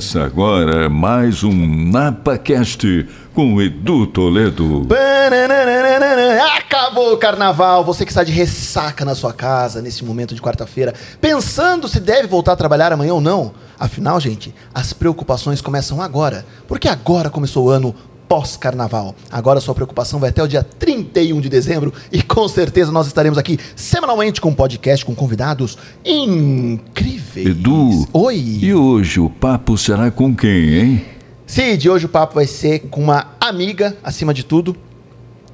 Começa agora mais um NapaCast com Edu Toledo. Acabou o carnaval, você que está de ressaca na sua casa nesse momento de quarta-feira, pensando se deve voltar a trabalhar amanhã ou não. Afinal, gente, as preocupações começam agora, porque agora começou o ano pós-carnaval. Agora sua preocupação vai até o dia 31 de dezembro e com certeza nós estaremos aqui semanalmente com um podcast com convidados incríveis. Edu. Oi. E hoje o papo será com quem, hein? Cid, hoje o papo vai ser com uma amiga, acima de tudo,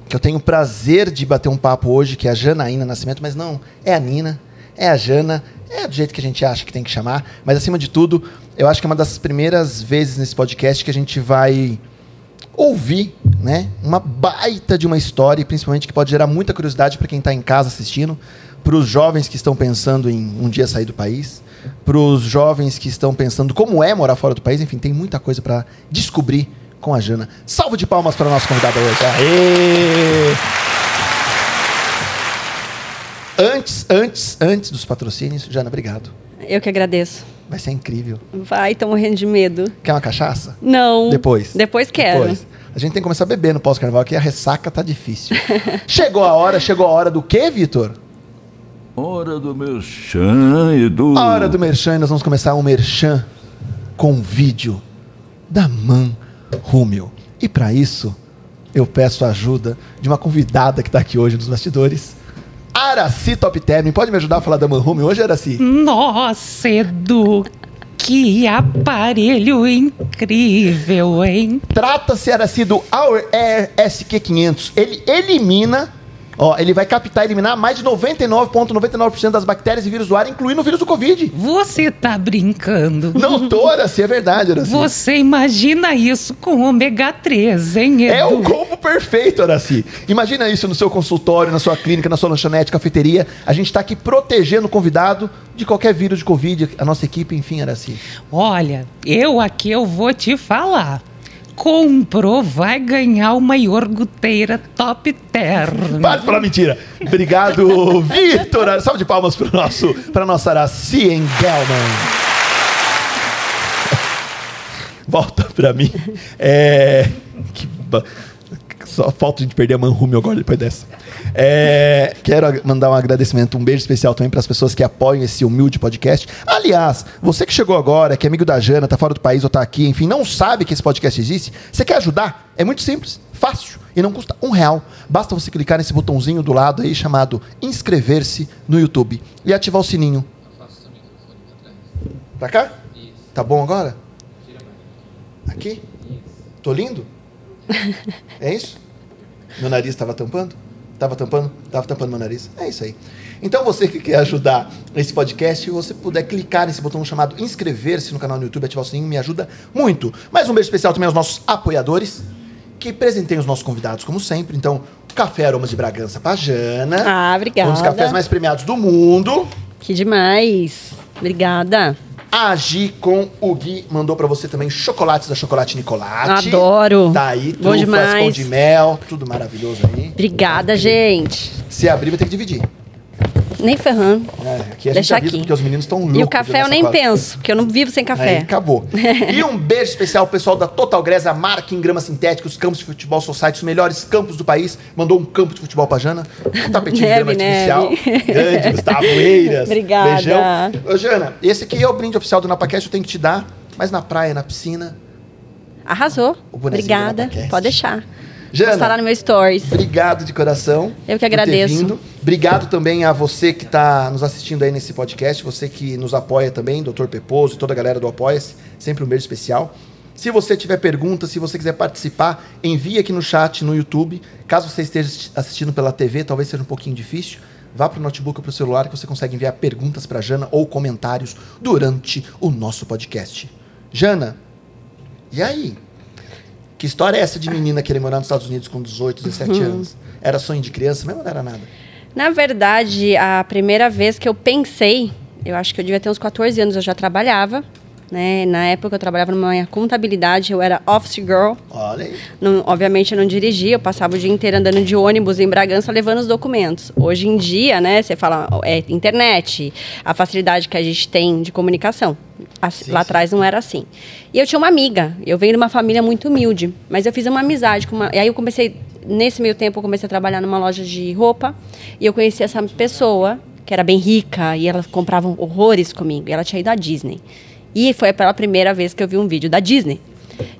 que eu tenho o prazer de bater um papo hoje, que é a Janaína Nascimento, mas não, é a Nina, é a Jana, é do jeito que a gente acha que tem que chamar, mas acima de tudo, eu acho que é uma das primeiras vezes nesse podcast que a gente vai ouvir, né, uma baita de uma história, principalmente que pode gerar muita curiosidade para quem está em casa assistindo, para os jovens que estão pensando em um dia sair do país, para os jovens que estão pensando como é morar fora do país, enfim, tem muita coisa para descobrir com a Jana. Salve de palmas para a nossa convidada hoje. Aê! Antes, antes, antes dos patrocínios, Jana, obrigado. Eu que agradeço. Vai ser incrível. Vai, tô morrendo de medo. Quer uma cachaça? Não. Depois. Depois quero. Depois. A gente tem que começar a beber no pós-carnaval, que a ressaca tá difícil. chegou a hora, chegou a hora do quê, Vitor? Hora do merchan, Edu. A hora do merchan, e nós vamos começar um merchan com um vídeo da Man Rúmio. E para isso, eu peço a ajuda de uma convidada que está aqui hoje nos bastidores, Araci Top Term. Pode me ajudar a falar da Man Rúmio hoje, Araci? Nossa, Edu, que aparelho incrível, hein? Trata-se, Araci, do Our Air SQ500. Ele elimina, ó, ele vai captar e eliminar mais de 99,99% das bactérias e vírus do ar, incluindo o vírus do Covid. Você tá brincando? Não tô, Araci, é verdade, Araci. Você imagina isso com ômega 3, hein, Edu? É o combo perfeito, Araci. Imagina isso no seu consultório, na sua clínica, na sua lanchonete, cafeteria. A gente está aqui protegendo o convidado de qualquer vírus de Covid, a nossa equipe, enfim, Araci. Olha, eu aqui eu vou te falar. Comprou, vai ganhar uma iogurteira top term. Para de falar mentira. Obrigado, Vitor. Salve de palmas para nosso, para nossa Araci Engelman. Volta para mim. É, que só falta gente perder a Manrume agora depois dessa. É, quero mandar um agradecimento, um beijo especial também para as pessoas que apoiam esse humilde podcast. Aliás, você que chegou agora, que é amigo da Jana, tá fora do país ou tá aqui, enfim, não sabe que esse podcast existe, você quer ajudar? É muito simples, fácil e não custa um real. Basta você clicar nesse botãozinho do lado aí chamado inscrever-se no YouTube e ativar o sininho. Pra cá? Tá bom agora? Aqui? Tô lindo? É isso? Meu nariz estava tampando? Estava tampando? Estava tampando meu nariz. É isso aí. Então você que quer ajudar esse podcast, se você puder clicar nesse botão chamado inscrever-se no canal no YouTube, ativar o sininho, me ajuda muito. Mais um beijo especial também aos nossos apoiadores, que presenteiam os nossos convidados, como sempre. Então, Café Aromas de Bragança pra Jana. Ah, obrigada. Um dos cafés mais premiados do mundo. Que demais. Obrigada. A Gi com o Gui mandou pra você também chocolates da Chocolate Nicolate. Adoro. Tá aí, Bom trufas, demais. pão de mel, tudo maravilhoso aí. Obrigada, gente. Se abrir, vai ter que dividir. Nem ferrando. É, aqui a Deixa gente avisa aqui. porque os meninos estão loucos. E o café eu nem quadra. penso, porque eu não vivo sem Aí, café. acabou. e um beijo especial ao pessoal da Total Grass, a marca em grama sintética, os campos de futebol society, os melhores campos do país. Mandou um campo de futebol pra Jana. Um tapetinho de grama Neve, artificial. neve. Grande, Gustavo Eiras. Obrigada. Beijão. Ô, Jana, esse aqui é o brinde oficial do NapaCast, eu tenho que te dar. Mas na praia, na piscina. Arrasou. Obrigada. Pode deixar. Jana, Postar lá no meu stories. Obrigado de coração. Eu que por ter agradeço. vindo. Obrigado também a você que está nos assistindo aí nesse podcast, você que nos apoia também, Dr. Peposo e toda a galera do Apoia-se. Sempre um beijo especial. Se você tiver perguntas, se você quiser participar, envie aqui no chat no YouTube. Caso você esteja assistindo pela TV, talvez seja um pouquinho difícil. Vá para o notebook ou para o celular que você consegue enviar perguntas para Jana ou comentários durante o nosso podcast. Jana, e aí? Que história é essa de menina querer morar nos Estados Unidos com 18, 17 anos? Era sonho de criança mesmo ou não era nada? Na verdade, a primeira vez que eu pensei, eu acho que eu devia ter uns 14 anos, eu já trabalhava. Né? Na época eu trabalhava numa contabilidade, eu era office girl. Olha aí. Não- obviamente eu não dirigia, eu passava o dia inteiro andando de ônibus em Bragança levando os documentos. Hoje em dia, né, você fala, é internet, a facilidade que a gente tem de comunicação. Assim, lá atrás não era assim. E eu tinha uma amiga, eu venho de uma família muito humilde, mas eu fiz uma amizade com uma. E aí eu comecei, nesse meio tempo, eu comecei a trabalhar numa loja de roupa e eu conheci essa pessoa, que era bem rica, e ela comprava horrores comigo, e ela tinha ido à Disney. E foi pela primeira vez que eu vi um vídeo da Disney.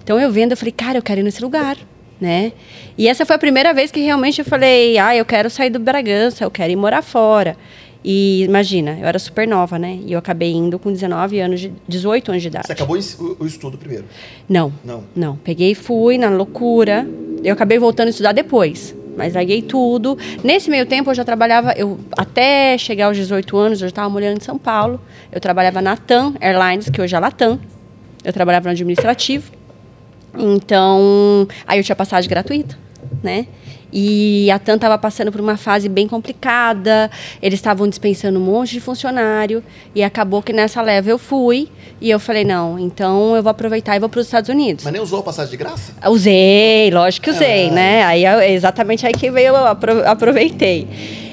Então eu vendo, eu falei, cara, eu quero ir nesse lugar, né? E essa foi a primeira vez que realmente eu falei, ah, eu quero sair do Bragança, eu quero ir morar fora. E imagina, eu era super nova, né? E eu acabei indo com 19 anos, de, 18 anos de idade. Você acabou o, o estudo primeiro. Não. Não. Não. Peguei e fui na loucura. Eu acabei voltando a estudar depois. Mas larguei tudo. Nesse meio tempo eu já trabalhava, eu até chegar aos 18 anos, eu já estava morando em São Paulo. Eu trabalhava na TAM Airlines, que hoje é a Latam. Eu trabalhava no administrativo. Então, aí eu tinha passagem gratuita, né? E a TAM estava passando por uma fase bem complicada, eles estavam dispensando um monte de funcionário, e acabou que nessa leva eu fui, e eu falei, não, então eu vou aproveitar e vou para os Estados Unidos. Mas nem usou a passagem de graça? Usei, lógico que usei, Ah. né? Aí é exatamente aí que veio, eu apro- aproveitei.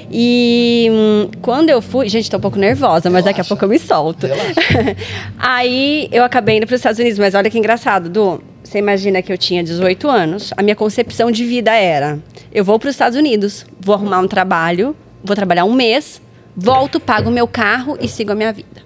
E hum, quando eu fui, gente, tô um pouco nervosa, mas daqui a Relaxa. pouco eu me solto. Relaxa. aí eu acabei indo para os Estados Unidos, mas olha que engraçado, Du. Você imagina que eu tinha 18 anos, a minha concepção de vida era: eu vou para os Estados Unidos, vou arrumar um trabalho, vou trabalhar um mês, volto, pago meu carro e sigo a minha vida.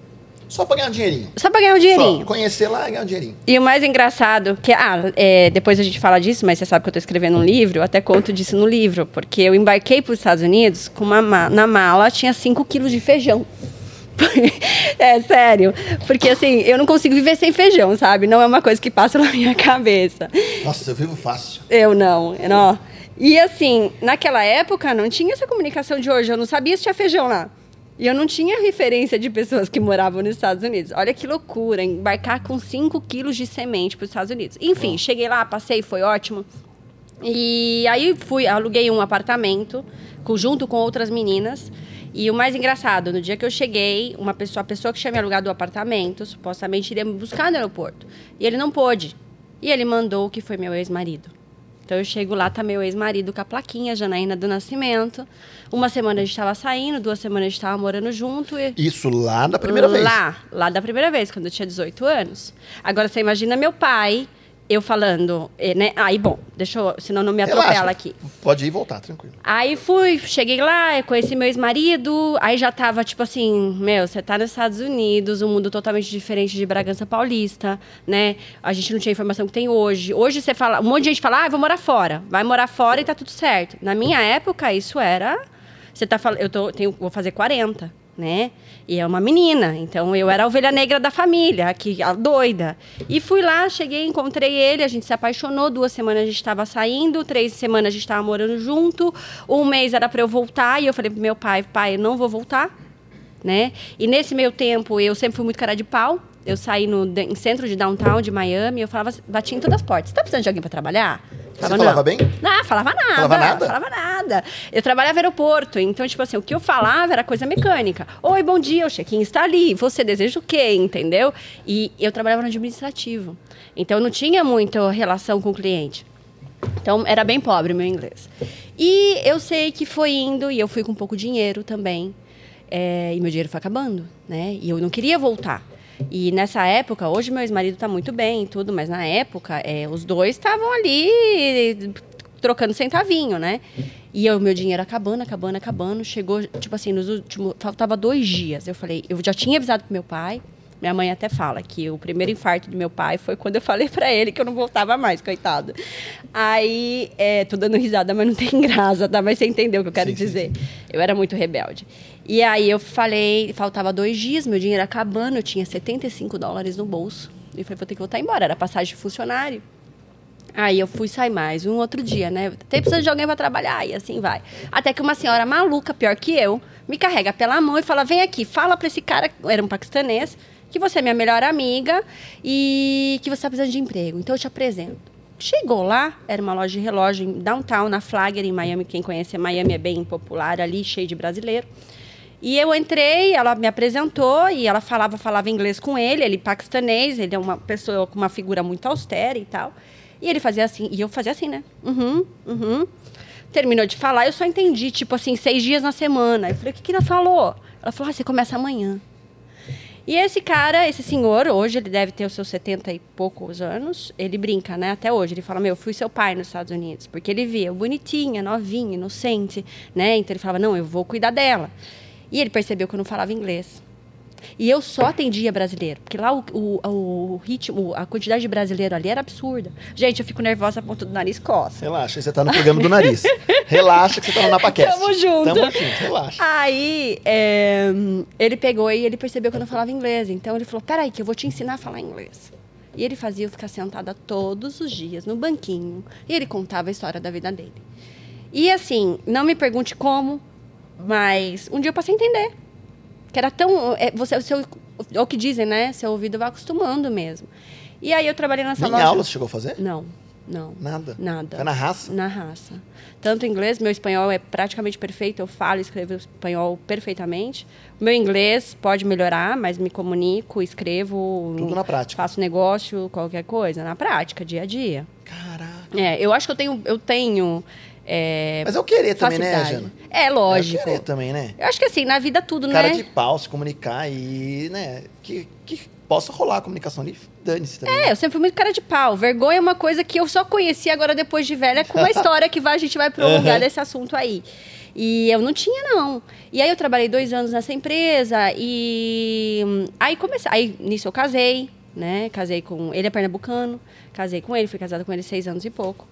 Só pra ganhar um dinheirinho. Só para ganhar um dinheirinho. Só conhecer lá e ganhar um dinheirinho. E o mais engraçado, que ah, é, depois a gente fala disso, mas você sabe que eu estou escrevendo um livro, eu até conto disso no livro, porque eu embarquei para os Estados Unidos com uma ma- na mala tinha 5 quilos de feijão. é sério, porque assim, eu não consigo viver sem feijão, sabe? Não é uma coisa que passa na minha cabeça. Nossa, eu vivo fácil. Eu não, eu não. E assim, naquela época não tinha essa comunicação de hoje, eu não sabia se tinha feijão lá. E eu não tinha referência de pessoas que moravam nos Estados Unidos. Olha que loucura, embarcar com 5 quilos de semente para os Estados Unidos. Enfim, cheguei lá, passei, foi ótimo. E aí fui, aluguei um apartamento junto com outras meninas. E o mais engraçado, no dia que eu cheguei, uma pessoa, a pessoa que tinha me alugado o apartamento, supostamente iria me buscar no aeroporto. E ele não pôde. E ele mandou o que foi meu ex-marido. Então eu chego lá, tá meu ex-marido com a plaquinha, Janaína do Nascimento. Uma semana a gente tava saindo, duas semanas a gente tava morando junto. E... Isso lá da primeira vez. Lá, lá da primeira vez, quando eu tinha 18 anos. Agora você imagina meu pai, eu falando, eh, né? Aí, bom, deixa eu, senão não me atropela Relaxa. aqui. Pode ir e voltar, tranquilo. Aí fui, cheguei lá, conheci meu ex-marido, aí já tava tipo assim, meu, você tá nos Estados Unidos, um mundo totalmente diferente de Bragança Paulista, né? A gente não tinha a informação que tem hoje. Hoje você fala, um monte de gente fala, ah, vou morar fora. Vai morar fora e tá tudo certo. Na minha época, isso era. Você tá falando, eu tô, tenho, vou fazer 40, né? E é uma menina, então eu era a ovelha negra da família, que a doida. E fui lá, cheguei, encontrei ele, a gente se apaixonou, duas semanas a gente estava saindo, três semanas a gente estava morando junto, um mês era para eu voltar, e eu falei pro meu pai, pai, eu não vou voltar, né? E nesse meio tempo, eu sempre fui muito cara de pau, eu saí no centro de downtown de Miami, eu falava, batia em todas as portas, tá precisando de alguém para trabalhar? Você falava bem? Não, falava nada. Falava nada? Falava nada. Eu trabalhava no aeroporto, então, tipo assim, o que eu falava era coisa mecânica. Oi, bom dia, o check-in está ali. Você deseja o quê, entendeu? E eu trabalhava no administrativo. Então, não tinha muita relação com o cliente. Então, era bem pobre o meu inglês. E eu sei que foi indo, e eu fui com pouco dinheiro também. é, e meu dinheiro foi acabando, né? E eu não queria voltar. E nessa época, hoje meu ex-marido está muito bem e tudo, mas na época, é, os dois estavam ali trocando centavinho, né? E o meu dinheiro acabando, acabando, acabando. Chegou, tipo assim, nos últimos. Faltava dois dias. Eu falei, eu já tinha avisado pro meu pai. Minha mãe até fala que o primeiro infarto do meu pai foi quando eu falei pra ele que eu não voltava mais, coitado. Aí, é, tô dando risada, mas não tem graça, tá? Mas você entendeu o que eu quero Sim, sim, dizer. Eu era muito rebelde. E aí eu falei, faltava dois dias, meu dinheiro acabando, eu tinha 75 dólares no bolso. E falei, vou ter que voltar embora. Era passagem de funcionário. Aí eu fui sair mais um outro dia, né? Tem precisando de alguém para trabalhar e assim vai. Até que uma senhora maluca, pior que eu, me carrega pela mão e fala: "Vem aqui, fala para esse cara, era um paquistanês, que você é minha melhor amiga e que você está precisando de emprego. Então eu te apresento." Chegou lá, era uma loja de relógio em downtown, na Flagler, em Miami. Quem conhece Miami é bem popular ali, cheio de brasileiro. E eu entrei, ela me apresentou e ela falava, falava inglês com ele, ele paquistanês, ele é uma pessoa com uma figura muito austera e tal. E ele fazia assim, e eu fazia assim, né? Uhum, uhum. Terminou de falar, eu só entendi, tipo assim, seis dias na semana. Eu falei, o que, que ela falou? Ela falou, ah, você começa amanhã. E esse cara, esse senhor, hoje ele deve ter os seus 70 e poucos anos, ele brinca, né? Até hoje. Ele fala: Meu, eu fui seu pai nos Estados Unidos. Porque ele via bonitinha, novinha, inocente, né? Então ele falava: Não, eu vou cuidar dela. E ele percebeu que eu não falava inglês. E eu só atendia brasileiro, porque lá o, o, o ritmo, a quantidade de brasileiro ali era absurda. Gente, eu fico nervosa a ponto do nariz coça. Relaxa, você tá no programa do nariz. Relaxa que você tá no NapaCast. Tamo junto. Tamo junto, relaxa. Aí, é, ele pegou e ele percebeu que eu não falava inglês. Então ele falou: peraí, que eu vou te ensinar a falar inglês. E ele fazia eu ficar sentada todos os dias no banquinho. E ele contava a história da vida dele. E assim, não me pergunte como, mas um dia eu passei a entender. Que era tão. É, você, o, seu, é o que dizem, né? Seu ouvido vai acostumando mesmo. E aí eu trabalhei nessa Nem loja. aula você chegou a fazer? Não, não. Nada? Nada. Foi na raça? Na raça. Tanto inglês, meu espanhol é praticamente perfeito, eu falo e escrevo espanhol perfeitamente. Meu inglês pode melhorar, mas me comunico, escrevo. Tudo na prática. Faço negócio, qualquer coisa, na prática, dia a dia. Caraca. É, eu acho que eu tenho. Eu tenho é, Mas é o querer também, né, facilidade. Jana? É É o lógico. querer também, né? Eu acho que assim, na vida tudo, Cara né? de pau, se comunicar e, né, que, que possa rolar a comunicação ali, dane-se também. É, eu sempre fui muito cara de pau. Vergonha é uma coisa que eu só conheci agora depois de velha, com uma história que vai, a gente vai prolongar Uhum. desse assunto aí. E eu não tinha, não. E aí eu trabalhei dois anos nessa empresa e aí comecei. Aí nisso eu casei, né? Casei com. Ele é pernambucano, casei com ele, fui casada com ele seis anos e pouco.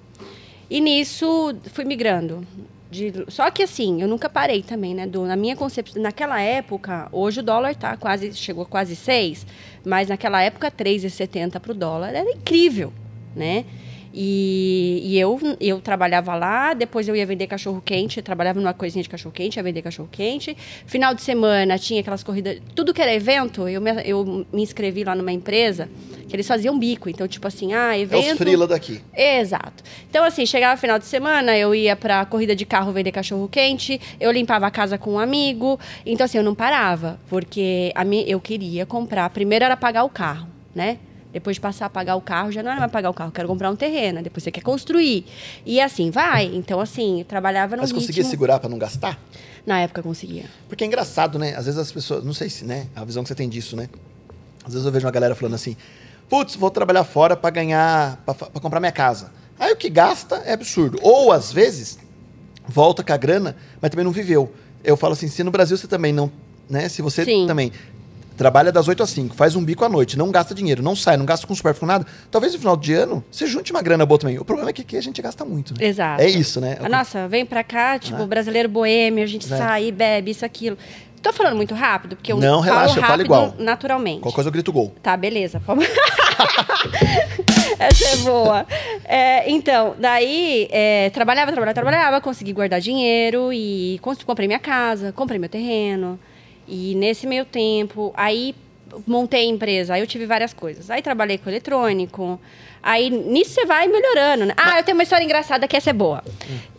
E nisso fui migrando. De- só que assim, eu nunca parei também, né? Do, na minha concepção, naquela época, hoje o dólar tá quase, chegou a quase 6, mas naquela época 3,70 para o dólar era incrível, né? E, e eu, eu trabalhava lá, depois eu ia vender cachorro quente, trabalhava numa coisinha de cachorro quente, ia vender cachorro quente. Final de semana tinha aquelas corridas, tudo que era evento, eu me, eu me inscrevi lá numa empresa que eles faziam bico. Então, tipo assim, ah, É evento. os frila daqui. Exato. Então, assim, chegava final de semana, eu ia pra corrida de carro vender cachorro quente, eu limpava a casa com um amigo. Então, assim, eu não parava, porque a mim, eu queria comprar. Primeiro era pagar o carro, né? Depois de passar a pagar o carro, já não era mais pagar o carro, eu quero comprar um terreno, depois você quer construir. E assim, vai. Então, assim, eu trabalhava no Mas ritmo... conseguia segurar pra não gastar? Na época eu conseguia. Porque é engraçado, né? Às vezes as pessoas, não sei se, né, a visão que você tem disso, né? Às vezes eu vejo uma galera falando assim: "Putz, vou trabalhar fora pra ganhar, pra comprar minha casa". Aí o que gasta é absurdo. Ou às vezes volta com a grana, mas também não viveu. Eu falo assim, se no Brasil você também não, né, se você Sim. também trabalha das 8 às 5, faz um bico à noite, não gasta dinheiro, não sai, não gasta com super com nada, talvez no final de ano você junte uma grana boa também. O problema é que aqui a gente gasta muito, né? Exato. É isso, né? Ah, Nossa, vem pra cá, tipo, Né? brasileiro boêmio, a gente Né? sai, bebe, isso, aquilo. Tô falando muito rápido, porque eu Não, falo relaxa, rápido fala igual. naturalmente. Qualquer coisa eu grito gol. Tá, beleza. Essa é boa. É, então, daí, é, trabalhava, trabalhava, trabalhava, consegui guardar dinheiro e comprei minha casa, comprei meu terreno. E nesse meio tempo, aí montei a empresa, aí eu tive várias coisas. Aí trabalhei com eletrônico, aí nisso você vai melhorando, né? Ah, eu tenho uma história engraçada que essa é boa.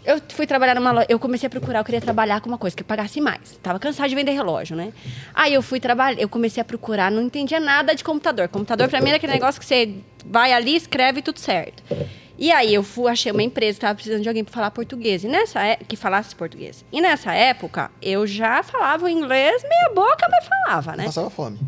Eu fui trabalhar numa loja, eu comecei a procurar, eu queria trabalhar com uma coisa que pagasse mais. Tava cansada de vender relógio, né? Aí eu fui trabalhar, eu comecei a procurar, não entendia nada de computador. Computador pra mim era aquele negócio que você vai ali, escreve e tudo certo. E aí eu fui, achei uma empresa que tava precisando de alguém para falar português, e nessa é- que falasse português. E nessa época eu já falava o inglês meia boca, mas falava, né? Passava fome.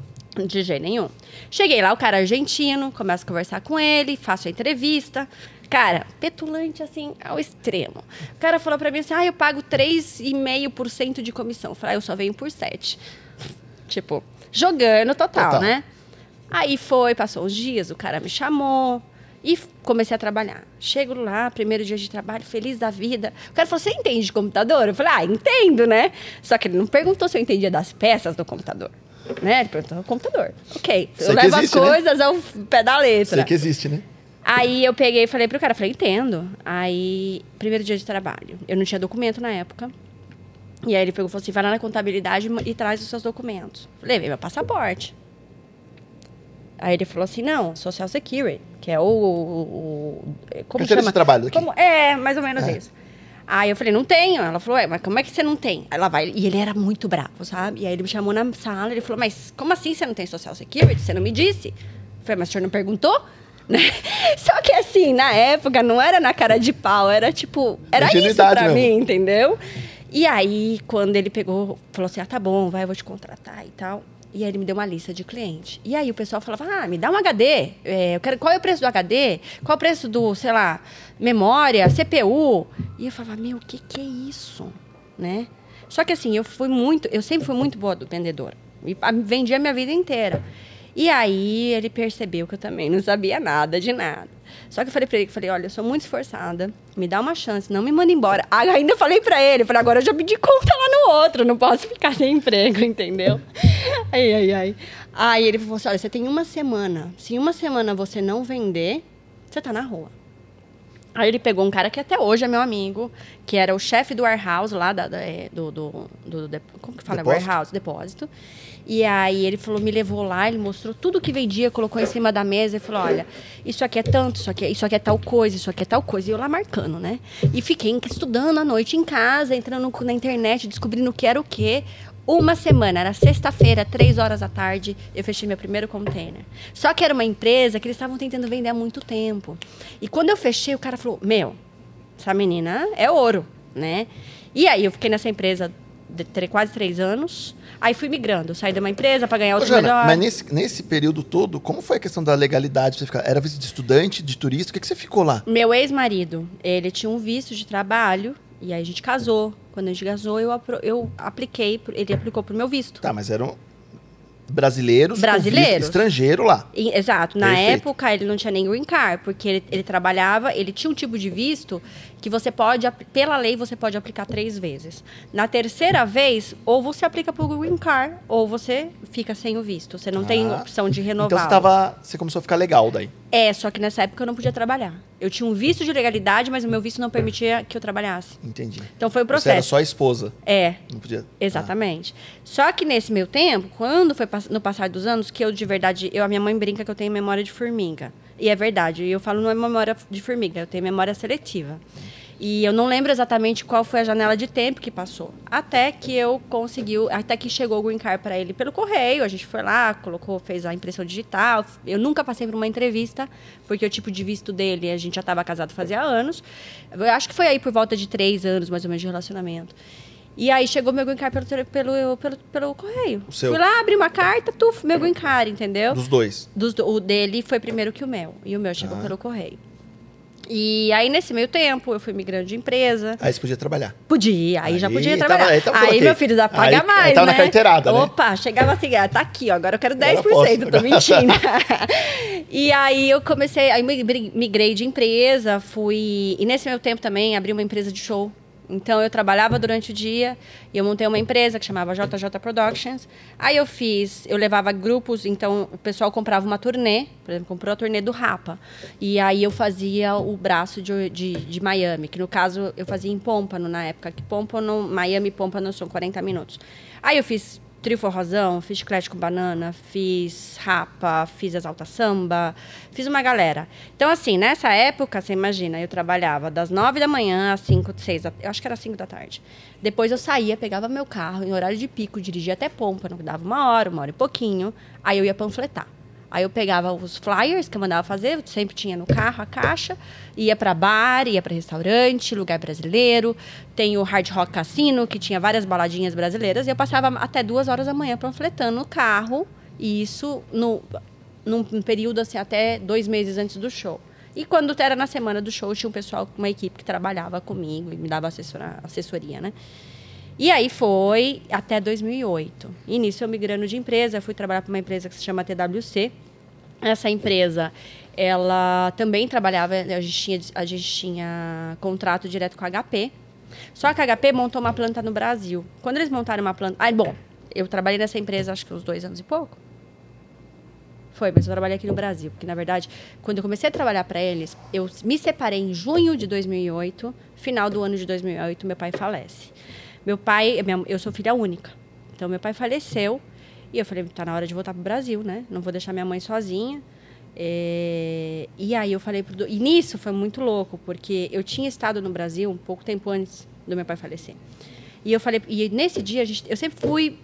De jeito nenhum. Cheguei lá, o cara é argentino, começo a conversar com ele, faço a entrevista. Cara, petulante assim ao extremo. O cara falou pra mim assim: ah, eu pago 3,5% de comissão. Eu falei, ah, eu só venho por 7. Tipo, jogando total, Total. né? Aí foi, passou uns dias, o cara me chamou e comecei a trabalhar. Chego lá, primeiro dia de trabalho, feliz da vida. O cara falou: Você entende de computador? Eu falei: Ah, entendo, né? Só que ele não perguntou se eu entendia das peças do computador. Né? Ele perguntou computador. Ok. Sei Eu que levo existe, as né? coisas ao pé da letra. Sei que existe, né? Aí eu peguei e falei pro cara, falei, entendo. Aí, primeiro dia de trabalho. Eu não tinha documento na época. E aí ele pegou e falou assim, vai lá na contabilidade e traz os seus documentos. Levei meu passaporte. Aí ele falou assim, não, Social Security, que é o... o- o- como Carteira chama? de trabalho daqui. Como- é, mais ou menos É. isso. Aí eu falei, não tenho. Ela falou, ué, mas como é que você não tem? Ela vai, e ele era muito bravo, sabe? E aí ele me chamou na sala, ele falou, mas como assim você não tem Social Security? Você não me disse? Eu falei, mas o senhor não perguntou? Né? Só que assim, na época, não era na cara de pau, era tipo, era isso pra mesmo. mim, entendeu? E aí, quando ele pegou, falou assim, ah, tá bom, vai, eu vou te contratar e tal. E aí ele me deu uma lista de cliente. E aí o pessoal falava, ah, me dá um HD. É, eu quero, qual é o preço do HD? Qual é o preço do, sei lá, memória, CPU? E eu falava, meu, o que, que é isso? Né? Só que assim, eu fui muito, eu sempre fui muito boa do vendedor. E a- vendi a minha vida inteira. E aí ele percebeu que eu também não sabia nada de nada. Só que eu falei pra ele, falei, olha, eu sou muito esforçada, me dá uma chance, não me manda embora. Ainda falei pra ele, falei, agora eu já pedi conta lá no outro, não posso ficar sem emprego, entendeu? Ai, ai, ai. Aí ele falou assim, olha, você tem uma semana. Se em uma semana você não vender, você tá na rua. Aí ele pegou um cara que até hoje é meu amigo, que era o chefe do warehouse lá, da, da- é, do, do, do- de- Como que fala? Depósito? Warehouse, depósito. E aí ele falou, me levou lá, ele mostrou tudo que vendia, colocou em cima da mesa e falou: olha, isso aqui é tanto, isso aqui é, isso aqui é tal coisa, isso aqui é tal coisa. E eu lá marcando, né? E fiquei estudando à noite em casa, entrando na internet, descobrindo o que era o quê. Uma semana, era sexta-feira, três horas da tarde, eu fechei meu primeiro container. Só que era uma empresa que eles estavam tentando vender há muito tempo. E quando eu fechei, o cara falou: Meu, essa menina é ouro, né? E aí eu fiquei nessa empresa de quase três anos. Aí fui migrando, saí de uma empresa para ganhar Ô, outra Jana, mas nesse, nesse período todo, como foi a questão da legalidade? Você ficar, era visto de estudante, de turista? O que, que você ficou lá? Meu ex-marido, ele tinha um visto de trabalho e aí a gente casou. Quando a gente casou, eu, eu apliquei, ele aplicou pro meu visto. Tá, mas eram brasileiros, Brasileiros. estrangeiro lá. E- Exato. Na Perfeito. época, ele não tinha nem green card, porque ele, ele trabalhava, ele tinha um tipo de visto que você pode, pela lei, você pode aplicar três vezes. Na terceira vez, ou você aplica pro green card, ou você fica sem o visto. Você não tem Ah. opção de renovar. Então você tava. Você começou a ficar legal daí. É, só que nessa época eu não podia trabalhar. Eu tinha um visto de legalidade, mas o meu visto não permitia que eu trabalhasse. Entendi. Então foi o Você era processo. só a esposa. É, Não podia. Exatamente. Só que nesse meu tempo, quando foi no passar dos anos, que eu de verdade, eu a minha mãe brinca que eu tenho memória de formiga. E é verdade. Eu falo não é memória de formiga, eu tenho memória seletiva. E eu não lembro exatamente qual foi a janela de tempo que passou. Até que eu conseguiu, até que chegou o green card para ele pelo correio. A gente foi lá, colocou, fez a impressão digital. Eu nunca passei por uma entrevista, porque o tipo de visto dele, a gente já estava casado fazia anos. Eu acho que foi aí por volta de três anos, mais ou menos, de relacionamento. E aí chegou meu green card pelo, pelo, pelo, pelo correio. O seu? Fui lá, abri uma carta, tuf, meu green card, entendeu? Dos dois. Dos- o dele foi primeiro que o meu. E o meu chegou Ah. pelo correio. E aí, nesse meio tempo, eu fui migrando de empresa. Aí você podia trabalhar. Podia, aí, já Aí podia tava- trabalhar. aí tava aí, meu filho, dá paga Aí- mais, aí tava né? na carteirada, né? Opa, chegava assim, ah, tá aqui, ó, agora eu quero Agora 10%, posso. tô mentindo. e aí eu comecei, aí migre- migrei de empresa, fui... E nesse meu tempo também, abri uma empresa de show. Então, eu trabalhava durante o dia e eu montei uma empresa que chamava JJ Productions. Aí eu fiz, eu levava grupos, então o pessoal comprava uma turnê, por exemplo, comprou a turnê do Rapa. E aí eu fazia o braço de, de, de Miami, que no caso eu fazia em Pompano na época, que Pompano, Miami e Pompano são 40 minutos. Aí eu fiz trio forrozão, fiz chiclete com banana, fiz rapa, fiz exalta samba, fiz uma galera. Então, assim, nessa época, você imagina, eu trabalhava das nove da manhã às cinco, seis, eu acho que era cinco da tarde. Depois eu saía, pegava meu carro em horário de pico, dirigia até Pompano, que dava uma hora, uma hora e pouquinho, aí eu ia panfletar. Aí eu pegava os flyers que eu mandava fazer, sempre tinha no carro a caixa, ia para bar, ia para restaurante, lugar brasileiro. Tem o Hard Rock Cassino, que tinha várias baladinhas brasileiras, e eu passava até duas horas da manhã panfletando no carro, e isso no, num período assim, até dois meses antes do show. E quando era na semana do show, tinha um pessoal, uma equipe que trabalhava comigo e me dava assessora, assessoria, né? E aí foi até 2008. Início eu migrando de empresa, fui trabalhar para uma empresa que se chama TWC. Essa empresa, ela também trabalhava, a gente tinha, a gente tinha contrato direto com a HP. Só que a HP montou uma planta no Brasil. Quando eles montaram uma planta... Ah, bom, eu trabalhei nessa empresa acho que uns dois anos e pouco. Foi, mas eu trabalhei aqui no Brasil. Porque, na verdade, quando eu comecei a trabalhar para eles, eu me separei em junho de 2008. Final do ano de 2008, meu pai falece. Meu pai, eu sou filha única. Então, meu pai faleceu. E eu falei, tá na hora de voltar pro Brasil, né? Não vou deixar minha mãe sozinha. É, E aí eu falei pro... E nisso foi muito louco, porque eu tinha estado no Brasil um pouco tempo antes do meu pai falecer. E eu falei... E nesse dia, gente... eu sempre fui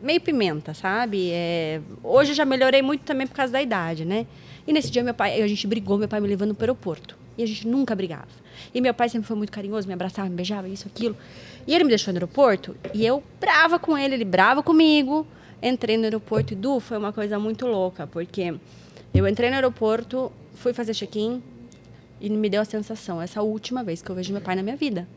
meio pimenta, sabe? É, hoje eu já melhorei muito também por causa da idade, né? E nesse dia meu pai, a gente brigou, meu pai me levando para o aeroporto. E a gente nunca brigava. E meu pai sempre foi muito carinhoso, me abraçava, me beijava, isso, aquilo. E ele me deixou no aeroporto e eu brava com ele, ele brava comigo. entrei no aeroporto e, Du, foi uma coisa muito louca, porque eu entrei no aeroporto, fui fazer check-in e me deu a sensação, essa última vez que eu vejo meu pai na minha vida.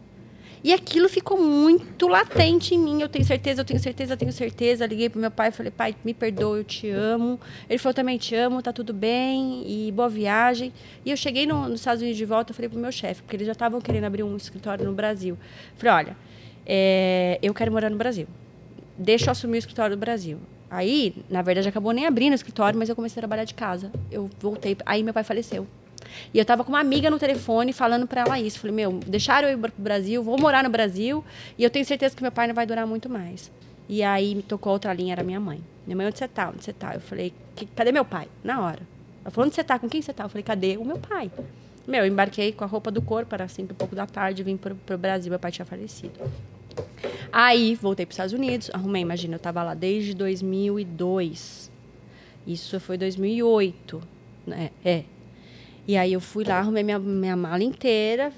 E aquilo ficou muito latente em mim. Eu tenho certeza, eu tenho certeza, eu tenho certeza. Liguei pro meu pai e falei, pai, me perdoa, eu te amo. Ele falou, também te amo, tá tudo bem, e boa viagem. E eu cheguei no, nos Estados Unidos de volta, eu falei pro meu chefe, porque eles já estavam querendo abrir um escritório no Brasil. Falei, olha, é, eu quero morar no Brasil. Deixa eu assumir o escritório do Brasil. Aí, na verdade, acabou nem abrindo o escritório, mas eu comecei a trabalhar de casa. Eu voltei, aí meu pai faleceu. E eu tava com uma amiga no telefone falando para ela isso. Falei, meu, deixaram eu ir pro Brasil, vou morar no Brasil e eu tenho certeza que meu pai não vai durar muito mais. E aí me tocou outra linha, era minha mãe. Minha mãe, onde você tá? Onde você tá? Eu falei, cadê meu pai? Na hora. Ela falou, onde você tá? Com quem você tá? Eu falei, cadê o meu pai? Meu, eu embarquei com a roupa do corpo, era cinco e pouco da tarde, vim pro, pro Brasil, meu pai tinha falecido. Aí, voltei para os Estados Unidos, arrumei, imagina, eu estava lá desde 2002. Isso foi 2008, né? É, e aí eu fui lá, arrumei minha, minha mala inteira,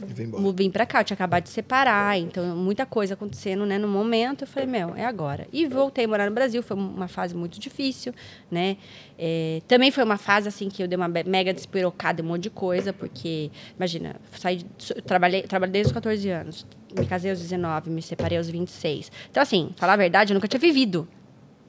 vim para cá, eu tinha acabado de separar, então muita coisa acontecendo, né, no momento, eu falei, meu, é agora. E voltei a morar no Brasil, foi uma fase muito difícil, né, é, também foi uma fase, assim, que eu dei uma mega despirocada, um monte de coisa, porque, imagina, saí, trabalhei, trabalhei desde os 14 anos, me casei aos 19, me separei aos 26. Então, assim, falar a verdade, eu nunca tinha vivido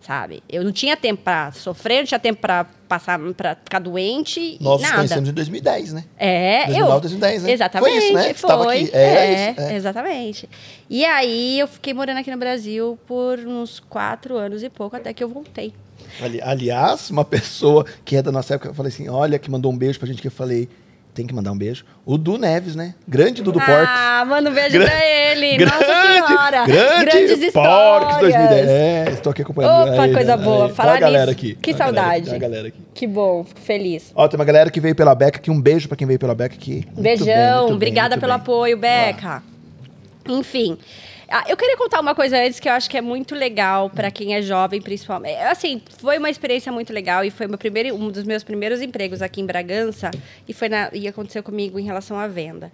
sabe? Eu não tinha tempo para sofrer, não tinha tempo para passar, para ficar doente Nós nada. nos conhecemos em 2010, né? É, 2009, eu. 2010, né? Exatamente. Foi isso, né? Foi. Aqui. É, é, isso, é. exatamente. E aí eu fiquei morando aqui no Brasil por uns quatro anos e pouco até que eu voltei. Ali, aliás, uma pessoa que é da nossa época, eu falei assim, olha, que mandou um beijo pra gente que eu falei, tem que mandar um beijo. O Du Neves, né? Grande Dudu Porcs. Ah, manda um beijo Gra pra ele. grande, Nossa Senhora. Grande Grandes histórias. 2010. É, estou aqui acompanhando. Opa, aí, coisa aí, boa. aí. Falar uma galera nisso. aqui. Que galera- saudade. uma galera aqui. Que bom, fico feliz. Ó, tem uma galera que veio pela Beca aqui. Um beijo pra quem veio pela Beca aqui. Muito Beijão, bem, muito obrigada pelo bem. apoio, Beca. Enfim, ah, eu queria contar uma coisa antes que eu acho que é muito legal para quem é jovem, principalmente. Assim, foi uma experiência muito legal e foi meu primeiro, um dos meus primeiros empregos aqui em Bragança e foi na, e aconteceu comigo em relação à venda.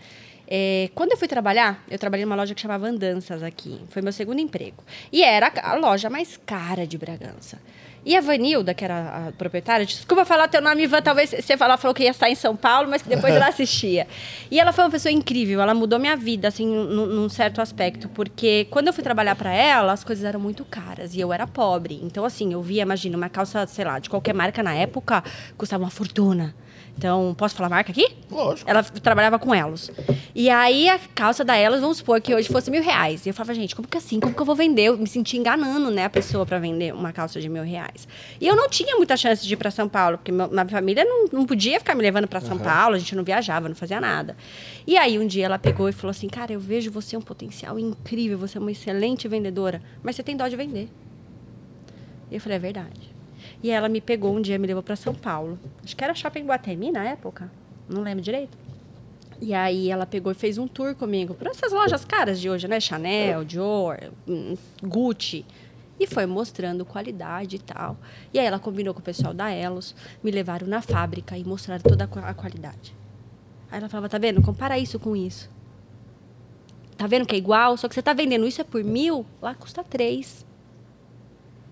É, quando eu fui trabalhar, eu trabalhei numa loja que chamava Andanças aqui. Foi meu segundo emprego. E era a loja mais cara de Bragança. E a Vanilda, que era a proprietária, desculpa falar teu nome, Ivan, talvez você falar, falou que ia estar em São Paulo, mas que depois ela assistia. E ela foi uma pessoa incrível, ela mudou minha vida, assim, num, num certo aspecto, porque quando eu fui trabalhar para ela, as coisas eram muito caras e eu era pobre. Então, assim, eu via, imagina, uma calça, sei lá, de qualquer marca na época, custava uma fortuna. Então, posso falar marca aqui? Lógico. Ela trabalhava com Elos. E aí a calça da Elos, vamos supor que hoje fosse mil reais. E eu falava, gente, como que assim? Como que eu vou vender? Eu me sentia enganando, né, a pessoa para vender uma calça de mil reais. E eu não tinha muita chance de ir para São Paulo, porque minha família não, não podia ficar me levando para São Paulo, a gente não viajava, não fazia nada. E aí um dia ela pegou e falou assim: Cara, eu vejo você um potencial incrível, você é uma excelente vendedora, mas você tem dó de vender. E eu falei: É verdade. E ela me pegou um dia, me levou para São Paulo. Acho que era Shopping Guatemi na época. Não lembro direito. E aí ela pegou e fez um tour comigo por essas lojas caras de hoje, né? Chanel, Dior, hum, Gucci. E foi mostrando qualidade e tal. E aí ela combinou com o pessoal da Elos, me levaram na fábrica e mostraram toda a qualidade. Aí ela falava, tá vendo? Compara isso com isso. Tá vendo que é igual? Só que você tá vendendo isso é por mil, lá custa três.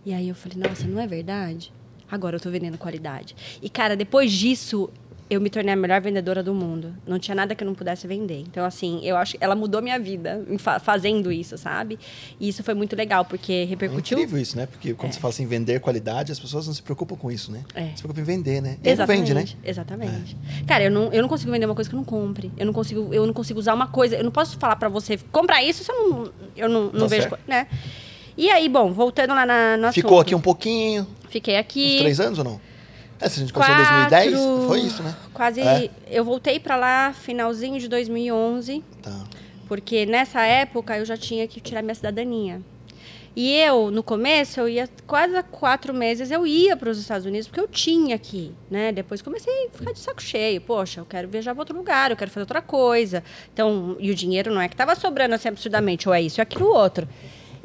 E aí eu falei, nossa, não é verdade? Agora eu tô vendendo qualidade. E, cara, depois disso, eu me tornei a melhor vendedora do mundo. Não tinha nada que eu não pudesse vender. Então, assim, eu acho que ela mudou minha vida fazendo isso, sabe? E isso foi muito legal, porque É repercutiu. incrível isso, né? Porque quando você fala assim, vender qualidade, as pessoas não se preocupam com isso, né? É. Se preocupam em vender, né? E Exatamente, vende, né? Exatamente. Cara, eu não, eu não consigo vender uma coisa que eu não compre. Eu não consigo, eu não consigo usar uma coisa. Eu não posso falar pra você, comprar isso, se eu não, eu não, não Tá vejo, certo. né? E aí, bom, voltando lá na, no Ficou assunto. aqui um pouquinho, Fiquei aqui. uns três anos ou não? É, se a gente começou em 2010, foi isso, né? Quase. É. Eu voltei pra lá finalzinho de 2011, Tá. porque nessa época eu já tinha que tirar minha cidadania. E eu, no começo, eu ia quase há quatro meses, eu ia para os Estados Unidos, porque eu tinha aqui, né? Depois comecei a ficar de saco cheio. Poxa, eu quero viajar para outro lugar, eu quero fazer outra coisa. Então, e o dinheiro não é que estava sobrando assim absurdamente, ou é isso, ou é aquilo outro.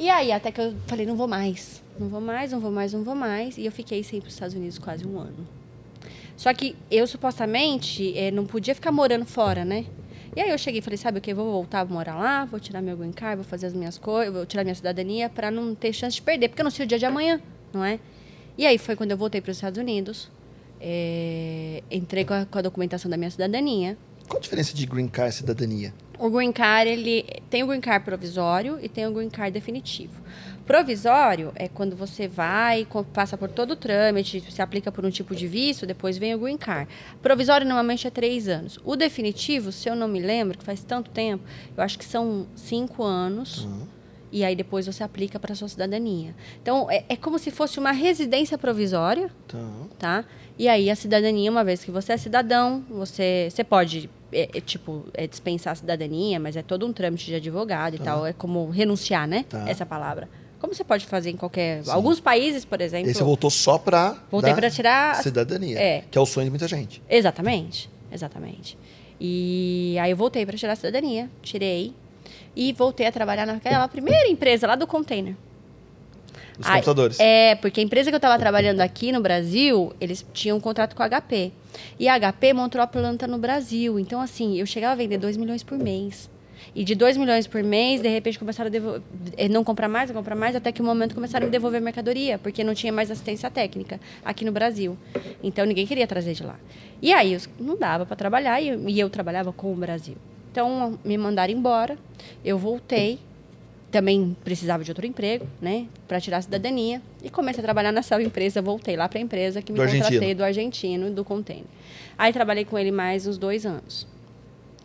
E aí, até que eu falei, não vou mais. Não vou mais, não vou mais, não vou mais. E eu fiquei sem para os Estados Unidos quase um ano. Só que eu, supostamente, eh, não podia ficar morando fora, né? E aí eu cheguei e falei, sabe o que? Vou voltar, vou morar lá, vou tirar meu green card, vou fazer as minhas coisas, vou tirar minha cidadania para não ter chance de perder, porque eu não sei o dia de amanhã. não é? E aí foi quando eu voltei para os Estados Unidos, é, entrei com a, com a documentação da minha cidadania. Qual a diferença de green card e cidadania? O green card, ele tem o green card provisório e tem o green card definitivo. Provisório é quando você vai, passa por todo o trâmite, se aplica por um tipo de visto, depois vem o green card. Provisório normalmente é três anos. O definitivo, se eu não me lembro, que faz tanto tempo, eu acho que são cinco anos. E aí depois você aplica para sua cidadania. Então, é, é como se fosse uma residência provisória, Então, tá? E aí a cidadania, uma vez que você é cidadão, você, você pode, é, é, tipo, é, dispensar a cidadania, mas é todo um trâmite de advogado e tal. É como renunciar, né? Tá. Essa palavra. Como você pode fazer em qualquer... Alguns países, por exemplo... aí você voltou só pra Voltei dar pra tirar- cidadania, É. que é o sonho de muita gente. Exatamente, exatamente. E aí eu voltei para tirar a cidadania, tirei e voltei a trabalhar naquela primeira empresa lá do container. Os Ai, computadores. É, porque a empresa que eu estava trabalhando aqui no Brasil, eles tinham um contrato com a HP. E a HP montou a planta no Brasil. Então, assim, eu chegava a vender 2 milhões por mês. E de 2 milhões por mês, de repente começaram a devo- eh, não comprar mais, não comprar mais, até que um momento começaram a me devolver mercadoria, porque não tinha mais assistência técnica aqui no Brasil. Então ninguém queria trazer de lá. E aí não dava para trabalhar e eu trabalhava com o Brasil. Então me mandaram embora, eu voltei, também precisava de outro emprego, né, para tirar a cidadania e comecei a trabalhar nessa empresa, voltei lá para a empresa que me Do contratei argentino. do argentino do container. Aí trabalhei com ele mais uns dois anos.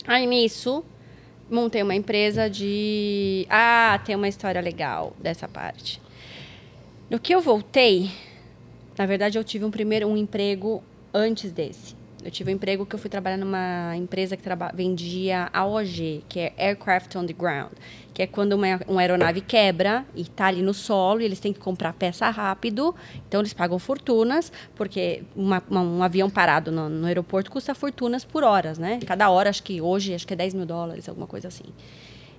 Aí nisso montei uma empresa de. Ah, tem uma história legal dessa parte. No que eu voltei, na verdade eu tive um primeiro um emprego antes desse. Eu tive um emprego que eu fui trabalhar numa empresa que vendia AOG, que é Aircraft on the Ground, que é quando uma, uma aeronave quebra e está ali no solo e eles têm que comprar peça rápido, então eles pagam fortunas, porque uma- uma- um avião parado no, no aeroporto custa fortunas por horas, né? Cada hora, acho que hoje, acho que é 10 mil dólares, alguma coisa assim.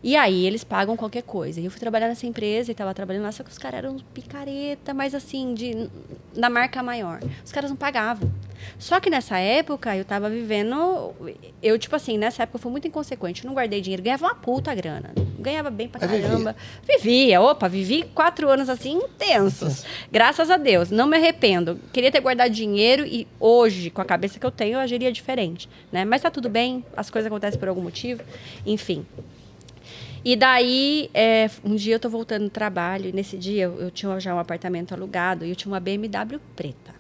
E aí eles pagam qualquer coisa. E eu fui trabalhar nessa empresa e estava trabalhando lá, só que os caras eram picareta, mas assim, de, da marca maior. Os caras não pagavam. Só que nessa época eu tava vivendo. Eu, tipo assim, nessa época eu fui muito inconsequente. Eu não guardei dinheiro, ganhava uma puta grana. Ganhava bem pra Mas vivia. caramba. Vivia, opa, vivi quatro anos assim intensos. Graças a Deus, não me arrependo. Queria ter guardado dinheiro e hoje, com a cabeça que eu tenho, eu agiria diferente. Né? Mas tá tudo bem, as coisas acontecem por algum motivo. Enfim. E daí, é, um dia eu tô voltando do trabalho, e nesse dia eu, eu tinha já um apartamento alugado e eu tinha uma BMW preta.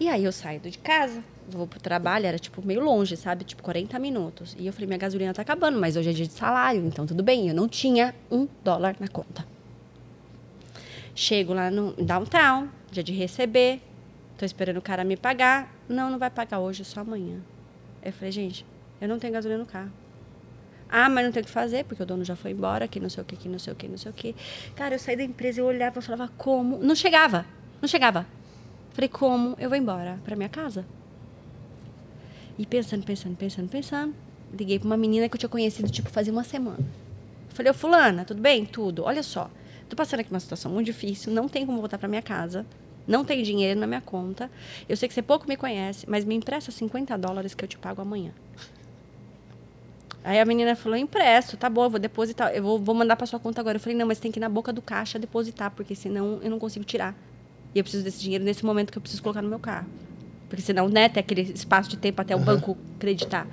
E aí eu saio de casa, vou pro trabalho, era tipo meio longe, sabe? Tipo 40 minutos. E eu falei, minha gasolina tá acabando, mas hoje é dia de salário, então tudo bem. Eu não tinha um dólar na conta. Chego lá no downtown, dia de receber, tô esperando o cara me pagar. Não, não vai pagar hoje, só amanhã. Eu falei, gente, eu não tenho gasolina no carro. Ah, mas não tem o que fazer, porque o dono já foi embora, que não sei o que, que não sei o que, não sei o que. Cara, eu saí da empresa, eu olhava e falava, como? Não chegava, não chegava. Falei, como eu vou embora para minha casa? E pensando, pensando, pensando, pensando, liguei para uma menina que eu tinha conhecido, tipo, fazia uma semana. Falei, ô fulana, tudo bem? Tudo. Olha só, tô passando aqui uma situação muito difícil, não tem como voltar para minha casa, não tenho dinheiro na minha conta. Eu sei que você pouco me conhece, mas me empresta 50 dólares que eu te pago amanhã. Aí a menina falou, empresto, tá bom, eu vou depositar, eu vou, vou mandar para sua conta agora. Eu falei, não, mas tem que ir na boca do caixa depositar, porque senão eu não consigo tirar. E eu preciso desse dinheiro nesse momento que eu preciso colocar no meu carro. Porque senão, né, tem aquele espaço de tempo até o banco acreditar.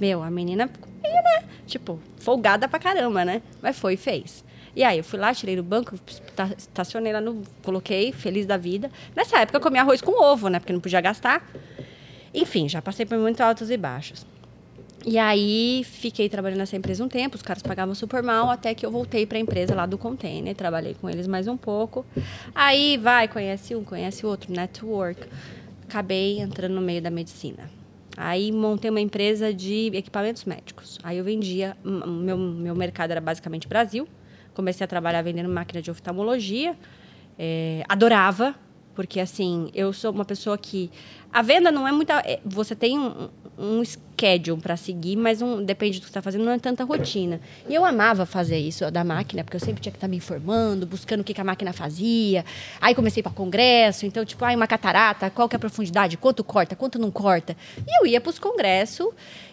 Meu, a menina meio, né, tipo, folgada pra caramba, né? Mas foi e fez. E aí eu fui lá, tirei do banco, esta- estacionei lá no. Coloquei, feliz da vida. Nessa época eu comia arroz com ovo, né? Porque não podia gastar. Enfim, já passei por muito altos e baixos. E aí fiquei trabalhando nessa empresa um tempo, os caras pagavam super mal, até que eu voltei para a empresa lá do container, trabalhei com eles mais um pouco. Aí vai, conhece um, conhece o outro, network. Acabei entrando no meio da medicina. Aí montei uma empresa de equipamentos médicos. Aí eu vendia, meu, meu mercado era basicamente Brasil. Comecei a trabalhar vendendo máquina de oftalmologia. É, adorava, porque assim, eu sou uma pessoa que. A venda não é muita. é, Você tem um, um schedule para seguir, mas depende do que você está fazendo, não é tanta rotina. E eu amava fazer isso da máquina, porque eu sempre tinha que estar me informando, buscando o que, que a máquina fazia. Aí comecei para congresso, então, tipo, ah, uma catarata, qual que é a profundidade, quanto corta, quanto não corta. E eu ia para os congressos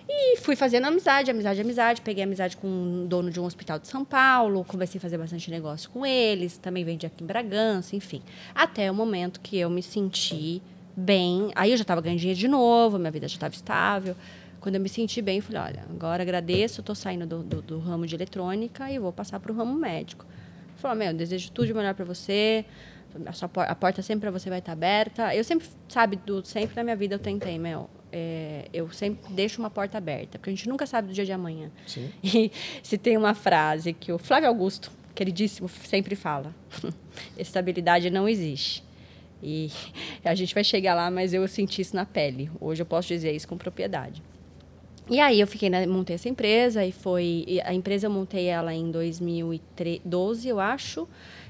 e fui fazendo amizade, amizade, amizade. Peguei amizade com um dono de um hospital de São Paulo, comecei a fazer bastante negócio com eles, também vendi aqui em Bragança, enfim. Até o momento que eu me senti bem. Aí eu já estava ganhando dinheiro de novo, minha vida já estava estável. Quando eu me senti bem, eu falei, olha, agora agradeço, estou saindo do, do, do, ramo de eletrônica e vou passar para o ramo médico. Ele falou, meu, desejo tudo de melhor para você, a, sua, a porta sempre para você vai estar aberta. Eu sempre, sabe, do, sempre na minha vida eu tentei, meu, é, eu sempre deixo uma porta aberta, porque a gente nunca sabe do dia de amanhã. Sim. E se tem uma frase que o Flávio Augusto, queridíssimo, sempre fala: estabilidade não existe. E a gente vai chegar lá, mas eu senti isso na pele. Hoje eu posso dizer isso com propriedade. E aí eu fiquei, na, montei essa empresa e foi a empresa eu montei ela em 2012, eu acho,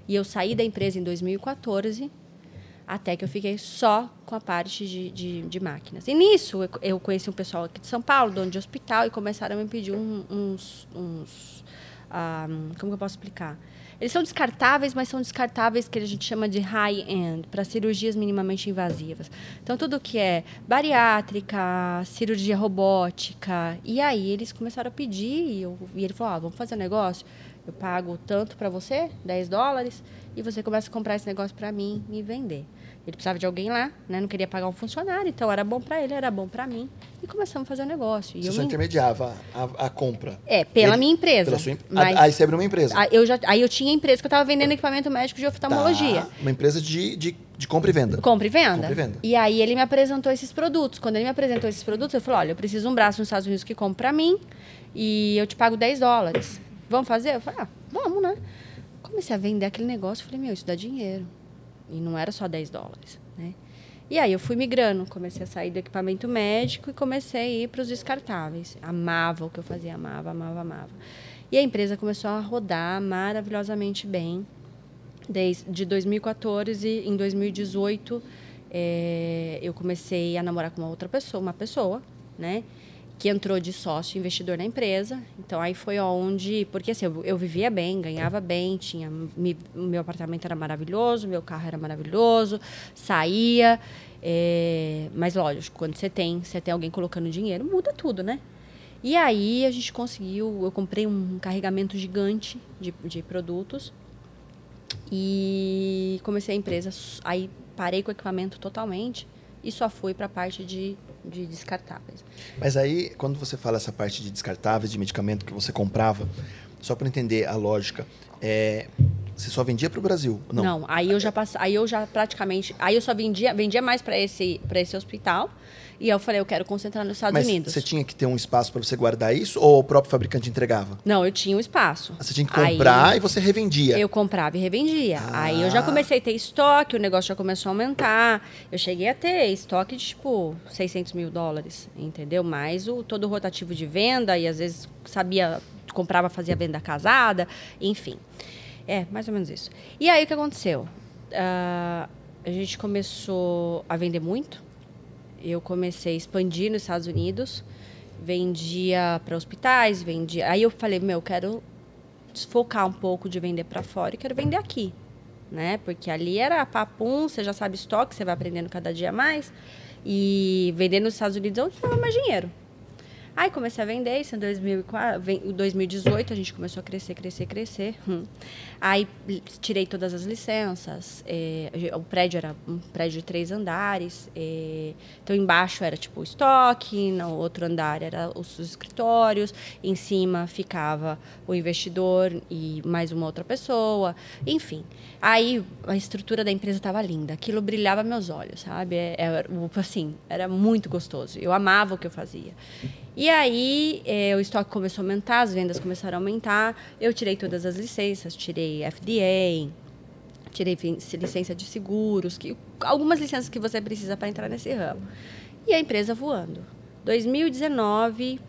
e eu saí da empresa em 2014 até que eu fiquei só com a parte de, de, de máquinas. E nisso, eu, conheci um pessoal aqui de São Paulo, dono de hospital, e começaram a me pedir uns. uns um, como que eu posso explicar? Eles são descartáveis, mas são descartáveis que a gente chama de high-end, para cirurgias minimamente invasivas. Então, tudo que é bariátrica, cirurgia robótica. E aí, eles começaram a pedir, e, eu, e ele falou: ah, vamos fazer um negócio? Eu pago tanto para você, 10 dólares, e você começa a comprar esse negócio para mim e vender. Ele precisava de alguém lá, né? Não queria pagar um funcionário, então era bom para ele, era bom para mim. E começamos a fazer o negócio. E você eu só me... intermediava a, a, compra? É, pela ele, minha empresa. Pela sua, mas... Aí você abriu uma empresa? Aí eu, já, aí eu tinha empresa que eu estava vendendo equipamento médico de oftalmologia. Tá, uma empresa de, de, de compra e venda. Compra e venda. Compra e venda. E aí ele me apresentou esses produtos. Quando ele me apresentou esses produtos, eu falei, olha, eu preciso de um braço nos Estados Unidos que compra para mim e eu te pago 10 dólares. Vamos fazer? Eu falei, ah, vamos, né? Comecei a vender aquele negócio, falei, meu, isso dá dinheiro. E não era só 10 dólares, né? E aí eu fui migrando, comecei a sair do equipamento médico e comecei a ir para os descartáveis. Amava o que eu fazia, amava, amava, amava. E a empresa começou a rodar maravilhosamente bem. Desde 2014, em 2018, é, eu comecei a namorar com uma outra pessoa, uma pessoa, né? Que entrou de sócio investidor na empresa. Então aí foi onde, porque assim, eu, eu vivia bem, ganhava bem, tinha me, meu apartamento era maravilhoso, meu carro era maravilhoso, saía, é, mas lógico, quando você tem, você tem alguém colocando dinheiro, muda tudo, né? E aí a gente conseguiu, eu comprei um carregamento gigante de, de produtos e comecei a empresa, aí parei com o equipamento totalmente e só fui para a parte de de descartáveis. Mas aí, quando você fala essa parte de descartáveis, de medicamento que você comprava, só para entender a lógica, é, você só vendia para o Brasil? Não. Não, aí eu já pass... aí eu já praticamente, aí eu só vendia, vendia mais para esse para esse hospital. E eu falei, eu quero concentrar nos Estados Mas Unidos. Você tinha que ter um espaço para você guardar isso ou o próprio fabricante entregava? Não, eu tinha um espaço. Você tinha que comprar aí, e você revendia. Eu comprava e revendia. Ah. Aí eu já comecei a ter estoque, o negócio já começou a aumentar. Eu cheguei a ter estoque de tipo 600 mil dólares, entendeu? Mais o todo o rotativo de venda e às vezes sabia, comprava, fazia venda casada, enfim. É, mais ou menos isso. E aí o que aconteceu? Uh, a gente começou a vender muito eu comecei a expandir nos Estados Unidos, vendia para hospitais, vendia. Aí eu falei, meu, eu quero desfocar um pouco de vender para fora e quero vender aqui, né? Porque ali era papum, você já sabe estoque, você vai aprendendo cada dia mais. E vender nos Estados Unidos é onde dava mais dinheiro. Aí comecei a vender isso em 2018, a gente começou a crescer, crescer, crescer. Hum. Aí tirei todas as licenças. É, o prédio era um prédio de três andares. É, então embaixo era tipo o estoque, no outro andar era os escritórios, em cima ficava o investidor e mais uma outra pessoa. Enfim. Aí a estrutura da empresa estava linda, aquilo brilhava meus olhos, sabe? Era, é, assim, era muito gostoso. Eu amava o que eu fazia. E aí é, o estoque começou a aumentar, as vendas começaram a aumentar. Eu tirei todas as licenças, tirei FDA, tirei licença de seguros, que, algumas licenças que você precisa para entrar nesse ramo. E a empresa voando. 2019,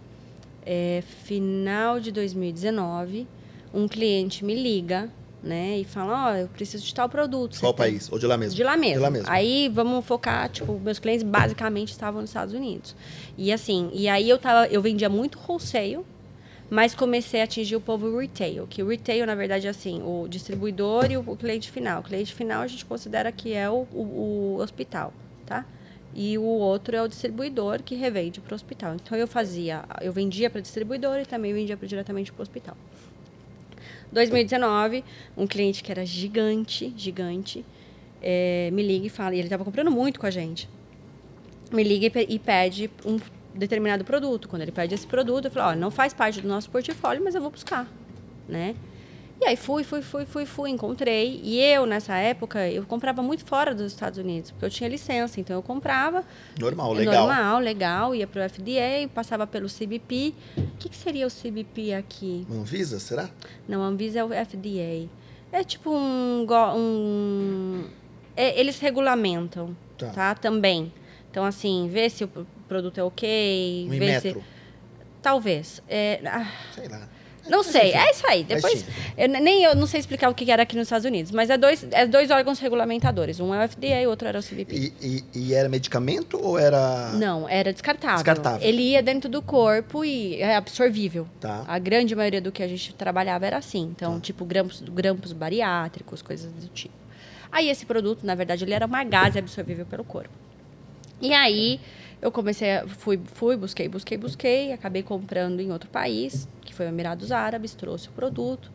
é, final de 2019, um cliente me liga né? E falam, ó, eu preciso de tal produto. Qual país? Ou de lá mesmo? De lá mesmo. De lá mesmo. Aí vamos focar, tipo, meus clientes basicamente estavam nos Estados Unidos. E assim, e aí eu tava, eu vendia muito wholesale, mas comecei a atingir o povo retail, que o retail, na verdade, é assim, o distribuidor e o cliente final. O cliente final a gente considera que é o, o- o hospital, tá? E o outro é o distribuidor que revende para o hospital. Então eu fazia, eu vendia para distribuidor e também vendia pra, diretamente para o hospital. 2019, um cliente que era gigante, gigante, eh, me liga e fala, e ele estava comprando muito com a gente. Me liga e pede um determinado produto. Quando ele pede esse produto, eu falo, ó, não faz parte do nosso portfólio, mas eu vou buscar, né? E aí fui, fui, fui, fui, fui, encontrei. E eu, nessa época, eu comprava muito fora dos Estados Unidos, porque eu tinha licença. Então eu comprava, Normal, é legal. Normal, legal. Ia pro FDA, passava pelo CBP. O que, que seria o CBP aqui? Anvisa, será? Não, Anvisa é o FDA. É tipo um... um é, eles regulamentam, Tá. tá. Também. Então, assim, vê se o produto é ok. Um vê se... Talvez. É, ah, Sei lá. Não sei, é isso aí. Depois, eu, nem eu não sei explicar o que era aqui nos Estados Unidos, mas é dois, é dois órgãos regulamentadores. Um é o FDA e o outro era o CBP. E, e, e era medicamento ou era. Não, era descartável. Descartável. Ele ia dentro do corpo e é absorvível. Tá. A grande maioria do que a gente trabalhava era assim. Então, tipo, grampos, grampos bariátricos, coisas do tipo. Aí, esse produto, na verdade, ele era uma gase absorvível pelo corpo. E aí, eu comecei, a, fui, fui, busquei, busquei, busquei, acabei comprando em outro país, que foi o Emirados Árabes, trouxe o produto.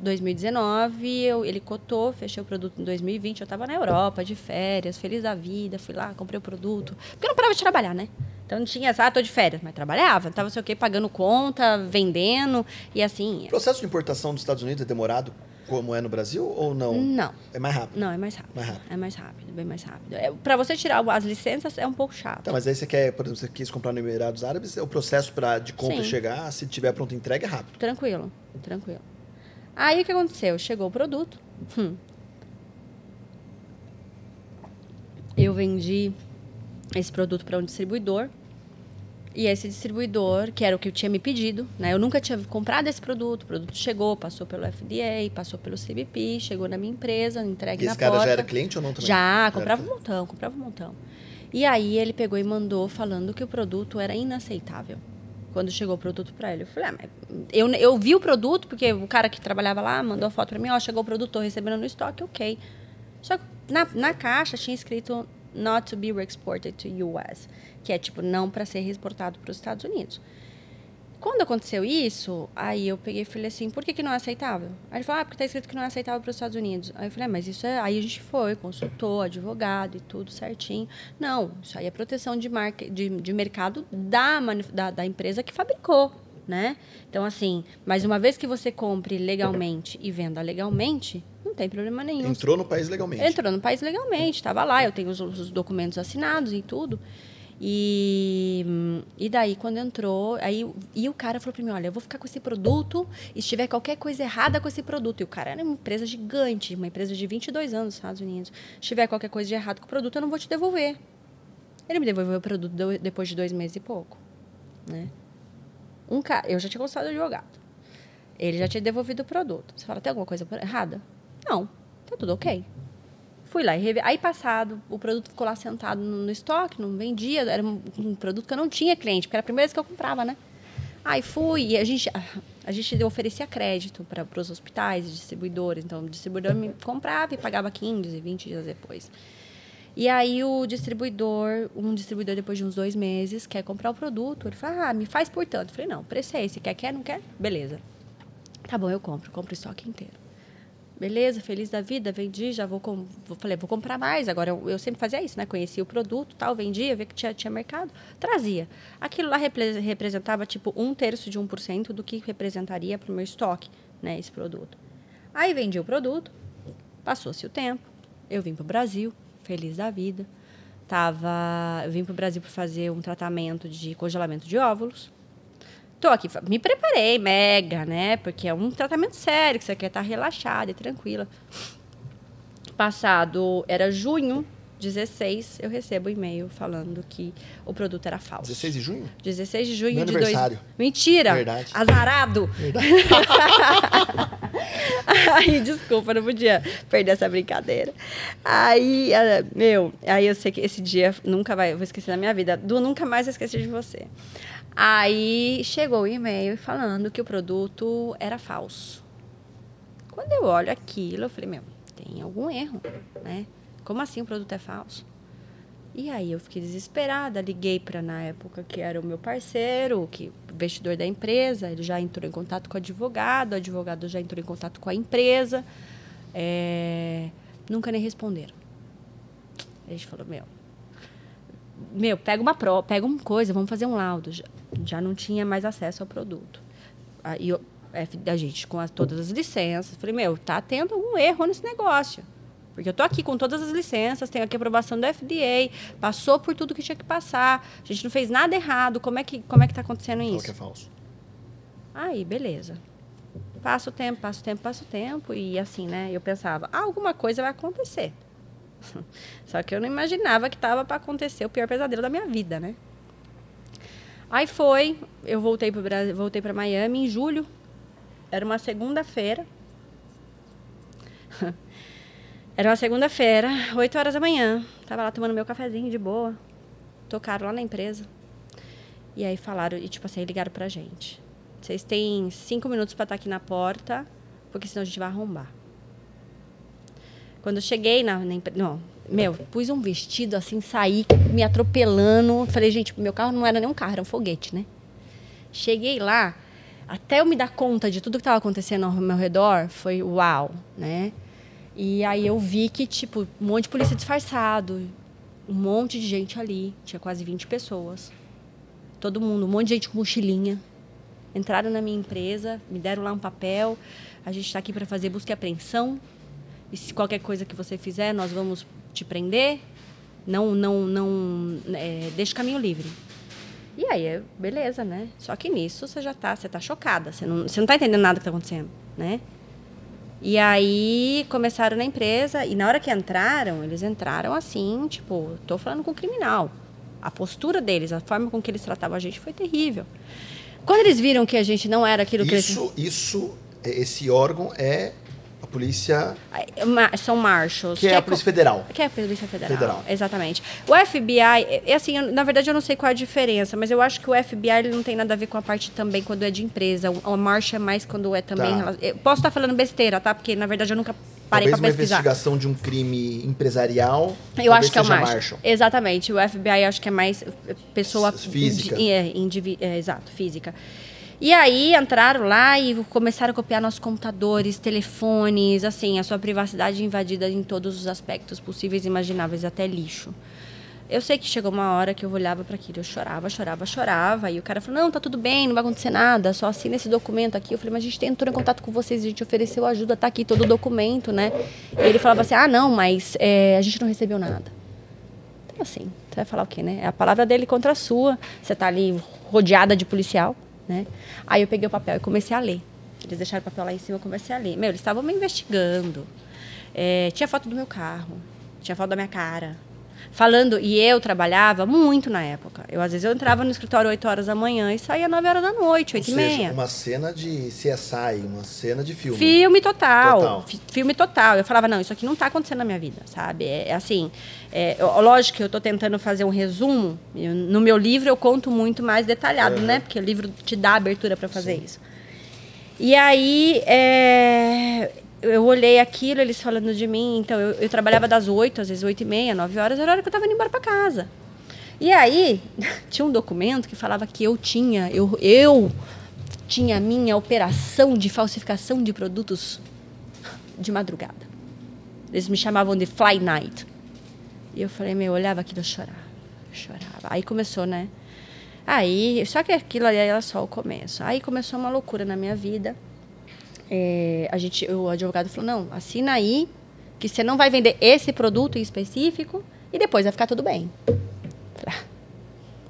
2019, eu, ele cotou, fechei o produto em 2020. Eu estava na Europa, de férias, feliz da vida, fui lá, comprei o produto. Porque eu não parava de trabalhar, né? Então não tinha, ah, tô de férias, mas trabalhava. Tava, sei o quê, pagando conta, vendendo, e assim. O processo de importação dos Estados Unidos é demorado como é no Brasil ou não? Não. É mais rápido. Não, é mais rápido. Mais rápido. É mais rápido, bem mais rápido. É, para você tirar as licenças é um pouco chato. Tá, mas aí você quer, por exemplo, você quis comprar no Emirados Árabes, o processo pra, de compra Sim. chegar, se tiver pronta entrega, é rápido. Tranquilo, tranquilo. Aí o que aconteceu? Chegou o produto. Hum. Eu vendi esse produto para um distribuidor. E esse distribuidor, que era o que eu tinha me pedido, né? Eu nunca tinha comprado esse produto. O produto chegou, passou pelo FDA, passou pelo CBP, chegou na minha empresa, entregue E na esse cara porta. já era cliente ou não também? Já, comprava um montão, comprava um montão. E aí ele pegou e mandou falando que o produto era inaceitável. Quando chegou o produto para ele, eu falei, ah, mas eu, eu vi o produto, porque o cara que trabalhava lá mandou a foto para mim, ó, chegou o produto, tô recebendo no estoque, ok. Só que na, na caixa tinha escrito not to be exported to US, que é tipo não para ser exportado para os Estados Unidos. Quando aconteceu isso, aí eu peguei e falei assim, por que, que não é aceitável? Aí ele falou, ah, porque tá escrito que não é aceitável para os Estados Unidos. Aí eu falei, ah, mas isso é. Aí a gente foi, consultou, advogado e tudo certinho. Não, isso aí é proteção de, marca, de, de mercado da, da, da empresa que fabricou, né? Então, assim, mas uma vez que você compre legalmente e venda legalmente, não tem problema nenhum. Entrou no país legalmente. Entrou no país legalmente, estava lá, eu tenho os, os documentos assinados e tudo. E, e daí, quando entrou, aí, e o cara falou para mim: Olha, eu vou ficar com esse produto e se tiver qualquer coisa errada com esse produto. E o cara era uma empresa gigante, uma empresa de 22 anos nos Estados Unidos. Se tiver qualquer coisa de errado com o produto, eu não vou te devolver. Ele me devolveu o produto depois de dois meses e pouco. Né? Um cara, eu já tinha consultado o advogado. Ele já tinha devolvido o produto. Você fala, tem alguma coisa errada? Não, tá tudo ok. Fui lá e revi... Aí, passado, o produto ficou lá sentado no, estoque, não vendia. Era um, um produto que eu não tinha cliente, porque era a primeira vez que eu comprava, né? Aí fui e a gente, a gente oferecia crédito para os hospitais e distribuidores. Então, o distribuidor me comprava e pagava 15, 20 dias depois. E aí o distribuidor, um distribuidor depois de uns dois meses, quer comprar o produto. Ele fala, ah, me faz por tanto. Eu falei, não, preço é esse. Quer, quer, não quer? Beleza. Tá bom, eu compro. Compro o estoque inteiro. Beleza, feliz da vida, vendi, já vou, com, falei, vou comprar mais. Agora eu, eu sempre fazia isso, né? Conhecia o produto, tal, vendia, via que tinha, tinha mercado, trazia. Aquilo lá repre- representava tipo um terço de 1% do que representaria para o meu estoque, né? Esse produto. Aí vendi o produto, passou-se o tempo, eu vim para o Brasil, feliz da vida. Tava, eu vim para o Brasil para fazer um tratamento de congelamento de óvulos. Tô aqui, me preparei mega, né? Porque é um tratamento sério, que você quer estar relaxada e tranquila. Passado, era junho 16, eu recebo um e-mail falando que o produto era falso. 16 de junho? 16 de junho Meu de dois... aniversário. Mentira! Verdade. Azarado! aí, desculpa, não podia perder essa brincadeira. Aí, ah, meu, aí eu sei que esse dia nunca vai, eu vou esquecer na minha vida. Du, nunca mais vou esquecer de você. Aí chegou o e-mail falando que o produto era falso. Quando eu olho aquilo, eu falei, meu, tem algum erro, né? Como assim o produto é falso? E aí eu fiquei desesperada, liguei para na época que era o meu parceiro, que investidor da empresa, ele já entrou em contato com o advogado, o advogado já entrou em contato com a empresa, é, nunca nem responderam. A gente falou, meu, meu, pega uma prova, pega uma coisa, vamos fazer um laudo. Já, já não tinha mais acesso ao produto. Aí eu, a gente, com as- todas as licenças, falei, meu, tá tendo algum erro nesse negócio. Porque eu tô aqui com todas as licenças, tenho aqui a aprovação do FDA, passou por tudo que tinha que passar, a gente não fez nada errado, como é que, como é que tá acontecendo isso? que é falso. Aí, beleza. Passa o tempo, passa o tempo, passa o tempo. E assim, né? Eu pensava, ah, alguma coisa vai acontecer. Só que eu não imaginava que tava para acontecer o pior pesadelo da minha vida, né? Aí foi, eu voltei para voltei para Miami em julho. Era uma segunda-feira. Era uma segunda-feira, 8 horas da manhã. Tava lá tomando meu cafezinho de boa. Tocaram lá na empresa. E aí falaram, e tipo assim, ligaram pra gente. Vocês têm cinco minutos pra estar aqui na porta, porque senão a gente vai arrombar. Quando eu cheguei na, na empre- Não, meu, pus um vestido assim, saí me atropelando. Falei, gente, meu carro não era nem um carro, era um foguete, né? Cheguei lá, até eu me dar conta de tudo que estava acontecendo ao meu redor, foi uau, né? E aí eu vi que, tipo, um monte de polícia disfarçado, um monte de gente ali, tinha quase 20 pessoas. Todo mundo, um monte de gente com mochilinha. Entraram na minha empresa, me deram lá um papel. A gente está aqui para fazer busca e apreensão. E se qualquer coisa que você fizer, nós vamos te prender. Não, não, não, é, deixa o caminho livre. E aí, é, beleza, né? Só que nisso você já tá, você tá chocada, você não, você não tá entendendo nada que tá acontecendo, né? E aí começaram na empresa e na hora que entraram, eles entraram assim, tipo, tô falando com o criminal. A postura deles, a forma com que eles tratavam a gente foi terrível. Quando eles viram que a gente não era aquilo que eles Isso, isso, esse órgão é polícia, É, são marshals. que é a Polícia Federal. Que é a Polícia Federal. Federal. Exatamente. O FBI, é, é assim, eu- na verdade eu não sei qual é a diferença, mas eu acho que o FBI ele não tem nada a ver com a parte também quando é de empresa. O, o é mais quando é também. Tá. posso estar falando besteira, tá? Porque na verdade eu nunca parei uma pesquisar. investigação de um crime empresarial. Eu acho que é o Marshall. Exatamente. O FBI acho que é mais pessoa física. indi- é, indivi- é, exato, física. E aí entraram lá e começaram a copiar nossos computadores, telefones, assim, a sua privacidade invadida em todos os aspectos possíveis e imagináveis, até lixo. Eu sei que chegou uma hora que eu olhava para aquilo, eu chorava, chorava, chorava, e o cara falou: "Não, tá tudo bem, não vai acontecer nada, só assina esse documento aqui". Eu falei: "Mas a gente entrou em contato com vocês, a gente ofereceu ajuda, tá aqui todo o documento, né?". E ele falava assim: "Ah, não, mas é, a gente não recebeu nada". Então, assim, você vai falar o quê, né? É a palavra dele contra a sua. Você tá ali rodeada de policial, né? Aí eu peguei o papel e comecei a ler. Eles deixaram o papel lá em cima, eu comecei a ler. Meu, eles estavam me investigando. É, tinha foto do meu carro, tinha foto da minha cara. Falando, e eu trabalhava muito na época. Eu, às vezes, eu entrava no escritório 8 horas da manhã e saía 9 horas da noite, Ou 8 e seja, meia. uma cena de CSI, uma cena de filme. Filme total. Total. Fi- Filme total. Eu falava, não, isso aqui não está acontecendo na minha vida, sabe? É, é assim, é, lógico que eu estou tentando fazer um resumo. Eu- no meu livro eu conto muito mais detalhado, né? Porque o livro te dá abertura para fazer isso. E aí, é, eu olhei aquilo, eles falando de mim. Então, eu, eu trabalhava das 8, às vezes 8 e meia, 9 horas, era a hora que eu estava indo embora para casa. E aí, tinha um documento que falava que eu tinha, eu, eu tinha a minha operação de falsificação de produtos de madrugada. Eles me chamavam de Fly Night. E eu falei, meu, eu olhava aquilo, eu chorava, eu chorava. Aí começou, né? Aí, só que aquilo ali era só o começo. Aí começou uma loucura na minha vida. É, a gente, o advogado falou, não, assina aí que você não vai vender esse produto em específico e depois vai ficar tudo bem. Ah,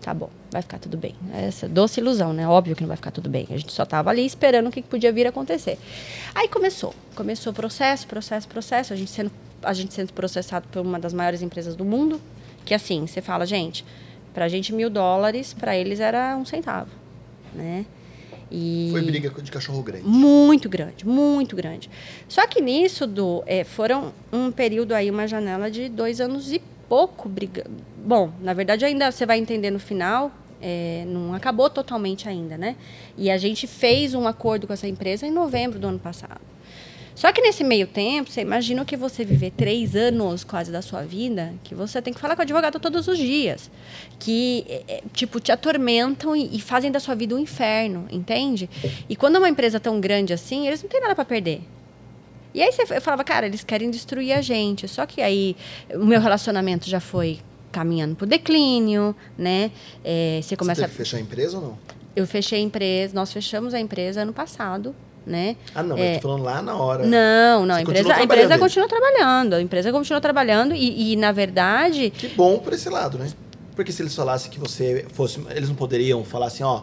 tá bom, vai ficar tudo bem. Essa doce ilusão, né? Óbvio que não vai ficar tudo bem. A gente só tava ali esperando o que podia vir a acontecer. Aí começou. Começou processo, processo, processo. A gente sendo a gente sendo processado por uma das maiores empresas do mundo. Que assim, você fala, gente, pra gente mil dólares, pra eles era um centavo, né? E Foi briga de cachorro grande. muito grande, muito grande. Só que nisso, do é, foram um período aí, uma janela de dois anos e pouco brigando. Bom, na verdade ainda você vai entender no final, é, não acabou totalmente ainda, né? E a gente fez um acordo com essa empresa em novembro do ano passado. Só que nesse meio tempo, você imagina que você viver três anos quase da sua vida, que você tem que falar com o advogado todos os dias, que é, é, tipo te atormentam e, e fazem da sua vida um inferno, entende? E quando é uma empresa tão grande assim, eles não têm nada para perder. E aí você, eu falava, cara, eles querem destruir a gente. Só que aí o meu relacionamento já foi caminhando pro declínio, né? É, você Você começa teve que fechar a empresa ou não? eu fechei a empresa, nós fechamos a empresa ano passado, né? Ah, não, É. tô falando lá na hora. Não, não, a empresa, a empresa continua trabalhando. A empresa continua trabalhando e, e, na verdade, Que bom por esse lado, né? Porque se eles falassem que você fosse. Eles não poderiam falar assim, ó.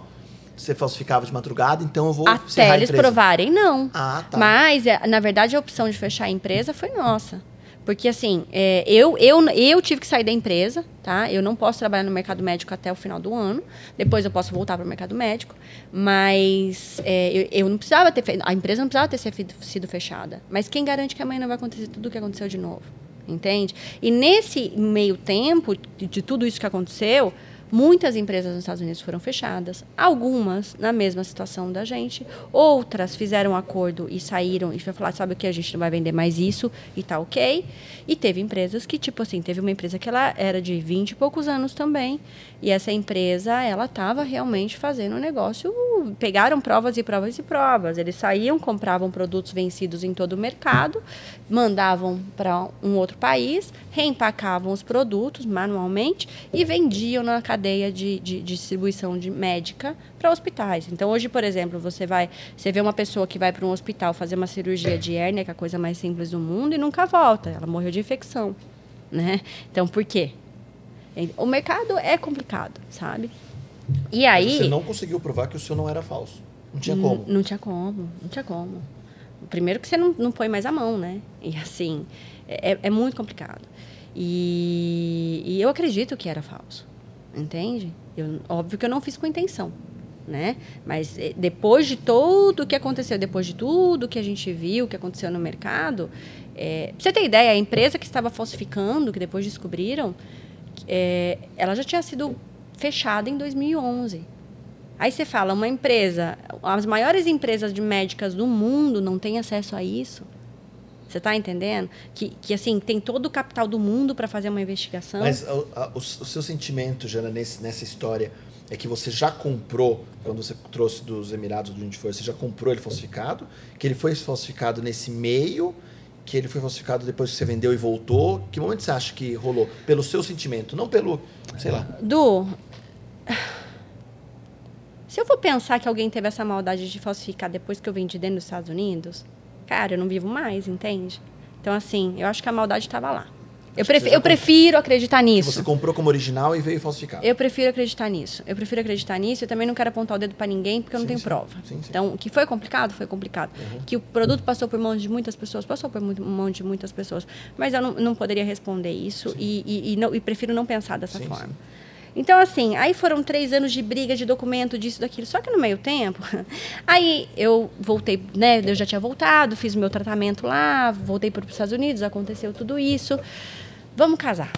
Você falsificava de madrugada, então eu vou até eles provarem, não. Ah, tá. Mas, é, na verdade, a opção de fechar a empresa foi nossa. Porque, assim, é, eu, eu, eu tive que sair da empresa, tá? Eu não posso trabalhar no mercado médico até o final do ano. Depois eu posso voltar para o mercado médico. Mas é, eu, eu não precisava ter. A empresa não precisava ter sido- fechada. Mas quem garante que amanhã não vai acontecer tudo o que aconteceu de novo? Entende? E nesse meio tempo de tudo isso que aconteceu, muitas empresas nos Estados Unidos foram fechadas. Algumas na mesma situação da gente. Outras fizeram um acordo e saíram e falaram, sabe o que? A gente não vai vender mais isso e tá ok. E teve empresas que, tipo assim, teve uma empresa que ela era de 20 e poucos anos também. E essa empresa, ela estava realmente fazendo um negócio. Pegaram provas e provas e provas. Eles saíam, compravam produtos vencidos em todo o mercado, mandavam para um outro país, reempacavam os produtos manualmente e vendiam na cadeia de, de- de distribuição de médica para hospitais. Então, hoje, por exemplo, você vai, você vê uma pessoa que vai para um hospital fazer uma cirurgia de hérnia, que é a coisa mais simples do mundo, e nunca volta. Ela morreu de infecção, né? Então, por quê? O mercado é complicado, sabe? E aí Você não conseguiu provar que o seu não era falso. Não tinha como. Não tinha como, não tinha como. Primeiro que você não, não põe mais a mão, né? E assim, é, é muito complicado. E, e eu acredito que era falso, entende? Eu, óbvio que eu não fiz com intenção, né? Mas eh, depois de tudo o que aconteceu, depois de tudo que a gente viu, que aconteceu no mercado, é, pra você ter ideia, a empresa que estava falsificando, que depois descobriram, é, ela já tinha sido fechada em 2011. Aí você fala, uma empresa, as maiores empresas de médicas do mundo não têm acesso a isso. Você está entendendo? Que, que assim, tem todo o capital do mundo para fazer uma investigação. Mas o, a- o- o seu sentimento, Jana, nesse, nessa história, é que você já comprou, quando você trouxe dos Emirados, de onde foi, você já comprou ele falsificado? Que ele foi falsificado nesse meio? Que ele foi falsificado depois que você vendeu e voltou? Que momento você acha que rolou? Pelo seu sentimento, não pelo, sei lá. Du, se eu for pensar que alguém teve essa maldade de falsificar depois que eu vendi dentro dos Estados Unidos, cara, eu não vivo mais, entende? Então, assim, eu acho que a maldade estava lá. Eu, pref- eu prefiro acreditar nisso. você comprou como original e veio falsificado. Eu prefiro acreditar nisso. Eu prefiro acreditar nisso. Eu também não quero apontar o dedo para ninguém porque eu não Sim, tenho sim. prova. Sim. Então, que foi complicado, foi complicado. Que o produto passou por mãos de muitas pessoas, passou por mão de muitas pessoas. Mas eu não, não poderia responder isso e, e, e não- e prefiro não pensar dessa forma. Então, assim, aí foram três anos de briga, de documento, disso, daquilo. Só que no meio tempo, aí eu voltei, né? Eu já tinha voltado, fiz o meu tratamento lá, voltei para os Estados Unidos, aconteceu tudo isso. Vamos casar.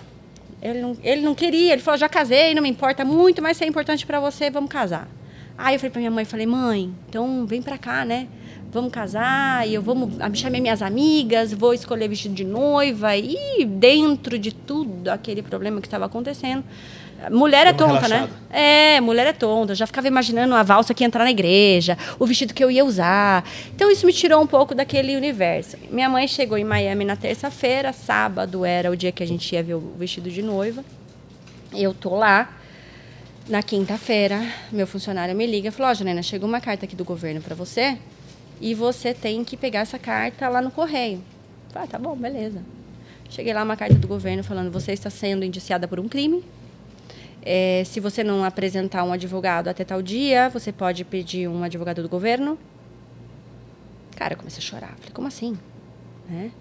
Ele não, ele não queria, ele falou, já casei, não me importa muito, mas se é importante para você, vamos casar. Aí eu falei para minha mãe, falei, mãe, então vem para cá, né? Vamos casar, e eu vamos, ah, chamei minhas amigas, vou escolher vestido de noiva, e dentro de tudo aquele problema que estava acontecendo, mulher é tonta, né? É, mulher é tonta. Eu já ficava imaginando a valsa que ia entrar na igreja, o vestido que eu ia usar. Então isso me tirou um pouco daquele universo. Minha mãe chegou em Miami na terça-feira, sábado era o dia que a gente ia ver o vestido de noiva. Eu tô lá. Na quinta-feira, meu funcionário me liga e falou: Ó, Janena, chegou uma carta aqui do governo para você e você tem que pegar essa carta lá no correio. Ah, tá bom, beleza. Cheguei lá, uma carta do governo falando: você está sendo indiciada por um crime. É, se você não apresentar um advogado até tal dia, você pode pedir um advogado do governo. Cara, eu comecei a chorar. Falei, como assim? Né?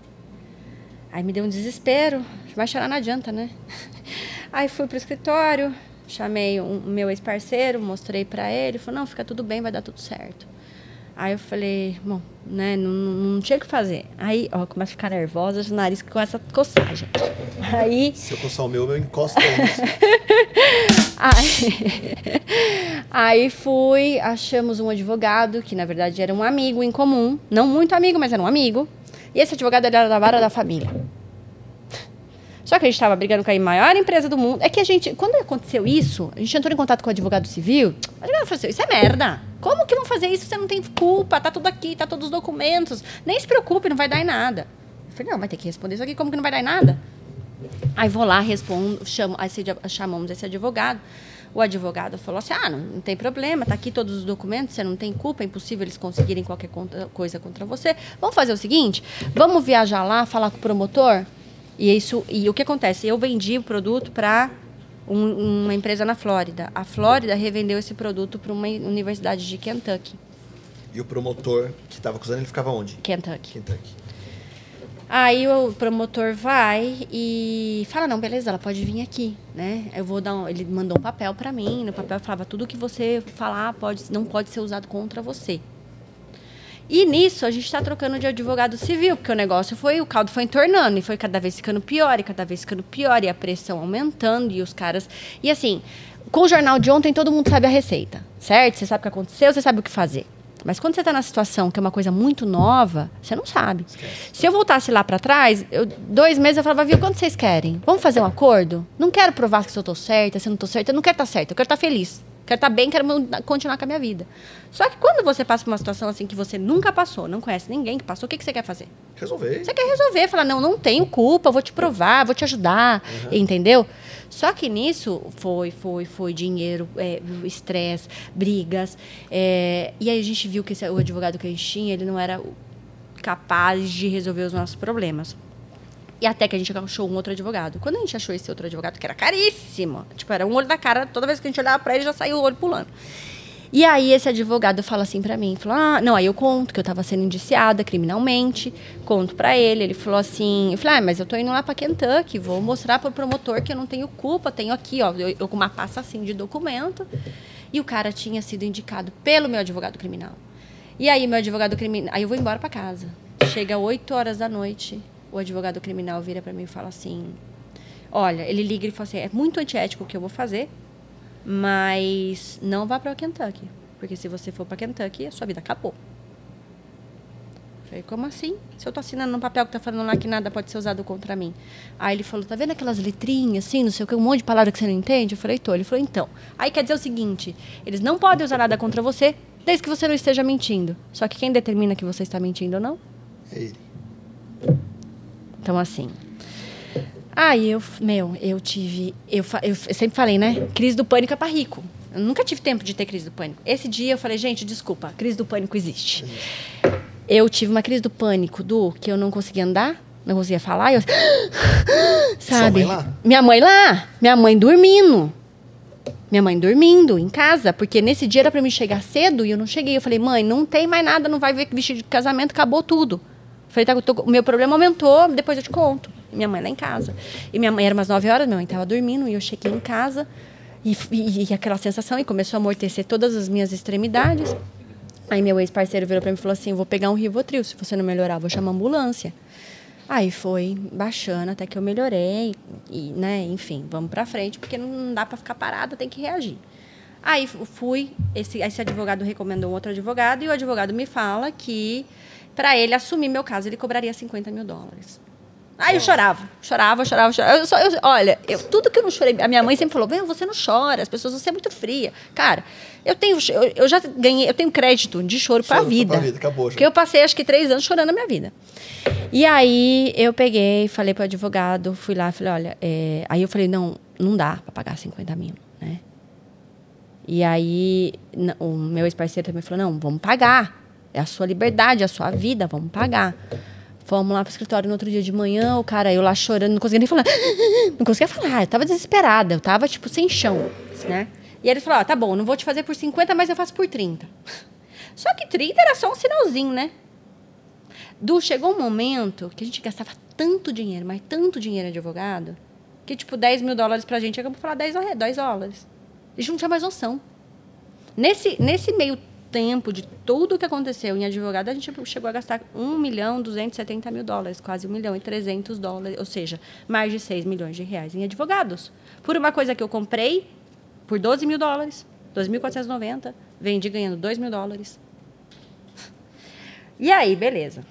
Aí me deu um desespero. Vai chorar não adianta, né? Aí fui pro escritório, chamei o um, meu ex-parceiro, mostrei para ele, falou: "Não, fica tudo bem, vai dar tudo certo". Aí eu falei, bom, né, não, não tinha o que fazer. Aí, ó, começa a ficar nervosa, o nariz com essa coçagem. Aí. Se eu coçar o meu, eu encosto aí, aí fui, achamos um advogado, que na verdade era um amigo em comum. Não muito amigo, mas era um amigo. E esse advogado era da vara da família. Só que a gente estava brigando com a maior empresa do mundo. É que a gente, quando aconteceu isso, a gente entrou em contato com o advogado civil. O advogado falou assim: Isso é merda. Como que vão fazer isso? Você não tem culpa, tá tudo aqui, tá todos os documentos. Nem se preocupe, não vai dar em nada. Eu falei: Não, vai ter que responder isso aqui, como que não vai dar em nada? Aí vou lá, respondo, chamo, aí chamamos esse advogado. O advogado falou assim: ah, não, não, tem problema, tá aqui todos os documentos, você não tem culpa, é impossível eles conseguirem qualquer coisa contra você. Vamos fazer o seguinte: vamos viajar lá, falar com o promotor e isso e o que acontece? Eu vendi o produto para um, uma empresa na Flórida. A Flórida revendeu esse produto para uma universidade de Kentucky. E o promotor que estava acusando, ele ficava onde? Kentucky. Kentucky. Aí o promotor vai e fala: "Não, beleza, ela pode vir aqui, né? Eu vou dar um... ele mandou um papel para mim, no papel falava tudo que você falar pode não pode ser usado contra você. E nisso a gente está trocando de advogado civil, porque o negócio foi, o caldo foi entornando e foi cada vez ficando pior e cada vez ficando pior e a pressão aumentando e os caras. E assim, com o jornal de ontem todo mundo sabe a receita, certo? Você sabe o que aconteceu, você sabe o que fazer. Mas quando você está na situação que é uma coisa muito nova, você não sabe. Esquece. Se eu voltasse lá para trás, eu, dois meses eu falava, viu, quanto vocês querem? Vamos fazer um acordo? Não quero provar que eu estou certa, se eu não estou certa. Eu não quero estar certa, eu quero estar feliz. Quero estar bem, quero continuar com a minha vida. Só que quando você passa por uma situação assim que você nunca passou, não conhece ninguém que passou, o que, que você quer fazer? Resolver. Você quer resolver, falar, não, não tenho culpa, vou te provar, vou te ajudar, uhum. entendeu? Só que nisso foi, foi, foi dinheiro, é, estresse, brigas. É, e aí a gente viu que esse, o advogado que a gente tinha, ele não era capaz de resolver os nossos problemas. E até que a gente achou um outro advogado. Quando a gente achou esse outro advogado, que era caríssimo, tipo, era um olho da cara, toda vez que a gente olhava pra ele, já saiu o olho pulando. E aí esse advogado fala assim para mim, falou: "Ah, não, aí eu conto que eu tava sendo indiciada criminalmente, conto para ele". Ele falou assim: "Eu falei: ah, mas eu tô indo lá para Kentucky, vou mostrar pro promotor que eu não tenho culpa, tenho aqui, ó, eu, com uma pasta assim de documento". E o cara tinha sido indicado pelo meu advogado criminal. E aí meu advogado criminal, aí eu vou embora para casa. Chega 8 horas da noite, o advogado criminal vira para mim e fala assim: Olha, ele liga e fala assim: é muito antiético o que eu vou fazer, mas não vá para o Kentucky. Porque se você for para Kentucky, a sua vida acabou. Eu falei, como assim? Se eu tô assinando um papel que tá falando lá que nada pode ser usado contra mim. Aí ele falou, tá vendo aquelas letrinhas, assim, não sei o que, um monte de palavras que você não entende? Eu falei, tô. Ele falou, então. Aí quer dizer o seguinte, eles não podem usar nada contra você, desde que você não esteja mentindo. Só que quem determina que você está mentindo ou não? É ele. Então, assim. Aí eu, meu, eu tive. Eu, eu, sempre falei, né? Crise do pânico é para rico. Eu nunca tive tempo de ter crise do pânico. Esse dia eu falei, gente, desculpa, crise do pânico existe. Eu tive uma crise do pânico do que eu não conseguia andar, não conseguia falar, eu. Sabe? Mãe Minha mãe lá, minha mãe dormindo. Minha mãe dormindo em casa, porque nesse dia era para mim chegar cedo e eu não cheguei. Eu falei, mãe, não tem mais nada, não vai ver vestido de casamento, acabou tudo. Falei, tá, tô, o meu problema aumentou, depois eu te conto. Minha mãe lá em casa. E minha mãe era umas 9 horas, minha mãe estava dormindo, e eu cheguei em casa, e, e, e, aquela sensação, e começou a amortecer todas as minhas extremidades. Aí meu ex-parceiro virou para mim e falou assim: vou pegar um Rivotril, se você não melhorar, vou chamar a ambulância. Aí foi baixando até que eu melhorei, e, né, enfim, vamos para frente, porque não dá para ficar parada, tem que reagir. Aí fui, esse, esse advogado recomendou um outro advogado, e o advogado me fala que para ele assumir meu caso, ele cobraria 50 mil dólares. Aí eu chorava, chorava, chorava, chorava. Eu só, eu, olha, eu, tudo que eu não chorei. A minha mãe sempre falou: Vem, você não chora, as pessoas você é muito fria. Cara, eu tenho, eu, eu já ganhei, eu tenho crédito de choro, para a vida. vida acabou, já. Porque eu passei acho que três anos chorando na minha vida. E aí eu peguei, falei para o advogado, fui lá, falei: Olha, é... aí eu falei: Não, não dá para pagar 50 mil, né? E aí o meu ex-parceiro também falou: Não, vamos pagar. É a sua liberdade, é a sua vida, vamos pagar. Fomos lá pro escritório no outro dia de manhã, o cara, eu lá chorando, não conseguia nem falar. Não conseguia falar, eu tava desesperada, eu tava, tipo, sem chão, né? E ele falou, ó, tá bom, não vou te fazer por 50, mas eu faço por 30. Só que 30 era só um sinalzinho, né? Du, chegou um momento que a gente gastava tanto dinheiro, mas tanto dinheiro de advogado, que tipo 10 mil dólares pra gente como falar 10, dólares- 10 dólares. A gente não tinha mais noção. Nesse, nesse meio tempo de tudo que aconteceu em advogado, a gente chegou a gastar 1 milhão 270 mil dólares, quase 1 milhão e 300 dólares, ou seja, mais de 6 milhões de reais em advogados. Por uma coisa que eu comprei por 12 mil dólares, 2.490, vendi ganhando 2 mil dólares. E aí, beleza.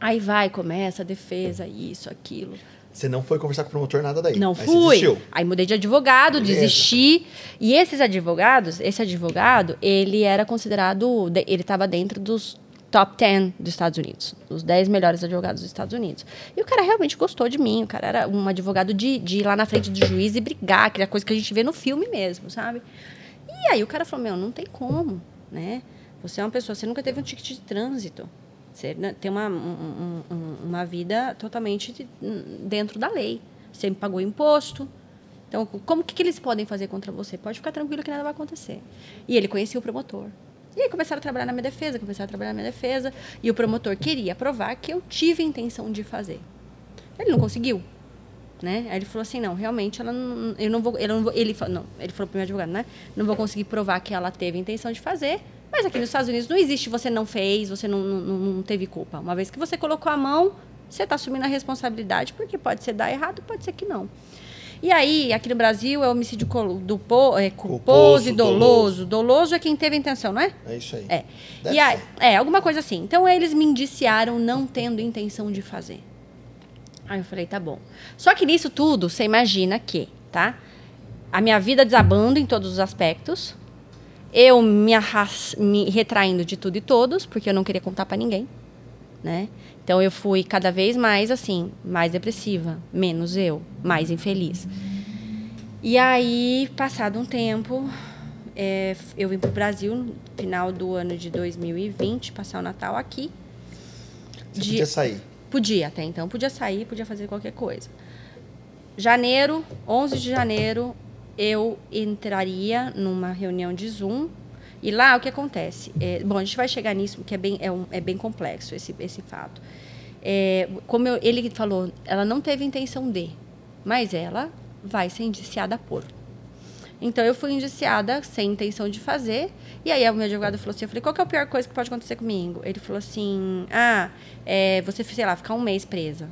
Aí vai, começa a defesa, isso, aquilo. Você não foi conversar com o promotor, nada daí. Não Aí fui. Aí mudei de advogado, Beleza. desisti. E esses advogados, esse advogado, ele era considerado, de- ele estava dentro dos top 10 dos Estados Unidos, os 10 melhores advogados dos Estados Unidos. E o cara realmente gostou de mim, o cara era um advogado de, de ir lá na frente do juiz e brigar, aquela coisa que a gente vê no filme mesmo, sabe? E aí o cara falou, meu, não tem como, né? Você é uma pessoa, você nunca teve um ticket de trânsito. Você né, tem uma, um- um- um- uma vida totalmente de- dentro da lei. Sempre pagou imposto. Então, como que, que eles podem fazer contra você? Pode ficar tranquilo que nada vai acontecer. E ele conhecia o promotor. E aí começaram a trabalhar na minha defesa, começaram a trabalhar na minha defesa. E o promotor queria provar que eu tive a intenção de fazer. Ele não conseguiu. Né? Aí ele falou assim, não, realmente ela não, eu não vou, eu não vou, ele falou, não, ele falou meu advogado, né? Não vou conseguir provar que ela teve a intenção de fazer, mas aqui nos Estados Unidos não existe você não fez, você não, não, não teve culpa. Uma vez que você colocou a mão, você está assumindo a responsabilidade, porque pode ser dar errado, pode ser que não. E aí, aqui no Brasil, é homicídio do é, culposo e doloso. Doloso é quem teve a intenção, não é? É isso aí. É. Deve e aí, ser. é, alguma coisa assim. Então eles me indiciaram não tendo intenção de fazer. Aí eu falei, tá bom. Só que nisso tudo, você imagina que, tá? A minha vida desabando em todos os aspectos. Eu me, arras- me retraindo de tudo e todos, porque eu não queria contar pra ninguém, né? Então eu fui cada vez mais assim, mais depressiva, menos eu, mais infeliz. E aí, passado um tempo, é, eu vim pro Brasil no final do ano de 2020, passar o Natal aqui. Você De- podia sair. Podia até então, podia sair, podia fazer qualquer coisa. Janeiro, 11 de janeiro, eu entraria numa reunião de Zoom. E lá o que acontece? É, bom, a gente vai chegar nisso, que é bem, é um- é bem complexo esse, esse fato. É, como eu- ele falou, ela não teve intenção de, mas ela vai ser indiciada por. Então eu fui indiciada sem intenção de fazer. E aí o meu advogado falou assim: eu falei, qual que é a pior coisa que pode acontecer comigo? Ele falou assim: ah, é, você, sei lá, ficar um mês presa.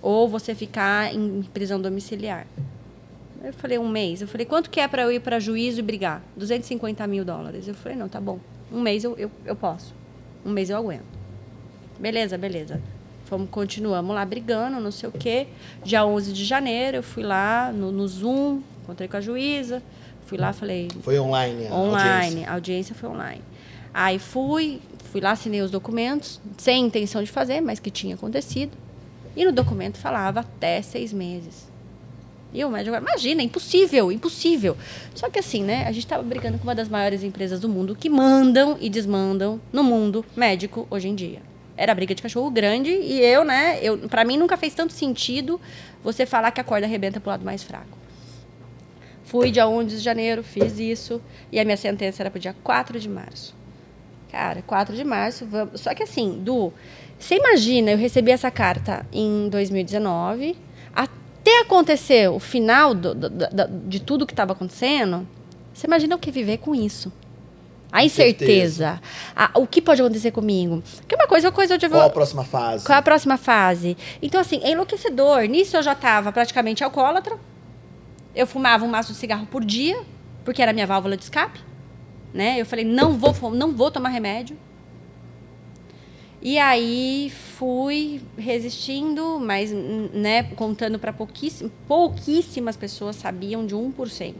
Ou você ficar em prisão domiciliar. Eu falei, um mês. Eu falei, quanto que é para eu ir para juízo e brigar? 250 mil dólares. Eu falei, não, tá bom. Um mês eu, eu, eu posso. Um mês eu aguento. Beleza, beleza. Fomos, continuamos lá brigando, não sei o quê. Dia 11 de janeiro, eu fui lá no, no Zoom, encontrei com a juíza. Fui lá, falei, Foi online. a online, audiência. a audiência foi online. Aí fui, fui lá, assinei os documentos, sem intenção de fazer, mas que tinha acontecido. E no documento falava até seis meses. E o médico, imagina, impossível, impossível. Só que assim, né, a gente estava brigando com uma das maiores empresas do mundo que mandam e desmandam no mundo médico hoje em dia. Era briga de cachorro grande e eu, né, eu, para mim nunca fez tanto sentido você falar que a corda arrebenta pro lado mais fraco. Fui dia 11 de janeiro, fiz isso. E a minha sentença era pro dia 4 de março. Cara, 4 de março, vamos. Só que assim, Du, você imagina, eu recebi essa carta em 2019. Até acontecer o final do- do- do- de tudo que estava acontecendo, você imagina o que viver com isso? A incerteza. a- o que pode acontecer comigo? Porque uma coisa é coisa de Qual a próxima fase? qual é a próxima fase? Então, assim, é enlouquecedor. Nisso eu já estava praticamente alcoólatra. Eu fumava um maço de cigarro por dia, porque era a minha válvula de escape. Né? Eu falei, não vou, não vou tomar remédio. E aí fui resistindo, mas né, contando para pouquíssimas, pouquíssimas pessoas sabiam de 1%.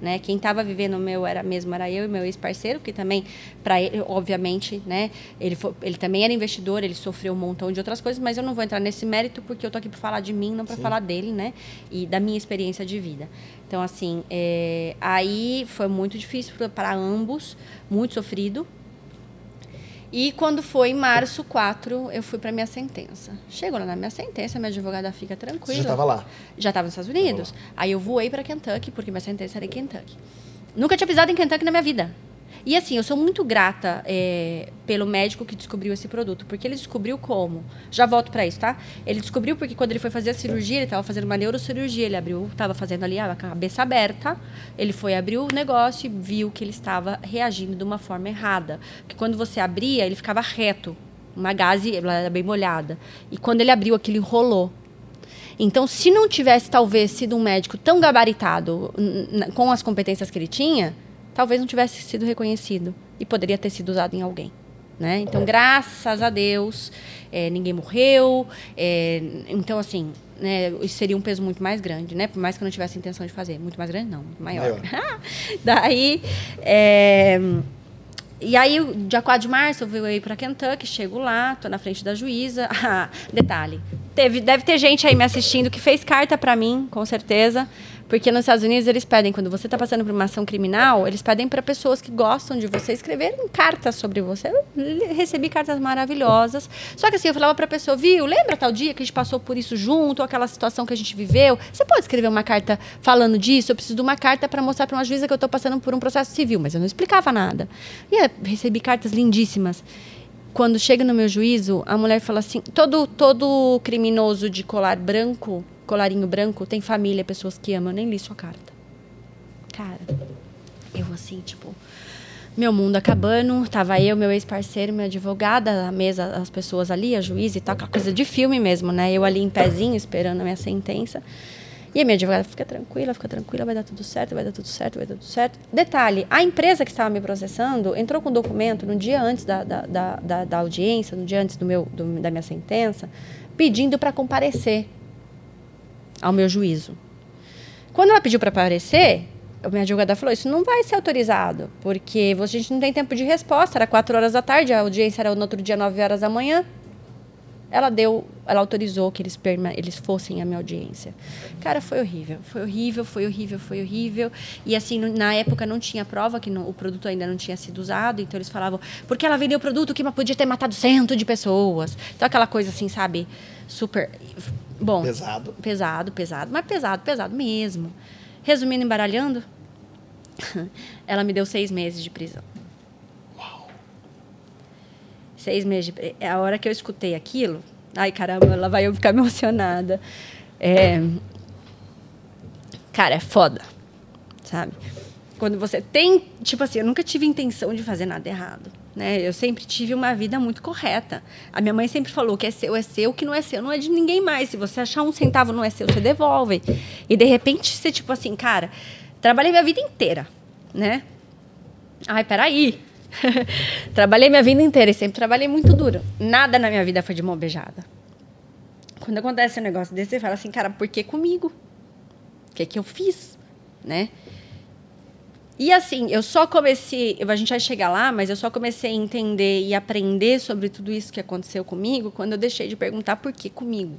Né? Quem estava vivendo o meu era mesmo era eu e meu ex-parceiro, que também para ele, obviamente, né, ele foi, ele também era investidor, ele sofreu um montão de outras coisas, mas eu não vou entrar nesse mérito porque eu tô aqui para falar de mim, não para falar dele, né, e da minha experiência de vida. Então assim, é, aí foi muito difícil para ambos, muito sofrido. E quando foi em março 4, eu fui para minha sentença. Chegou na minha sentença, minha advogada fica tranquila. Você já estava lá. Já estava nos Estados Unidos. Aí eu voei para Kentucky, porque minha sentença era em Kentucky. Nunca tinha pisado em Kentucky na minha vida. E assim, eu sou muito grata é, pelo médico que descobriu esse produto, porque ele descobriu como. Já volto para isso, tá? Ele descobriu porque quando ele foi fazer a cirurgia, ele estava fazendo uma neurocirurgia, ele abriu, estava fazendo ali a cabeça aberta, ele foi abrir o negócio e viu que ele estava reagindo de uma forma errada. Porque quando você abria, ele ficava reto, uma gaze, ela era bem molhada. E quando ele abriu, aquilo enrolou. Então, se não tivesse talvez sido um médico tão gabaritado com as competências que ele tinha, talvez não tivesse sido reconhecido e poderia ter sido usado em alguém. Né? Então, graças a Deus, eh, ninguém morreu. eh, então, assim, né, isso seria um peso muito mais grande, né? Por mais que eu não tivesse intenção de fazer. Muito mais grande, não, muito maior. Daí, eh, e aí, dia 4 de março, eu vou ir para Kentucky, chego lá, tô na frente da juíza. Ah, detalhe, teve, deve ter gente aí me assistindo que fez carta para mim, com certeza. Porque nos Estados Unidos eles pedem, quando você está passando por uma ação criminal, eles pedem para pessoas que gostam de você escreverem cartas sobre você. Eu recebi cartas maravilhosas. Só que assim, eu falava para a pessoa, viu, lembra tal dia que a gente passou por isso junto, aquela situação que a gente viveu? Você pode escrever uma carta falando disso? Eu preciso de uma carta para mostrar para uma juíza que eu estou passando por um processo civil, mas eu não explicava nada. E eu recebi cartas lindíssimas quando chega no meu juízo, a mulher fala assim: todo, todo criminoso de colar branco, colarinho branco, tem família, pessoas que amam. Eu nem li sua carta. Cara, eu assim, tipo, meu mundo acabando. Tava eu, meu ex-parceiro, minha advogada, a mesa, as pessoas ali, a juíza e tal, aquela coisa de filme mesmo, né? Eu ali em pezinho, esperando a minha sentença. E a minha advogada fica tranquila, fica tranquila, vai dar tudo certo, vai dar tudo certo, vai dar tudo certo. Detalhe, a empresa que estava me processando entrou com um documento no dia antes da, da, da, da, da audiência, no dia antes do meu, do- da minha sentença, pedindo para comparecer ao meu juízo. Quando ela pediu para aparecer, a minha advogada falou: Isso não vai ser autorizado, porque a gente não tem tempo de resposta. Era 4 horas da tarde, a audiência era no outro dia, 9 horas da manhã. Ela deu, ela autorizou que eles, eles fossem à minha audiência. Cara, foi horrível, foi horrível, foi horrível, foi horrível. E assim, na época não tinha prova que o produto ainda não tinha sido usado, então eles falavam, porque ela vendeu o produto que podia ter matado cento de pessoas. Então aquela coisa assim, sabe, super. Bom. Pesado. Pesado, pesado, mas pesado, pesado mesmo. Resumindo, embaralhando, ela me deu seis meses de prisão. Seis meses de pri- A hora que eu escutei aquilo, ai caramba, ela vai eu ficar emocionada. É, Cara, é foda, sabe? Quando você tem, tipo assim, eu nunca tive intenção de fazer nada errado, né? Eu sempre tive uma vida muito correta. A minha mãe sempre falou que é seu é seu, que não é seu não é de ninguém mais. Se você achar um centavo não é seu, você devolve. E de repente você tipo assim, cara, trabalhei minha vida inteira, né? Ai, peraí. trabalhei minha vida inteira e sempre trabalhei muito duro. Nada na minha vida foi de mão beijada. Quando acontece um negócio desse, você fala assim, cara, por que comigo? O que, que eu fiz? Né? E assim, eu só comecei, a gente vai chegar lá, mas eu só comecei a entender e aprender sobre tudo isso que aconteceu comigo quando eu deixei de perguntar por que comigo.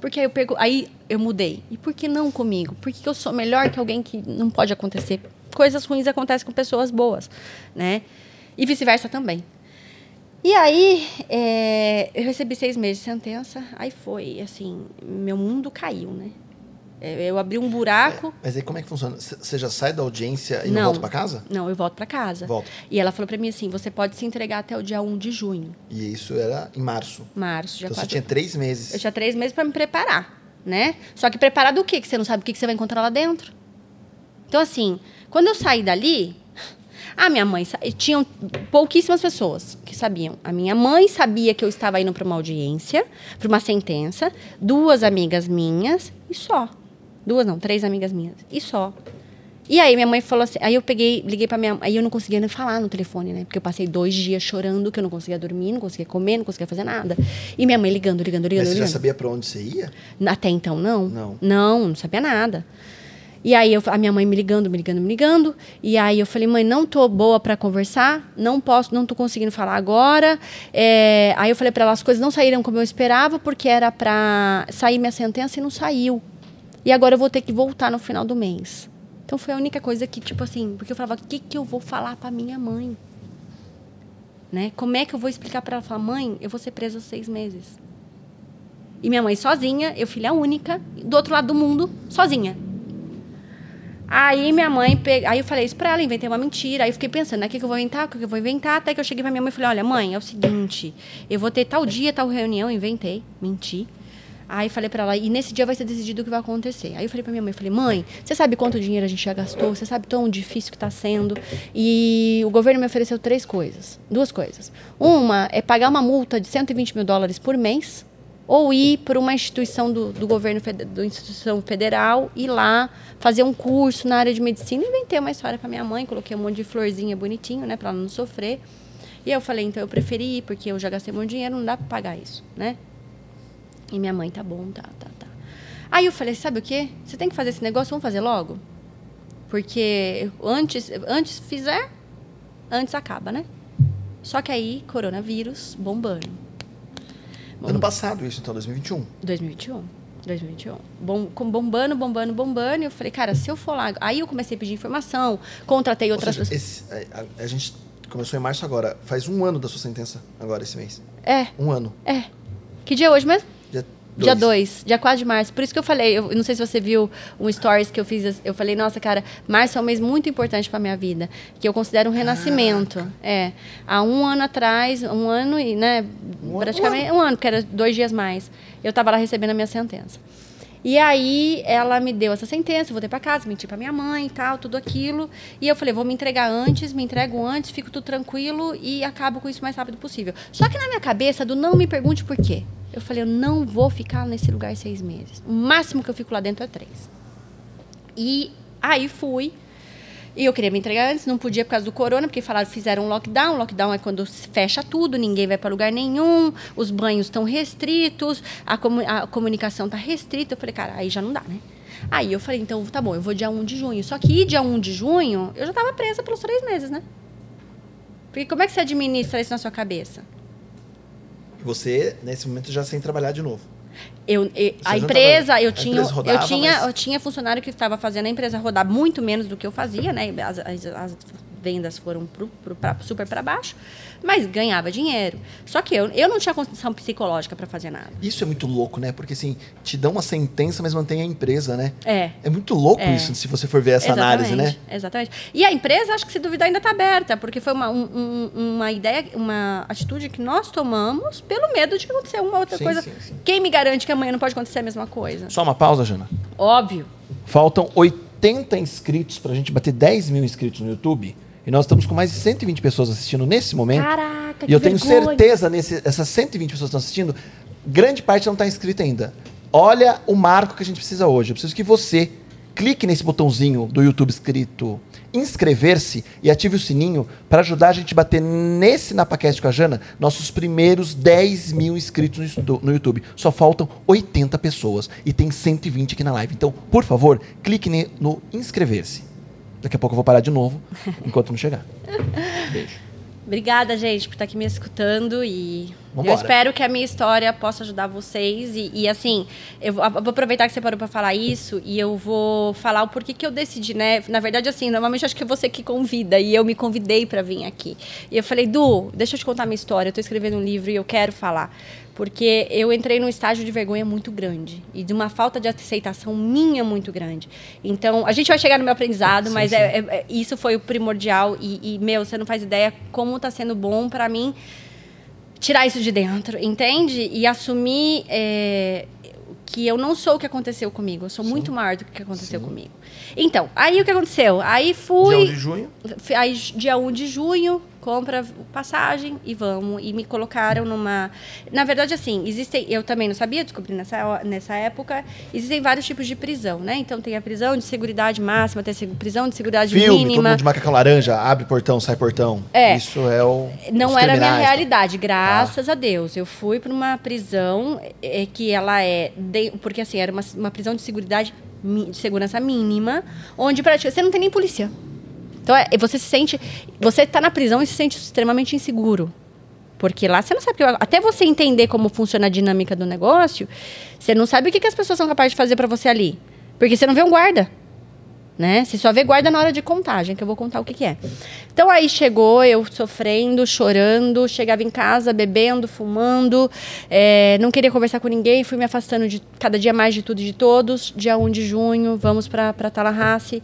Porque aí eu, pergu aí eu mudei. E por que não comigo? Por que eu sou melhor que alguém que não pode acontecer? Coisas ruins acontecem com pessoas boas, né? E vice-versa também. E aí, é, eu recebi seis meses de sentença. Aí foi, assim, meu mundo caiu, né? É, Eu abri um buraco. Mas aí como é que funciona? Você já sai da audiência e não, Não. volta pra casa? Não, eu volto para casa. Volta. E ela falou para mim assim: você pode se entregar até o dia 1 de junho, E isso era em março. março, dia então você 4. tinha três meses. Eu tinha três meses para me preparar, né? Só que preparar do quê? Que você não sabe o que você vai encontrar lá dentro. Então, assim, quando eu saí dali, a minha mãe. Tinham pouquíssimas pessoas que sabiam. A minha mãe sabia que eu estava indo para uma audiência, para uma sentença, duas amigas minhas e só. Duas não, três amigas minhas e só. E aí minha mãe falou assim, aí eu peguei, liguei pra minha aí eu não conseguia nem falar no telefone, né? Porque eu passei dois dias chorando, que eu não conseguia dormir, não conseguia comer, não conseguia fazer nada. E minha mãe ligando, ligando, ligando, Mas você já ligando. sabia pra onde você ia? Até então, não. Não. Não, não sabia nada. E aí eu, a minha mãe me ligando, me ligando, me ligando. E aí eu falei, mãe, não tô boa para conversar, não posso, não tô conseguindo falar agora. É, aí eu falei para ela, as coisas não saíram como eu esperava, porque era para sair minha sentença e não saiu. E agora eu vou ter que voltar no final do mês. Então foi a única coisa que, tipo assim, porque eu falava, o que, que eu vou falar para minha mãe? Né? Como é que eu vou explicar para ela? Falar, mãe, eu vou ser presa seis meses. E minha mãe sozinha, eu filha única, do outro lado do mundo, sozinha. Aí minha mãe, aí eu falei isso pra ela, inventei uma mentira. Aí eu fiquei pensando, né, o que, que eu vou inventar, o que, que eu vou inventar, até que eu cheguei pra minha mãe e falei, olha, mãe, é o seguinte, eu vou ter tal dia, tal reunião, inventei, menti. Aí falei pra ela, e nesse dia vai ser decidido o que vai acontecer. Aí eu falei pra minha mãe, falei, mãe, você sabe quanto dinheiro a gente já gastou? Você sabe tão difícil que tá sendo? E o governo me ofereceu três coisas, duas coisas. Uma é pagar uma multa de 120 mil dólares por mês, ou ir para uma instituição do, do governo, do instituição federal, e lá fazer um curso na área de medicina. Inventei uma história para minha mãe, coloquei um monte de florzinha bonitinho, né, para ela não sofrer. E eu falei, então eu preferi ir, porque eu já gastei muito dinheiro, não dá para pagar isso, né? E minha mãe, tá bom, tá, tá, tá. Aí eu falei, sabe o quê? Você tem que fazer esse negócio, vamos fazer logo? Porque antes, antes fizer, antes acaba, né? Só que aí, coronavírus bombando. Ano passado, isso, então, 2021. 2021. 2021. Bom, com- bombando, bombando, bombando. E eu falei, cara, se eu for lá. Aí eu comecei a pedir informação, contratei Ou outras seja, pessoas. esse- a, a- a gente começou em março agora. Faz um ano da sua sentença agora, esse mês. É, Um ano. é. Que dia é hoje mesmo? Dia Dia dois. 2, dia 4 de março. Por isso que eu falei, eu não sei se você viu um stories que eu fiz, eu falei, nossa, cara, março é um mês muito importante pra minha vida, que eu considero um renascimento. É. Há um ano atrás, um ano e, né, Um ano- praticamente um ano, porque era dois dias mais, eu tava lá recebendo a minha sentença. E aí ela me deu essa sentença, voltei pra casa, menti pra minha mãe e tal, tudo aquilo. E eu falei, vou me entregar antes, me entrego antes, fico tudo tranquilo e acabo com isso o mais rápido possível. Só que na minha cabeça, do não me pergunte por quê. Eu falei, eu não vou ficar nesse lugar seis meses. O máximo que eu fico lá dentro é três. E aí fui. E eu queria me entregar antes, não podia por causa do corona, porque falaram fizeram um lockdown. Lockdown é quando fecha tudo, ninguém vai para lugar nenhum, os banhos estão restritos, a, comu- a comunicação está restrita. Eu falei, cara, aí já não dá, né? Aí eu falei, então tá bom, eu vou dia 1 de junho. Só que dia 1 de junho, eu já estava presa pelos três meses, né? Porque como é que você administra isso na sua cabeça? Você, nesse momento, já sem trabalhar de novo. Eu, e- já a tava- empresa, eu a tinha, empresa rodava, eu tinha, mas- eu tinha funcionário que estava fazendo a empresa rodar muito menos do que eu fazia, né? As, as- as vendas foram pro, pro- pra- super para baixo, mas ganhava dinheiro. Só que eu, eu não tinha condição psicológica para fazer nada. Isso é muito louco, né? Porque assim, te dão uma sentença, mas mantém a empresa, né? É. É muito louco É. isso, se você for ver essa análise, né? Exatamente. E a empresa, acho que se duvidar, ainda está aberta, porque foi uma, um- um- uma ideia, uma atitude que nós tomamos pelo medo de acontecer uma outra Sim, coisa. sim, sim. Quem me garante que amanhã não pode acontecer a mesma coisa? Só uma pausa, Jana. Óbvio. Faltam 80 inscritos pra gente bater 10 mil inscritos no YouTube. E nós estamos com mais de 120 pessoas assistindo nesse momento. Caraca, e que eu tenho vergonha. certeza, nesse, essas 120 pessoas que estão assistindo, grande parte não está inscrita ainda. Olha o marco que a gente precisa hoje. Eu preciso que você clique nesse botãozinho do YouTube escrito inscrever-se e ative o sininho para ajudar a gente a bater nesse NapaCast com a Jana nossos primeiros 10 mil inscritos no YouTube. Só faltam 80 pessoas e tem 120 aqui na live. Então, por favor, clique no inscrever-se. Daqui a pouco eu vou parar de novo, enquanto não chegar. Beijo. Obrigada, gente, por estar aqui me escutando e Vambora. eu espero que a minha história possa ajudar vocês e, e, assim, eu vou, aproveitar que você parou para falar isso e eu vou falar o porquê que eu decidi, né? Na verdade, assim, normalmente acho que é você que convida e eu me convidei para vir aqui. E eu falei, Du, deixa eu te contar minha história, eu tô escrevendo um livro e eu quero falar. Porque eu entrei num estágio de vergonha muito grande e de uma falta de aceitação minha muito grande. Então, a gente vai chegar no meu aprendizado, Sim, mas sim. é- é- é- isso foi o primordial. E, e, meu, você não faz ideia como tá sendo bom para mim tirar isso de dentro, entende? E assumir é, que eu não sou o que aconteceu comigo. Eu sou muito maior do que aconteceu comigo. Então, aí o que aconteceu? Aí fui. Dia 1 de junho. Aí, dia 1 de junho, compra passagem e vamos. E me colocaram numa. Na verdade, assim, existem. Eu também não sabia, descobri nessa, nessa época. Existem vários tipos de prisão, né? Então tem a prisão de seguridade máxima, tem a prisão de seguridade Filme, todo mínima. mundo de macacão laranja, abre portão, sai portão. É. Isso é o. Não era a minha tá? realidade, graças a Deus. Eu fui para uma prisão é, que ela é. de- porque assim, era uma, uma prisão de seguridade mi- de segurança mínima, onde praticamente você não tem nem polícia. Então é, você se sente. Você está na prisão e se sente extremamente inseguro. Porque lá você não sabe. Até você entender como funciona a dinâmica do negócio, você não sabe o que, que as pessoas são capazes de fazer para você ali. Porque você não vê um guarda né? Você só vê guarda na hora de contagem, que eu vou contar o que, que é. Então aí chegou, eu sofrendo, chorando, chegava em casa bebendo, fumando, é, não queria conversar com ninguém, fui me afastando de cada dia mais de tudo e de todos. Dia 1 de junho, vamos para Tallahassee.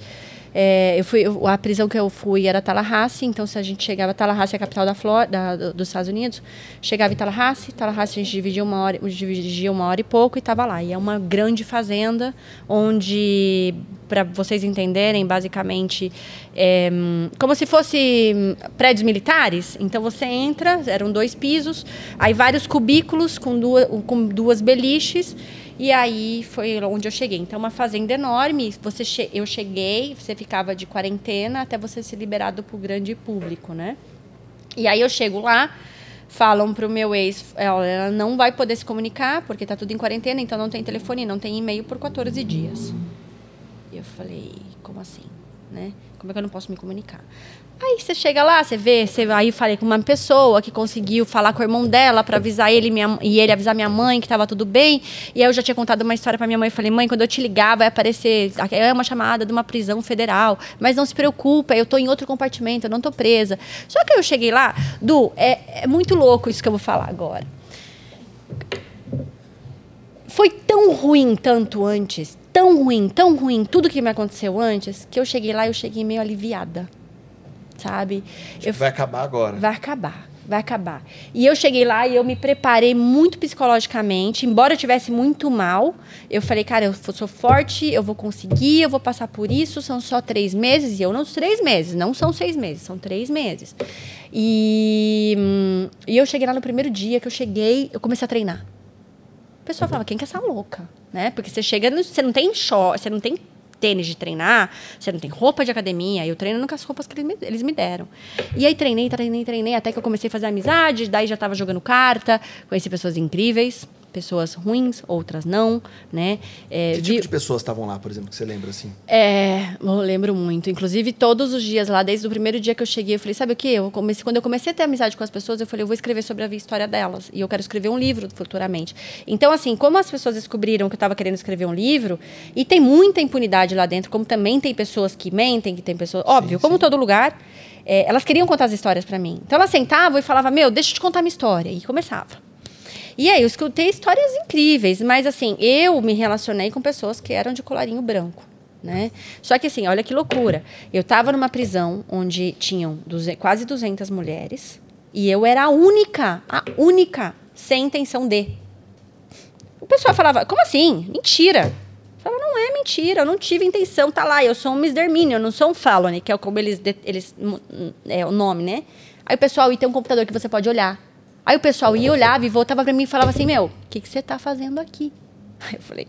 É, eu fui, eu- a prisão que eu fui era Tallahassee, então se a gente chegava, Tallahassee é a capital da Flórida, do- dos Estados Unidos, chegava em Tallahassee, Tallahassee a gente dividia uma hora, dividia uma hora e pouco e estava lá. E é uma grande fazenda onde, para vocês entenderem, basicamente, é, como se fosse hum, prédios militares. Então você entra, eram dois pisos, aí vários cubículos com duas, com duas beliches. E aí foi onde eu cheguei. Então, uma fazenda enorme. Você che- eu cheguei, você ficava de quarentena até você ser liberado para o grande público, né? E aí eu chego lá, falam pro meu ex, ela, não vai poder se comunicar porque tá tudo em quarentena, então não tem telefone, não tem e-mail por 14 dias. E eu falei, como assim, né? Como é que eu não posso me comunicar? Aí você chega lá, você vê, você aí falei com uma pessoa que conseguiu falar com o irmão dela para avisar ele minha, e ele avisar minha mãe que estava tudo bem. E aí eu já tinha contado uma história para minha mãe, falei: "Mãe, quando eu te ligar vai aparecer é uma chamada de uma prisão federal, mas não se preocupa, eu tô em outro compartimento, eu não tô presa". Só que eu cheguei lá, Du, é, é muito louco isso que eu vou falar agora foi tão ruim tanto antes, tão ruim, tão ruim, tudo que me aconteceu antes, que eu cheguei lá e eu cheguei meio aliviada. Sabe? Eu, Vai acabar agora. vai acabar, vai acabar. E eu cheguei lá e eu me preparei muito psicologicamente, embora eu tivesse muito mal. Eu falei, cara, eu sou forte, eu vou conseguir, eu vou passar por isso. São só três meses e eu não três meses, não são seis meses, são três meses. E, hum, e eu cheguei lá no primeiro dia que eu cheguei, eu comecei a treinar. O pessoal falava, quem que é essa louca? Né? Porque você chega, você não tem short, você não tem tênis de treinar, você não tem roupa de academia, eu treino com as roupas que eles me, eles me deram. E aí treinei, treinei, treinei, até que eu comecei a fazer amizade, daí já estava jogando carta, conheci pessoas incríveis, pessoas ruins, outras não, né? É, Que tipo de pessoas estavam lá, por exemplo, que você lembra assim? é, eu lembro muito. Inclusive, todos os dias lá, desde o primeiro dia que eu cheguei, eu falei, sabe o quê? Eu comecei, quando eu comecei a ter amizade com as pessoas, eu falei, eu vou escrever sobre a história delas. E eu quero escrever um livro futuramente. Então, assim, como as pessoas descobriram que eu estava querendo escrever um livro, e tem muita impunidade lá dentro, como também tem pessoas que mentem, que tem pessoas... Óbvio, como todo lugar, é, elas queriam contar as histórias para mim. Então, elas sentavam e falavam, meu, deixa eu te contar minha história. E começava. E aí, eu escutei histórias incríveis, mas assim, eu me relacionei com pessoas que eram de colarinho branco. Né? Só que assim, olha que loucura. Eu estava numa prisão onde tinham quase 200 mulheres e eu era a única, a única, sem intenção de. O pessoal falava, como assim? Mentira. Eu falava, não é mentira, eu não tive intenção, tá lá, eu sou um misdemeanor, eu não sou um felony, que é como eles, eles é o nome, né? Aí o pessoal, e tem um computador que você pode olhar. Aí o pessoal ia, olhava e voltava pra mim e falava assim, meu, o que, que você tá fazendo aqui? Aí eu falei,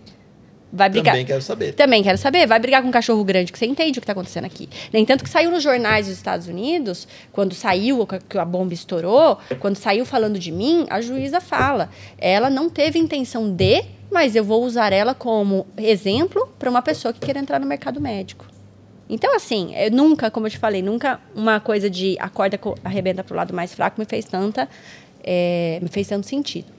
vai brigar. Também quero saber. Também quero saber. Vai brigar com um cachorro grande que você entende o que está acontecendo aqui. Nem tanto que saiu nos jornais dos Estados Unidos, quando saiu, que a bomba estourou, quando saiu falando de mim, a juíza fala. Ela não teve intenção de, mas eu vou usar ela como exemplo para uma pessoa que quer entrar no mercado médico. Então, assim, eu nunca, como eu te falei, nunca uma coisa de a corda co- arrebenta para o lado mais fraco me fez tanta, eh, me fez tanto sentido.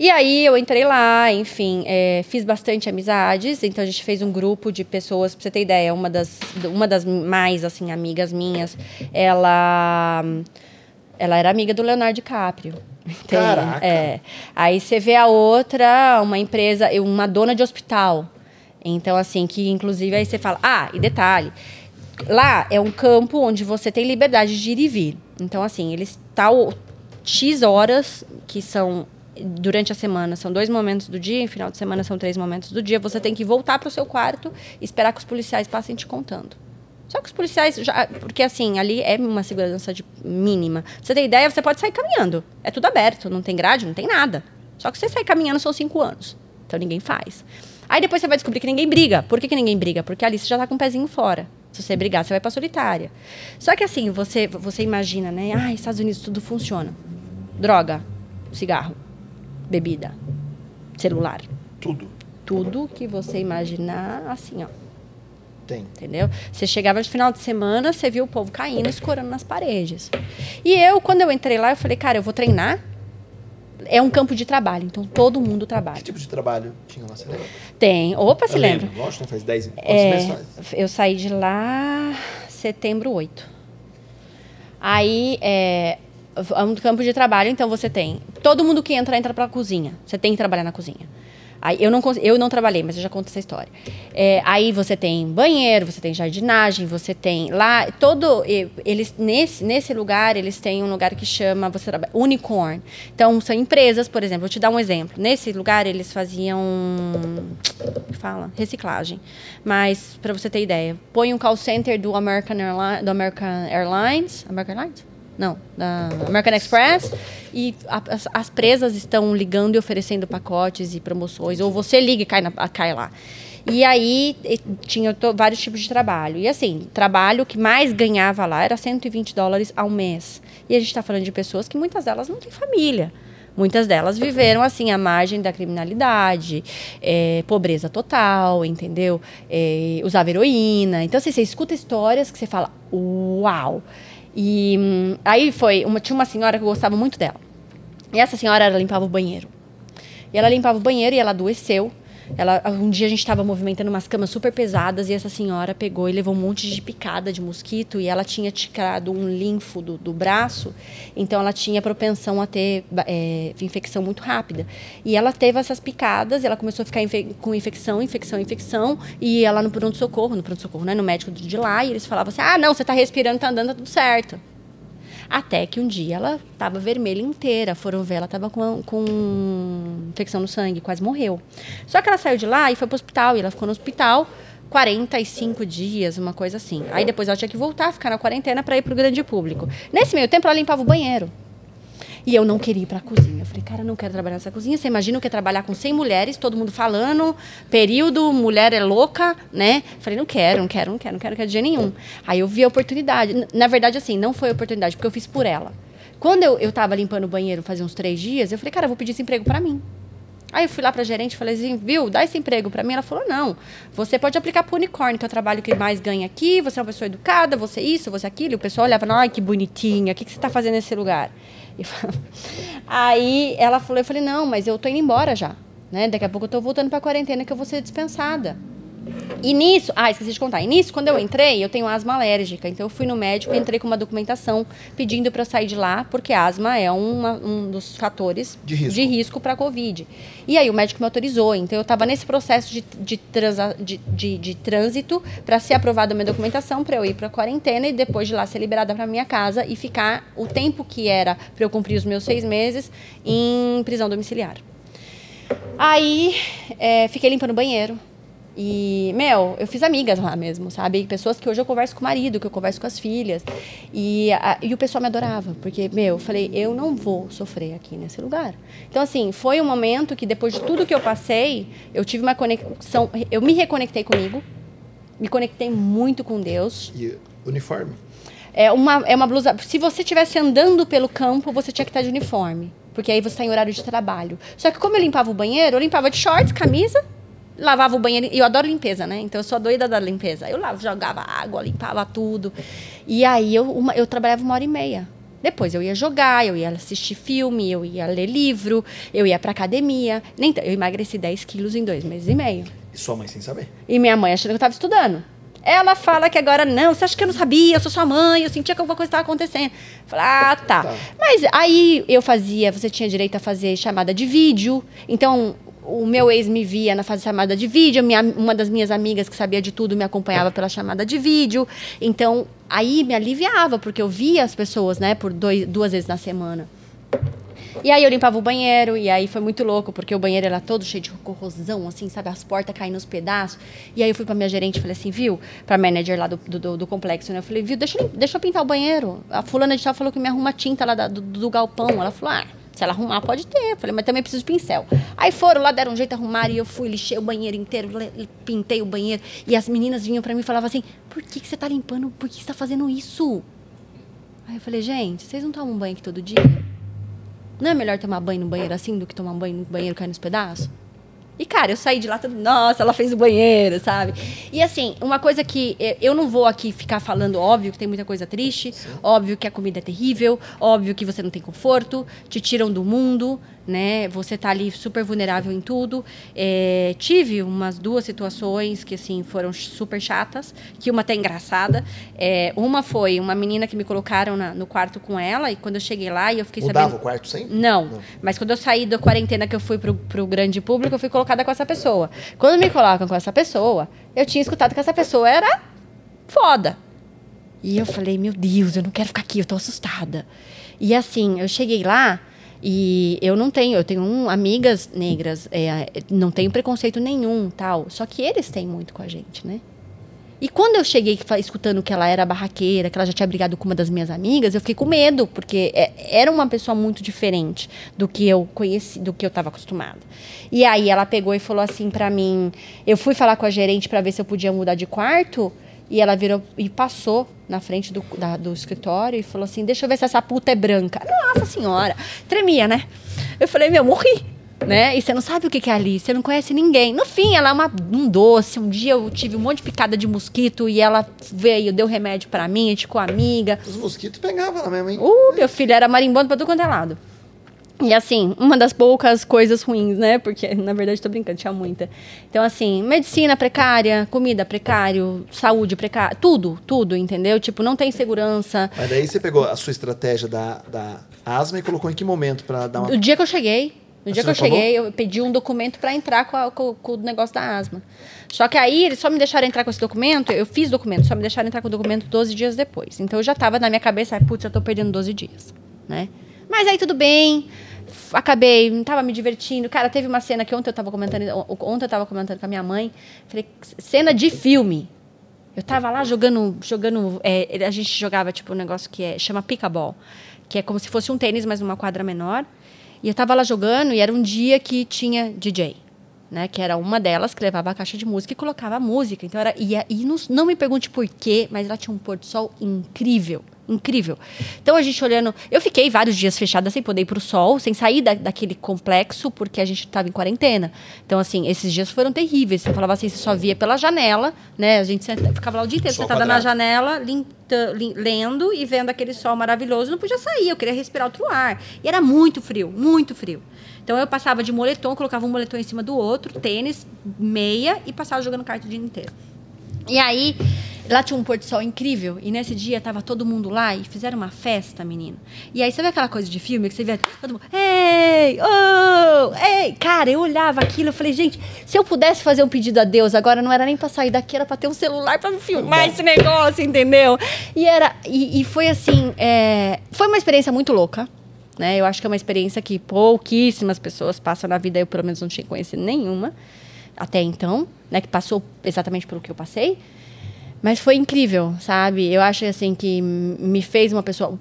E aí eu entrei lá, enfim, é, fiz bastante amizades. Então a gente fez um grupo de pessoas, pra você ter ideia, uma das, uma das mais assim amigas minhas, ela ela era amiga do Leonardo DiCaprio. Caraca. É. Aí você vê a outra, uma empresa, uma dona de hospital. Então assim, que inclusive aí você fala, ah, e detalhe, lá é um campo onde você tem liberdade de ir e vir. Então, assim, eles tal X horas, que são durante a semana, são dois momentos do dia, em final de semana são três momentos do dia, você tem que voltar para o seu quarto e esperar que os policiais passem te contando. Só que os policiais, já, porque assim, ali é uma segurança de mínima. Você tem ideia, você pode sair caminhando. É tudo aberto, não tem grade, não tem nada. Só que você sair caminhando são cinco anos. Então ninguém faz. Aí depois você vai descobrir que ninguém briga. Por que, que ninguém briga? Porque ali você já tá com o pezinho fora. Se você brigar, você vai pra solitária. Só que assim, você, você imagina, né? Ah, Estados Unidos tudo funciona. Droga, cigarro, bebida, celular. Tudo. Tudo que você imaginar, assim, ó. Tem. Entendeu? Você chegava de final de semana, você viu o povo caindo, escorando nas paredes. E eu, quando eu entrei lá, eu falei, cara, eu vou treinar. É um campo de trabalho, então todo mundo Que trabalha. tipo de trabalho tinha lá, você lembra? Tem. Opa, se lembra? lembro, Lógico, não faz 10 quantos É, meses faz? eu saí de lá setembro 8. Aí, é, é um campo de trabalho, então você tem... Todo mundo que entra, entra pra cozinha. Você tem que trabalhar na cozinha. Aí, eu, não, eu não trabalhei, mas eu já conto essa história. É, aí você tem banheiro, você tem jardinagem, você tem lá todo eles nesse, nesse lugar eles têm um lugar que chama você trabalha, unicorn. Então são empresas, por exemplo, vou te dar um exemplo. Nesse lugar eles faziam fala reciclagem. Mas para você ter ideia, põe um call center do American do American Airlines, American Airlines? Não, da American Express. E a- as, as presas estão ligando e oferecendo pacotes e promoções. Ou você liga e cai, na- cai lá. E aí e tinha to- vários tipos de trabalho. E assim, trabalho que mais ganhava lá era 120 dólares ao mês. E a gente está falando de pessoas que muitas delas não têm família. Muitas delas viveram assim à margem da criminalidade, é, pobreza total, entendeu? É, usava heroína. Então, assim, você escuta histórias que você fala, uau! E hum, aí foi, uma, tinha uma senhora que eu gostava muito dela. E essa senhora, ela limpava o banheiro. E ela limpava o banheiro e ela adoeceu. Ela, um dia a gente estava movimentando umas camas super pesadas e essa senhora pegou e levou um monte de picada de mosquito e ela tinha tirado um linfo do, do braço, então ela tinha propensão a ter é, infecção muito rápida. E ela teve essas picadas, ela começou a ficar infe- com infecção, infecção, infecção, e ela no pronto-socorro, no pronto-socorro, né, no médico de lá, e eles falavam assim: ah, não, você está respirando, tá andando, tá tudo certo. Até que um dia ela estava vermelha inteira. Foram ver, ela estava com, com infecção no sangue, quase morreu. Só que ela saiu de lá e foi para o hospital. E ela ficou no hospital 45 dias, uma coisa assim. Aí depois ela tinha que voltar, ficar na quarentena para ir para o grande público. Nesse meio tempo, ela limpava o banheiro. E eu não queria ir para a cozinha. Eu falei, cara, eu não quero trabalhar nessa cozinha. Você imagina o que é trabalhar com 100 mulheres, todo mundo falando, período, mulher é louca, né? Falei, não quero, não quero, não quero, não quero, não quero de jeito nenhum. Aí eu vi a oportunidade. Na verdade, assim, não foi oportunidade, porque eu fiz por ela. Quando eu, eu tava limpando o banheiro fazia uns três dias, eu falei, cara, eu vou pedir esse emprego para mim. Aí eu fui lá pra gerente e falei assim, viu, dá esse emprego pra mim. Ela falou, não, você pode aplicar pro Unicorn, que é o trabalho que mais ganha aqui, você é uma pessoa educada, você isso, você aquilo. E o pessoal olhava, ai, que bonitinha, o que, que você tá fazendo nesse lugar? Aí ela falou, eu falei, não, mas eu tô indo embora já. Né? Daqui a pouco eu tô voltando pra quarentena que eu vou ser dispensada. E nisso, ah, esqueci de contar. E nisso, quando eu entrei, eu tenho asma alérgica. Então eu fui no médico e entrei com uma documentação pedindo para sair de lá, porque asma é uma- um dos fatores De risco. de risco para Covid. E aí o médico me autorizou. Então eu estava nesse processo de, de, transa- de, de- de trânsito para ser aprovada a minha documentação, para eu ir para quarentena e depois de lá ser liberada para minha casa e ficar o tempo que era para eu cumprir os meus seis meses em prisão domiciliar. Aí, é, fiquei limpando o banheiro. E, meu, eu fiz amigas lá mesmo, sabe? Pessoas que hoje eu converso com o marido, que eu converso com as filhas. E, a- e o pessoal me adorava, porque, meu, eu falei, eu não vou sofrer aqui nesse lugar. Então, assim, foi um momento que depois de tudo que eu passei, eu tive uma conexão, eu me reconectei comigo, me conectei muito com Deus. E uniforme? É uma, é uma blusa. Se você estivesse andando pelo campo, você tinha que estar de uniforme. Porque aí você está em horário de trabalho. Só que como eu limpava o banheiro, eu limpava de shorts, camisa, lavava o banheiro. E eu adoro limpeza, né? Então eu sou a doida da limpeza. Eu lavo, jogava água, limpava tudo. E aí eu, uma- eu trabalhava uma hora e meia. Depois eu ia jogar, eu ia assistir filme, eu ia ler livro, eu ia pra academia. Nem eu emagreci 10 quilos em dois meses e meio. E sua mãe sem saber. E minha mãe achando que eu estava estudando. Ela fala que agora não, você acha que eu não sabia? Eu sou sua mãe, eu sentia que alguma coisa estava acontecendo. Falei, ah, tá. Tá. Mas aí eu fazia, você tinha direito a fazer chamada de vídeo. Então, o meu ex me via na fase chamada de vídeo. Minha, uma das minhas amigas que sabia de tudo me acompanhava pela chamada de vídeo. Então, aí me aliviava, porque eu via as pessoas, né, por dois, duas vezes na semana. E aí eu limpava o banheiro, e aí foi muito louco, porque o banheiro era todo cheio de corrosão, assim, sabe? As portas caindo nos pedaços. E aí eu fui pra minha gerente e falei assim, viu? Pra manager lá do, do, do- complexo, né? Eu falei, viu, deixa, deixa eu pintar o banheiro. A fulana de tal falou que me arruma tinta lá da- do, do galpão. Ela falou, ah, se ela arrumar, pode ter. Falei, mas também preciso de pincel. Aí foram lá, deram um jeito, arrumaram, e eu fui, lixei o banheiro inteiro, pintei o banheiro. E as meninas vinham pra mim e falavam assim, por que, que você tá limpando? Por que você tá fazendo isso? Aí eu falei, gente, vocês não tomam banho aqui todo dia? Não é melhor tomar banho no banheiro assim do que tomar banho no banheiro caindo nos pedaços? E, cara, eu saí de lá, tudo, nossa, ela fez o banheiro, sabe? E, assim, uma coisa que eu não vou aqui ficar falando, óbvio que tem muita coisa triste, óbvio que a comida é terrível, óbvio que você não tem conforto, te tiram do mundo, né? Você tá ali super vulnerável em tudo. É, tive umas duas situações que, assim, foram super chatas, que uma até engraçada. É, uma foi uma menina que me colocaram na- no quarto com ela, e quando eu cheguei lá, e eu fiquei Mudava sabendo... o quarto sempre? Não, Não. mas quando eu saí da quarentena que eu fui pro, pro grande público, eu fui colocada com essa pessoa. Quando me colocam com essa pessoa, eu tinha escutado que essa pessoa era foda. E eu falei, meu Deus, eu não quero ficar aqui, eu tô assustada. E assim, eu cheguei lá e eu não tenho, eu tenho um, amigas negras, é, não tenho preconceito nenhum, tal. Só que eles têm muito com a gente, né? E quando eu cheguei escutando que ela era barraqueira, que ela já tinha brigado com uma das minhas amigas, eu fiquei com medo, porque é- era uma pessoa muito diferente do que eu conheci, do que eu estava acostumada. E aí ela pegou e falou assim pra mim, eu fui falar com a gerente pra ver se eu podia mudar de quarto, e ela virou e passou na frente do, da- do escritório e falou assim: Deixa eu ver se essa puta é branca. Nossa senhora! Tremia, né? Eu falei: Meu, morri. Né? E você não sabe o que que é ali, você não conhece ninguém. No fim, ela é uma, um doce. Um dia eu tive um monte de picada de mosquito e ela veio, deu remédio pra mim, a gente ficou amiga. Os mosquitos pegavam lá mesmo, hein? Uh, meu filho era marimbondo pra tudo quanto é lado. E assim, uma das poucas coisas ruins, né? Porque, na verdade, tô brincando, tinha muita. Então, assim, medicina precária, comida precário, saúde precária, tudo, tudo, entendeu? Tipo, não tem segurança. Mas daí você pegou a sua estratégia da, da asma e colocou em que momento pra dar uma. No dia que eu cheguei, no dia que eu falou? cheguei, eu pedi um documento pra entrar com, a- com- com o negócio da asma. Só que aí eles só me deixaram entrar com esse documento, eu fiz documento, só me deixaram entrar com o documento 12 dias depois. Então eu já tava na minha cabeça, "Ai, putz, eu tô perdendo 12 dias, né? Mas aí tudo bem, acabei, não tava me divertindo. Cara, teve uma cena que ontem eu tava comentando, ontem eu tava comentando com a minha mãe, falei, cena de filme. Eu tava lá jogando, jogando, é, a gente jogava tipo um negócio que é, chama pica-ball, que é como se fosse um tênis, mas numa quadra menor. E eu tava lá jogando e era um dia que tinha DJ, né? Que era uma delas que levava a caixa de música e colocava a música. Então era e, e não, não me pergunte por quê, mas ela tinha um pôr do sol incrível. Incrível. Então a gente olhando. Eu fiquei vários dias fechada sem poder ir pro sol, sem sair da, daquele complexo, porque a gente estava em quarentena. Então, assim, esses dias foram terríveis. Você falava assim, você só via pela janela, né? A gente senta- ficava lá o dia inteiro Sol sentada na quadrado. janela, lin- t- lin- lendo e vendo aquele sol maravilhoso. Não podia sair, eu queria respirar outro ar. E era muito frio, muito frio. Então eu passava de moletom, colocava um moletom em cima do outro, tênis, meia e passava jogando carta o dia inteiro. E aí, lá tinha um pôr do sol incrível. E nesse dia tava todo mundo lá e fizeram uma festa, menino. E aí, sabe aquela coisa de filme que você vê todo mundo, ei, oh, ei. Cara, eu olhava aquilo e falei, gente, se eu pudesse fazer um pedido a Deus agora, não era nem pra sair daqui, era pra ter um celular pra me filmar esse negócio, entendeu? E era, e, e foi assim, é, foi uma experiência muito louca. Né? Eu acho que é uma experiência que pouquíssimas pessoas passam na vida. Eu, pelo menos, não tinha conhecido nenhuma até então, né? Que passou exatamente pelo que eu passei. Mas foi incrível, sabe? Eu acho assim que me fez uma pessoa.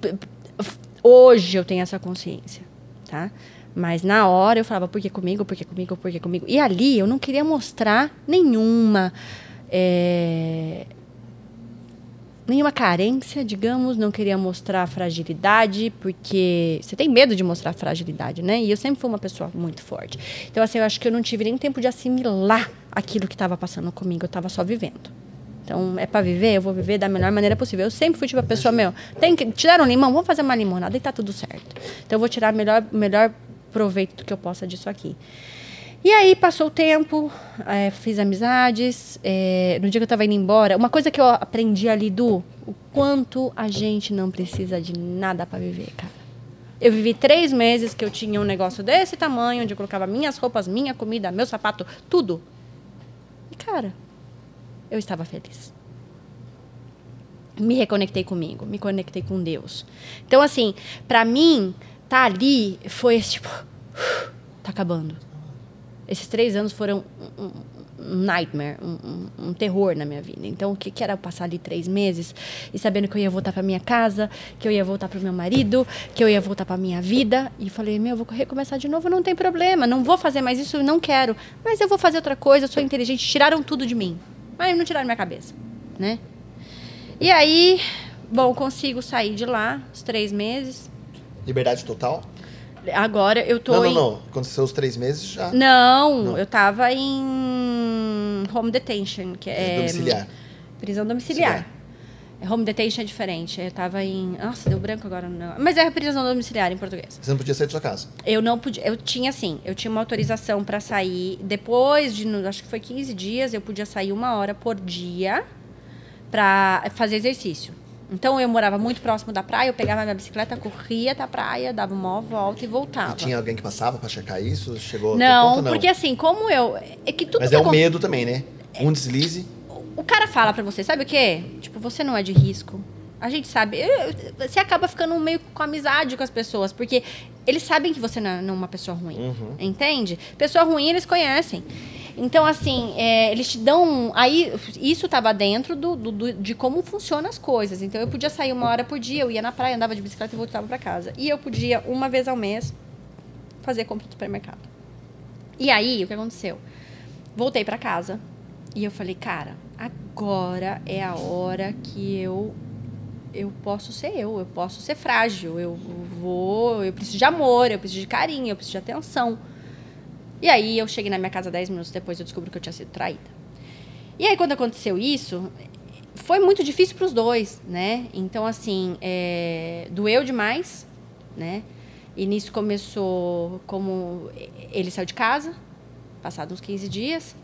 Hoje eu tenho essa consciência, tá? Mas na hora eu falava, por que comigo, por que comigo, por que comigo? E ali eu não queria mostrar nenhuma. é, nenhuma carência, digamos, não queria mostrar fragilidade, porque você tem medo de mostrar fragilidade, né? E eu sempre fui uma pessoa muito forte. Então, assim, eu acho que eu não tive nem tempo de assimilar aquilo que estava passando comigo, eu estava só vivendo. Então, é para viver, eu vou viver da melhor maneira possível. Eu sempre fui tipo a pessoa, meu, tem que tirar um limão, vamos fazer uma limonada e tá tudo certo. Então, eu vou tirar o melhor, melhor proveito que eu possa disso aqui. E aí passou o tempo, eh, fiz amizades. eh, no dia que eu estava indo embora, uma coisa que eu aprendi ali do o quanto a gente não precisa de nada para viver, cara. Eu vivi três meses que eu tinha um negócio desse tamanho, onde eu colocava minhas roupas, minha comida, meu sapato, tudo. E cara, eu estava feliz. Me reconectei comigo, me conectei com Deus. Então, assim, pra mim, tá ali foi esse tipo, tá acabando. Esses três anos foram um, nightmare, um, um- um terror na minha vida. Então, o que, que era passar ali três meses e sabendo que eu ia voltar para minha casa, que eu ia voltar para o meu marido, que eu ia voltar para minha vida. E falei, meu, eu vou recomeçar de novo, não tem problema, não vou fazer mais isso, não quero. Mas eu vou fazer outra coisa, eu sou inteligente. Tiraram tudo de mim, mas não tiraram minha cabeça, né? E aí, bom, consigo sair de lá, os três meses. Liberdade total? Agora eu tô não, não, em... não. Aconteceu os três meses já. Não, Não. eu tava em home detention, que é Domiciliar. prisão domiciliar. Domiciliar. É, Home detention é diferente. Eu tava em. Nossa, deu branco agora. Não. Mas é prisão domiciliar em português. Você não podia sair da sua casa. Eu não podia. Eu tinha, assim, eu tinha uma autorização pra sair. Depois de, acho que foi 15 dias, eu podia sair uma hora por dia pra fazer exercício. Então eu morava muito próximo da praia, eu pegava minha bicicleta, corria até a praia, dava uma volta e voltava. E tinha alguém que passava pra checar isso? Chegou a Não, ponto, porque assim, como eu. É que tudo Mas é o medo também, né? Um deslize. O cara fala pra você, sabe o quê? Tipo, você não é de risco. A gente sabe. Você acaba ficando meio com amizade com as pessoas, porque eles sabem que você não é não é uma pessoa ruim. Uhum. Entende? Pessoa ruim eles conhecem. Então, assim, é, eles te dão. Aí, isso tava dentro do, do- de como funcionam as coisas. Então, eu podia sair uma hora por dia, eu ia na praia, andava de bicicleta e voltava pra casa. E eu podia, uma vez ao mês, fazer compra do supermercado. E aí, o que aconteceu? Voltei pra casa e eu falei, cara, agora é a hora que eu eu posso ser eu, eu posso ser frágil, eu vou, eu preciso de amor, eu preciso de carinho, eu preciso de atenção. E aí eu cheguei na minha casa 10 minutos depois eu descobri que eu tinha sido traída. E aí quando aconteceu isso, foi muito difícil para os dois, né? Então assim, é, doeu demais, né? E nisso começou como ele saiu de casa, passados uns 15 dias.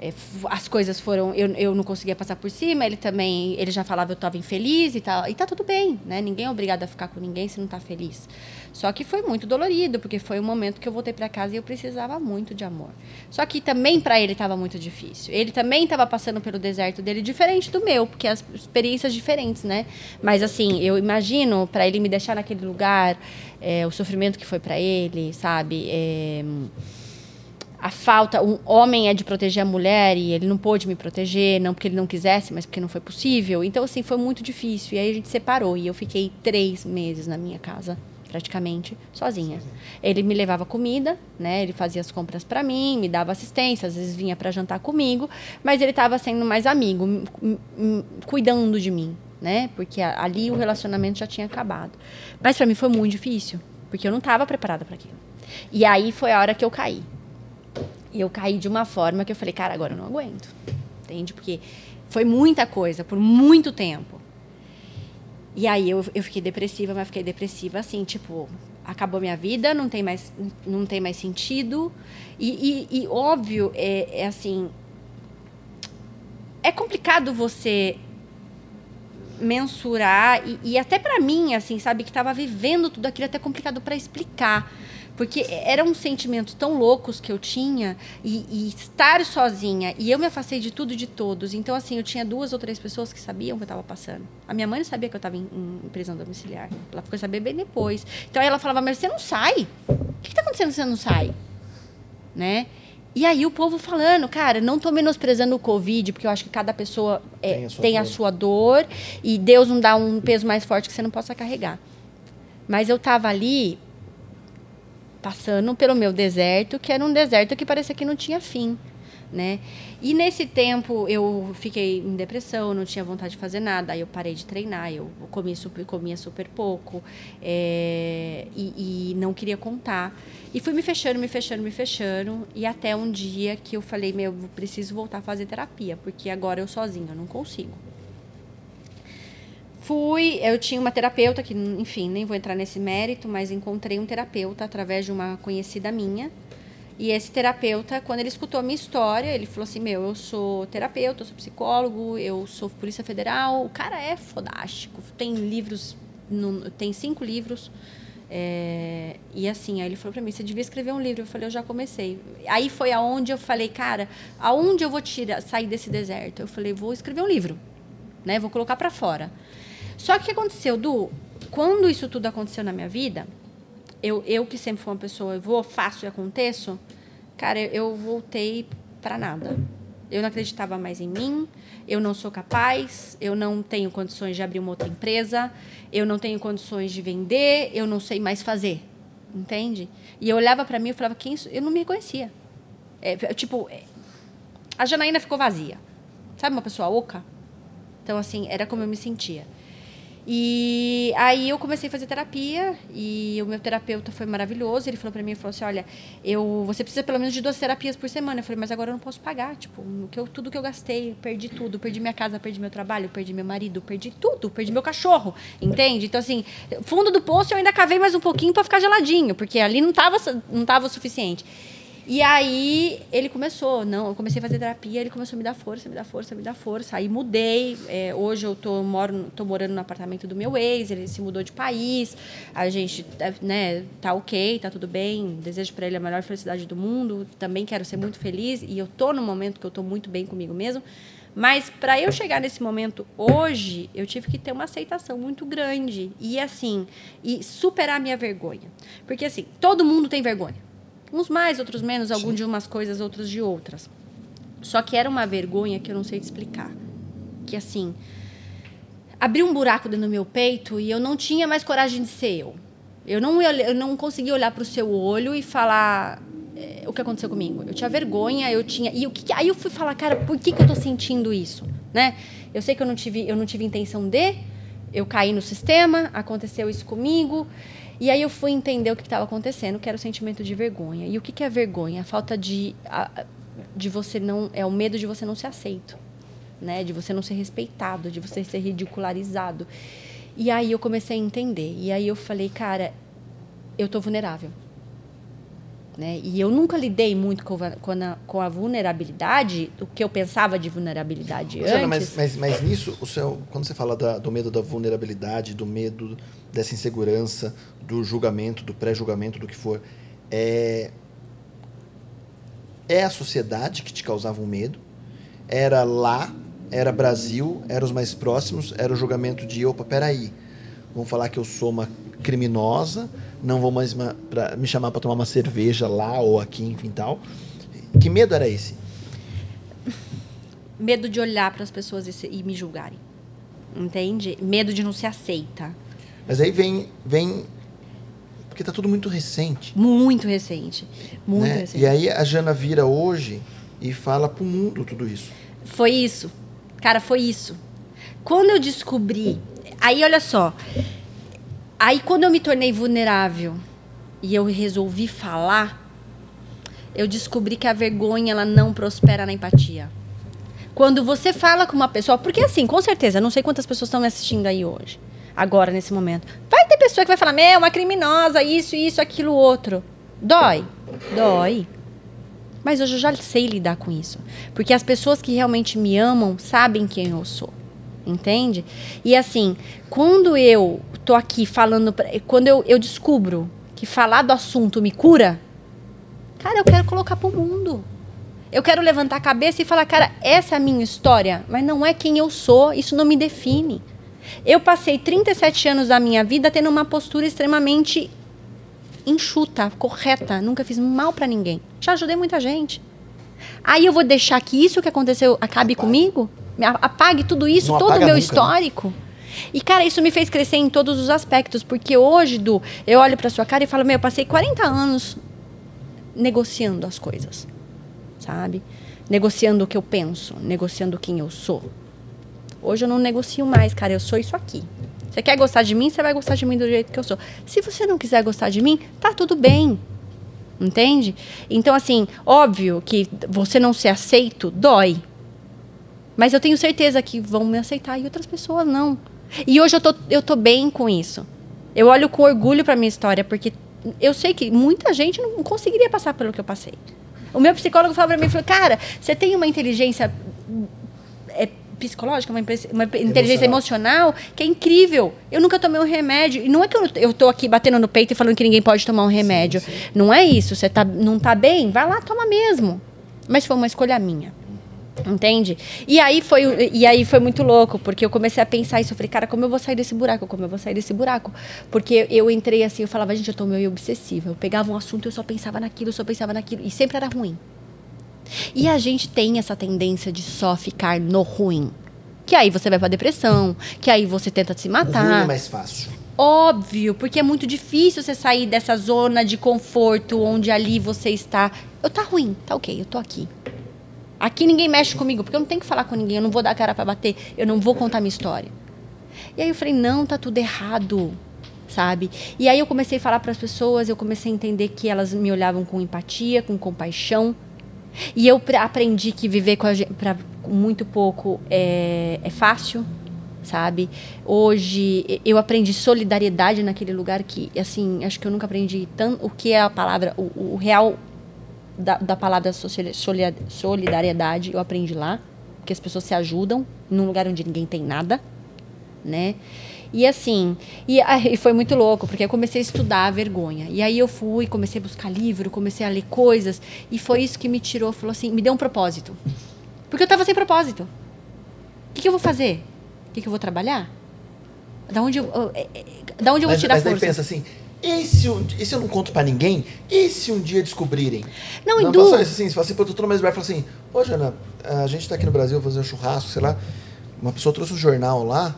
É, as coisas foram. Eu, eu não conseguia passar por cima, ele também. Ele já falava eu estava infeliz e tal. E tá tudo bem, né? Ninguém é obrigado a ficar com ninguém se não tá feliz. Só que foi muito dolorido, porque foi um momento que eu voltei para casa e eu precisava muito de amor. Só que também para ele estava muito difícil. Ele também estava passando pelo deserto dele, diferente do meu, porque as experiências diferentes, né? Mas assim, eu imagino para ele me deixar naquele lugar, é, o sofrimento que foi para ele, sabe? É, a falta, um homem é de proteger a mulher e ele não pôde me proteger, não porque ele não quisesse, mas porque não foi possível. Então, assim, foi muito difícil. E aí a gente separou e eu fiquei três meses na minha casa, praticamente, sozinha. Ele me levava comida, né? Ele fazia as compras para mim, me dava assistência, às vezes vinha para jantar comigo, mas ele estava sendo mais amigo, cuidando de mim, né? Porque ali o relacionamento já tinha acabado. Mas para mim foi muito difícil, porque eu não estava preparada para aquilo. E aí foi a hora que eu caí. E eu caí de uma forma que eu falei, cara, agora eu não aguento. Entende? Porque foi muita coisa, por muito tempo. E aí eu, eu fiquei depressiva, mas fiquei depressiva assim, tipo, acabou minha vida, não tem mais, não tem mais sentido. E, e- e, óbvio, é, é assim. É complicado você mensurar e, e até pra mim assim sabe que tava vivendo tudo aquilo é até complicado pra explicar porque eram sentimentos tão loucos que eu tinha e, e estar sozinha. E eu me afastei de tudo e de todos. Então assim eu tinha duas ou três pessoas que sabiam o que eu estava passando. A minha mãe não sabia que eu estava em, em prisão domiciliar. Ela ficou saber bem depois. Então ela falava mas você não sai? O que está acontecendo que você não sai? Né? E aí o povo falando, cara, não tô menosprezando o Covid, porque eu acho que cada pessoa é, Tem a sua tem a dor. sua dor e Deus não dá um peso mais forte que você não possa carregar. Mas eu tava ali passando pelo meu deserto, que era um deserto que parecia que não tinha fim, né? E nesse tempo eu fiquei em depressão, não tinha vontade de fazer nada, aí eu parei de treinar, eu comia super, comia super pouco é, e, e não queria contar. E fui me fechando, me fechando, me fechando, e até um dia que eu falei, meu, eu preciso voltar a fazer terapia, porque agora eu sozinha, eu não consigo. Fui, eu tinha uma terapeuta que, enfim, nem vou entrar nesse mérito, mas encontrei um terapeuta através de uma conhecida minha. E esse terapeuta, quando ele escutou a minha história, ele falou assim: Meu, eu sou terapeuta, eu sou psicólogo, eu sou Polícia Federal. O cara é fodástico. Tem livros, tem cinco livros. é, e assim, aí ele falou pra mim: Você devia escrever um livro. Eu falei: Eu já comecei. Aí foi aonde eu falei: Cara, aonde eu vou tirar, sair desse deserto? Eu falei: Vou escrever um livro, né? Vou colocar pra fora. Só que o que aconteceu, Du? Quando isso tudo aconteceu na minha vida, eu, eu que sempre fui uma pessoa, eu vou, faço e aconteço, cara, eu, voltei pra nada. Eu não acreditava mais em mim, eu não sou capaz, eu não tenho condições de abrir uma outra empresa, eu não tenho condições de vender, eu não sei mais fazer. Entende? E eu olhava pra mim e falava, quem isso? Eu não me reconhecia. É, tipo, é, a Janaína ficou vazia. Sabe uma pessoa oca? Então, assim, era como eu me sentia. E aí eu comecei a fazer terapia e o meu terapeuta foi maravilhoso. Ele falou para mim, falou assim, olha, eu, você precisa pelo menos de duas terapias por semana. Eu falei, mas agora eu não posso pagar, tipo, que eu, tudo que eu gastei, perdi tudo, perdi minha casa, perdi meu trabalho, perdi meu marido, perdi tudo, perdi meu cachorro, entende? Então assim, fundo do poço eu ainda cavei mais um pouquinho para ficar geladinho, porque ali não tava, não tava o suficiente. E aí ele começou, não, eu comecei a fazer terapia, ele começou a me dar força, me dar força, me dar força. Aí mudei. É, hoje eu tô, moro, tô morando no apartamento do meu ex, ele se mudou de país. A gente, é, né, tá ok, tá tudo bem. Desejo para ele a melhor felicidade do mundo. Também quero ser muito feliz. E eu tô no momento que eu tô muito bem comigo mesmo. Mas para eu chegar nesse momento hoje, eu tive que ter uma aceitação muito grande. E assim, e superar a minha vergonha. Porque assim, todo mundo tem vergonha. Uns mais, outros menos, alguns de umas coisas, outros de outras. Só que era uma vergonha que eu não sei te explicar. Que assim, abriu um buraco dentro do meu peito e eu não tinha mais coragem de ser eu. Eu não, eu não conseguia olhar para o seu olho e falar é, o que aconteceu comigo. Eu tinha vergonha, eu tinha. E o que, aí eu fui falar, cara, por que, que eu tô sentindo isso? Né? Eu sei que eu não tive, eu não tive intenção de, eu caí no sistema, aconteceu isso comigo. E aí eu fui entender o que estava acontecendo, que era o sentimento de vergonha. E o que, que é vergonha? A falta de, a, de você não. É o medo de você não ser aceito. Né? De você não ser respeitado, de você ser ridicularizado. E aí eu comecei a entender. E aí eu falei, cara, eu tô vulnerável. Né? E eu nunca lidei muito com, com, a, com a vulnerabilidade, o que eu pensava de vulnerabilidade mas, antes. mas, mas, mas nisso, o seu, quando você fala da, do medo da vulnerabilidade, do medo dessa insegurança, do julgamento, do pré-julgamento, do que for, é, é a sociedade que te causava um medo? Era lá, era Brasil, era os mais próximos, era o julgamento de, opa, peraí, vão falar que eu sou uma criminosa, não vou mais ma pra, me chamar para tomar uma cerveja lá ou aqui, enfim tal. Que medo era esse? Medo de olhar para as pessoas e, se, e, me julgarem. Entende? Medo de não ser aceita. Mas aí vem, vem porque tá tudo muito recente. Muito recente. Muito né? recente. E aí a Jana vira hoje e fala pro mundo tudo isso. Foi isso. Cara, foi isso. Quando eu descobri. Aí, olha só. Aí, quando eu me tornei vulnerável e eu resolvi falar, eu descobri que a vergonha ela não prospera na empatia. Quando você fala com uma pessoa, porque assim, com certeza, não sei quantas pessoas estão me assistindo aí hoje, agora nesse momento. Vai ter pessoa que vai falar: "Meu, uma criminosa, isso, isso, aquilo, outro". Dói. Dói. Mas hoje eu já sei lidar com isso, porque as pessoas que realmente me amam sabem quem eu sou entende? E assim, quando eu tô aqui falando, pra, quando eu, eu descubro que falar do assunto me cura, cara, eu quero colocar pro mundo. Eu quero levantar a cabeça e falar, cara, essa é a minha história, mas não é quem eu sou, isso não me define. Eu passei 37 anos da minha vida tendo uma postura extremamente enxuta, correta, nunca fiz mal para ninguém. Já ajudei muita gente. Aí eu vou deixar que isso que aconteceu acabe comigo? Apague tudo isso, Não todo o meu nunca, né? histórico. Né? E, cara, isso me fez crescer em todos os aspectos, porque hoje, Du, eu olho pra sua cara e falo, meu, eu passei 40 anos negociando as coisas, sabe? Negociando o que eu penso, negociando quem eu sou. Hoje eu não negocio mais, cara, eu sou isso aqui. Você quer gostar de mim, você vai gostar de mim do jeito que eu sou. Se você não quiser gostar de mim, tá tudo bem. Entende? Então, assim, óbvio que você não ser aceito dói. Mas eu tenho certeza que vão me aceitar e outras pessoas não. E hoje eu tô, eu tô bem com isso. Eu olho com orgulho para minha história, porque eu sei que muita gente não conseguiria passar pelo que eu passei. O meu psicólogo falou para mim, falou, cara, você tem uma inteligência é, psicológica, uma, uma inteligência emocional. emocional. que é incrível. Eu nunca tomei um remédio. E não é que eu, eu tô aqui batendo no peito e falando que ninguém pode tomar um remédio. Sim, sim. Não é isso. Você tá, não tá bem? Vai lá, toma mesmo. Mas foi uma escolha minha. Entende? E aí foi e aí foi muito louco, porque eu comecei a pensar isso, eu falei, cara, como eu vou sair desse buraco? Como eu vou sair desse buraco? Porque eu entrei assim, eu falava, gente, eu tô meio obsessiva. Eu pegava um assunto e eu só pensava naquilo, eu só pensava naquilo, e sempre era ruim. E a gente tem essa tendência de só ficar no ruim. Que aí você vai pra depressão, que aí você tenta se matar. O ruim é mais fácil. Óbvio, porque é muito difícil você sair dessa zona de conforto onde ali você está. Eu tá ruim, tá ok, eu tô aqui. Aqui ninguém mexe comigo, porque eu não tenho que falar com ninguém, eu não vou dar cara para bater, eu não vou contar minha história. E aí eu falei, não, tá tudo errado, sabe? E aí eu comecei a falar para as pessoas, eu comecei a entender que elas me olhavam com empatia, com compaixão. E eu aprendi que viver com, a gen- pra- com muito pouco é, é fácil, sabe? Hoje eu aprendi solidariedade naquele lugar que, assim, acho que eu nunca aprendi tanto o que é a palavra, o, o real da, da palavra solidariedade, eu aprendi lá, que as pessoas se ajudam num lugar onde ninguém tem nada, né? E assim, e aí foi muito louco, porque eu comecei a estudar a vergonha. E aí eu fui, comecei a buscar livro, comecei a ler coisas, e foi isso que me tirou, falou assim, me deu um propósito. Porque eu tava sem propósito. O que, que eu vou fazer? O que, que eu vou trabalhar? Da onde eu, é- é- da onde eu vou Mas, tirar mas força? pensa assim, e se, um, se eu não conto pra ninguém? E se um dia descobrirem? Não, não Edu- isso assim, você fala assim, mesmo bar e fala assim, pô, Jana, a gente tá aqui no Brasil fazendo churrasco, sei lá, uma pessoa trouxe um jornal lá,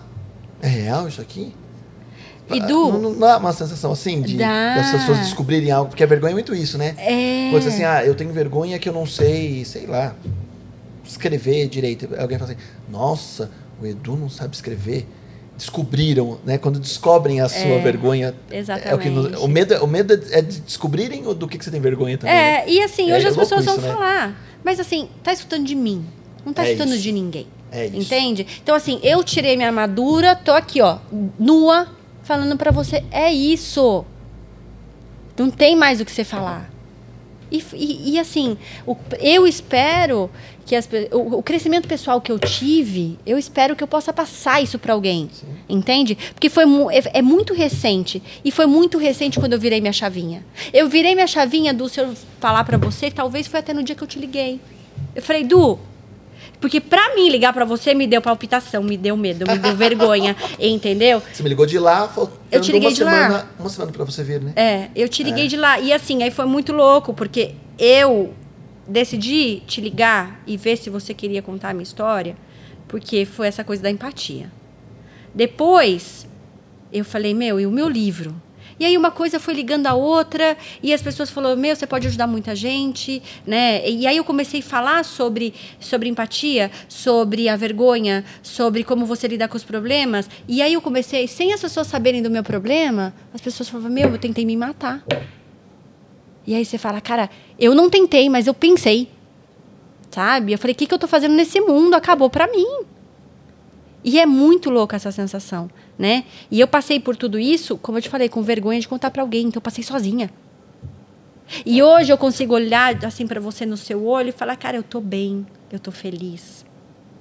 é real isso aqui? Edu, Não, não dá uma sensação assim de Dá. das pessoas descobrirem algo, porque a vergonha é muito isso, né? é... Ser assim, ah, eu tenho vergonha que eu não sei, sei lá, escrever direito. Alguém fala assim, nossa, o Edu não sabe escrever. Descobriram, né? Quando descobrem a sua vergonha. É o, que nos- exatamente. o medo, o medo é de descobrirem do que, que você tem vergonha também. né? É, e assim, É, hoje é as louco pessoas vão isso, né? falar. Mas assim, tá escutando de mim. Não tá É escutando isso. de ninguém. É isso. Entende? Então, assim, eu tirei minha armadura, tô aqui, ó, nua, falando pra você, é isso. Não tem mais o que você falar. E, e- e, assim, o- eu espero que as, o, o crescimento pessoal que eu tive, eu espero que eu possa passar isso pra alguém. Entende? Porque foi é, é muito recente. E foi muito recente quando eu virei minha chavinha. Eu virei minha chavinha do se eu falar pra você, talvez foi até no dia que eu te liguei. Eu falei, Du, porque pra mim ligar pra você me deu palpitação, me deu medo, me deu vergonha, entendeu? Você me ligou de lá, faltando Eu te liguei uma de lá. semana, Uma semana pra você ver, né? É, eu te liguei de lá. E assim, aí foi muito louco, porque eu decidi te ligar e ver se você queria contar a minha história, porque foi essa coisa da empatia. Depois, eu falei, meu, e o meu livro? E aí uma coisa foi ligando a outra, e as pessoas falaram, meu, você pode ajudar muita gente, né? E aí eu comecei a falar sobre, sobre empatia, sobre a vergonha, sobre como você lidar com os problemas. E aí eu comecei, sem as pessoas saberem do meu problema, as pessoas falavam, meu, eu tentei me matar. E aí você fala, cara, eu não tentei, mas eu pensei. Sabe? Eu falei, o que, que eu tô fazendo nesse mundo? Acabou pra mim. E é muito louca essa sensação, né? E eu passei por tudo isso, como eu te falei, com vergonha de contar pra alguém, então eu passei sozinha. E hoje eu consigo olhar assim pra você no seu olho e falar, cara, eu tô bem, eu tô feliz.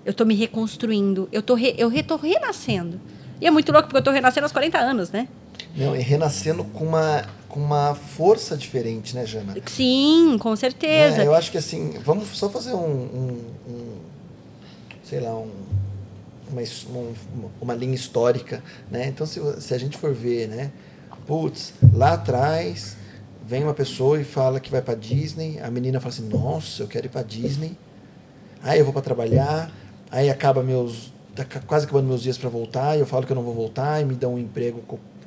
Eu tô me reconstruindo, eu tô, re- eu re- tô renascendo. E é muito louco porque eu tô renascendo aos 40 anos, né? Não, e renascendo com uma, com uma força diferente, né, Jana? Sim, com certeza. É, eu acho que assim, vamos só fazer um, um- um- sei lá, um- uma, um- uma linha histórica, né? Então, se, se a gente for ver, né? Putz, lá atrás vem uma pessoa e fala que vai para Disney, a menina fala assim, nossa, eu quero ir para Disney. Aí eu vou para trabalhar, aí acaba meus, tá quase acabando meus dias para voltar, e eu falo que eu não vou voltar e me dão um emprego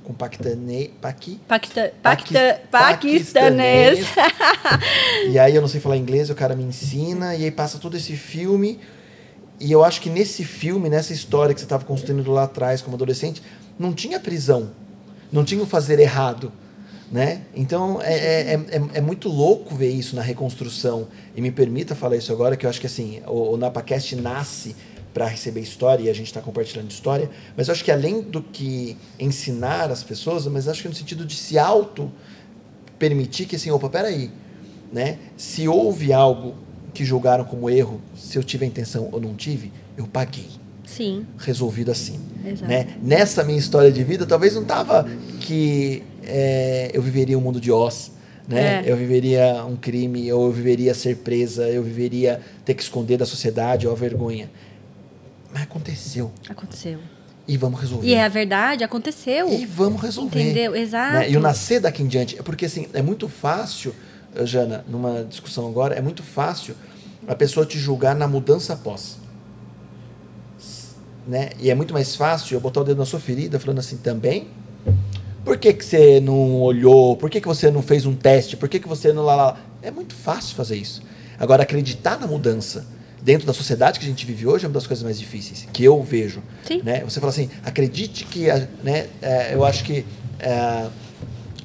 com, paquistane, paqui, Paquista, Paqui- paquista, paquistanês. e aí eu não sei falar inglês, o cara me ensina, e aí passa todo esse filme. E eu acho que nesse filme, nessa história que você estava construindo lá atrás como adolescente, não tinha prisão. Não tinha o fazer errado. Né? Então é, é, é, é muito louco ver isso na reconstrução. E me permita falar isso agora, que eu acho que assim, o, o NapaCast nasce para receber história e a gente está compartilhando história, mas eu acho que além do que ensinar as pessoas, mas acho que no sentido de se auto permitir que assim, opa, peraí, né? Se houve algo que julgaram como erro, se eu tive a intenção ou não tive, eu paguei. Sim, Resolvido assim. exato. Né? Nessa minha história de vida, talvez não tava que é, eu viveria um mundo de Oz. Né? É. Eu viveria um crime, ou eu viveria ser presa, eu viveria ter que esconder da sociedade ou a vergonha. Mas aconteceu. Aconteceu. E vamos resolver. E é a verdade, aconteceu. E vamos resolver. Entendeu? Exato. né? E o nascer daqui em diante. É porque assim, é muito fácil, eh, Jana, numa discussão agora, é muito fácil a pessoa te julgar na mudança após. Né? E é muito mais fácil eu botar o dedo na sua ferida falando assim também. Por que, que você não olhou? Por que, que você não fez um teste? Por que, que você não lá, lá? É muito fácil fazer isso. Agora, acreditar na mudança, dentro da sociedade que a gente vive hoje, é uma das coisas mais difíceis que eu vejo. Sim. Né? Você fala assim, acredite que, né, é, eu acho que é,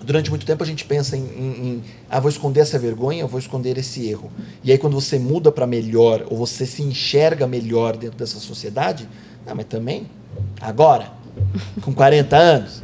durante muito tempo a gente pensa em, em, em, ah, vou esconder essa vergonha, vou esconder esse erro. E aí quando você muda para melhor, ou você se enxerga melhor dentro dessa sociedade, ah, mas também, agora, com 40 anos,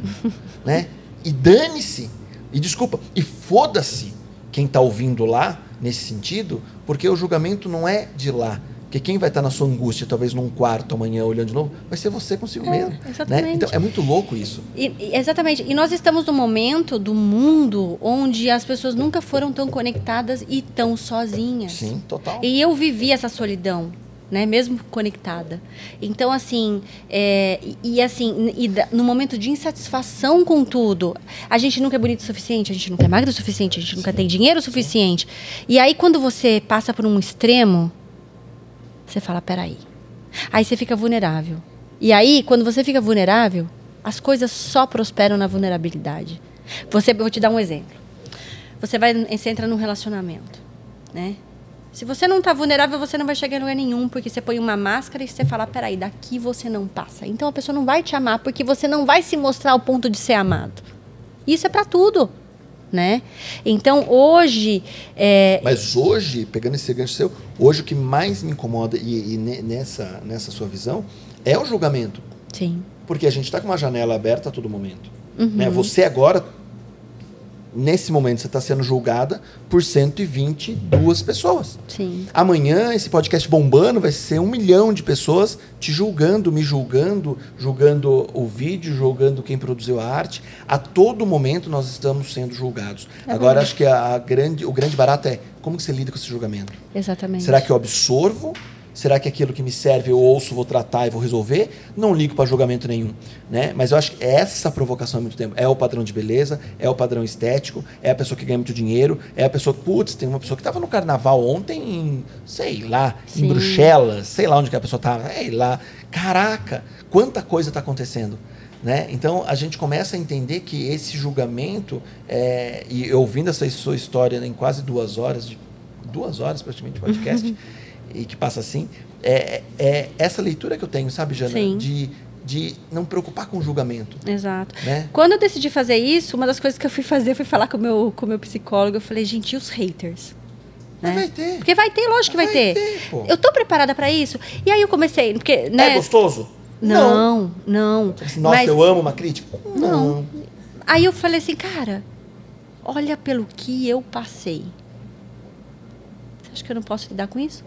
né? E dane-se, e desculpa, e foda-se quem está ouvindo lá, nesse sentido, porque o julgamento não é de lá. Porque quem vai estar na sua angústia, talvez num quarto amanhã olhando de novo, vai ser você consigo É, mesmo. Né? exatamente. Então é muito louco isso. E- exatamente. E nós estamos num momento do mundo onde as pessoas nunca foram tão conectadas e tão sozinhas. Sim, total. E eu vivi essa solidão, né? Mesmo conectada. Então, assim, é, e, assim, e no momento de insatisfação com tudo, a gente nunca é bonito o suficiente, a gente nunca é magro o suficiente, a gente nunca tem dinheiro o suficiente. E aí, quando você passa por um extremo, você fala, peraí. Aí você fica vulnerável. E aí, quando você fica vulnerável, as coisas só prosperam na vulnerabilidade. Você, vou te dar um exemplo. Você vai, você entra num relacionamento, né? Se você não está vulnerável, você não vai chegar em lugar nenhum, porque você põe uma máscara e você fala, peraí, daqui você não passa. Então a pessoa não vai te amar, porque você não vai se mostrar ao ponto de ser amado. Isso é para tudo, né? Então hoje, é, Mas hoje, pegando esse gancho seu, hoje o que mais me incomoda, e, e ne- nessa, nessa sua visão, é o julgamento. sim, Porque a gente está com uma janela aberta a todo momento. Uhum. Né? Você agora, nesse momento, você está sendo julgada por 122 pessoas. sim, Amanhã, esse podcast bombando, vai ser um milhão de pessoas te julgando, me julgando, julgando o vídeo, julgando quem produziu a arte. A todo momento nós estamos sendo julgados. É Agora, acho que a, a grande, o grande barato é como que você lida com esse julgamento. exatamente. Será que eu absorvo? Será que aquilo que me serve eu ouço, vou tratar e vou resolver? Não ligo para julgamento nenhum, né? Mas eu acho que essa provocação há muito tempo é o padrão de beleza, é o padrão estético, é a pessoa que ganha muito dinheiro, é a pessoa, putz, tem uma pessoa que estava no carnaval ontem em, sei lá, Sim. em Bruxelas, sei lá onde que a pessoa estava, sei lá. Caraca, quanta coisa está acontecendo. Né? Então a gente começa a entender que esse julgamento, é, e ouvindo essa sua história em quase duas horas, de, duas horas praticamente de podcast, e que passa assim, é, é essa leitura que eu tenho, sabe, Jana? Sim. De, de não preocupar com o julgamento. Exato. Né? Quando eu decidi fazer isso, uma das coisas que eu fui fazer foi falar com o meu, com o meu psicólogo. Eu falei, gente, e os haters? Mas Né? vai ter. Porque vai ter, lógico que vai, Vai ter. ter, pô. eu tô preparada pra isso. E aí eu comecei, porque, né? É gostoso? Não, não. Assim, Nossa, Mas eu amo uma crítica? Não. aí eu falei assim, cara, olha pelo que eu passei. Você acha que eu não posso lidar com isso?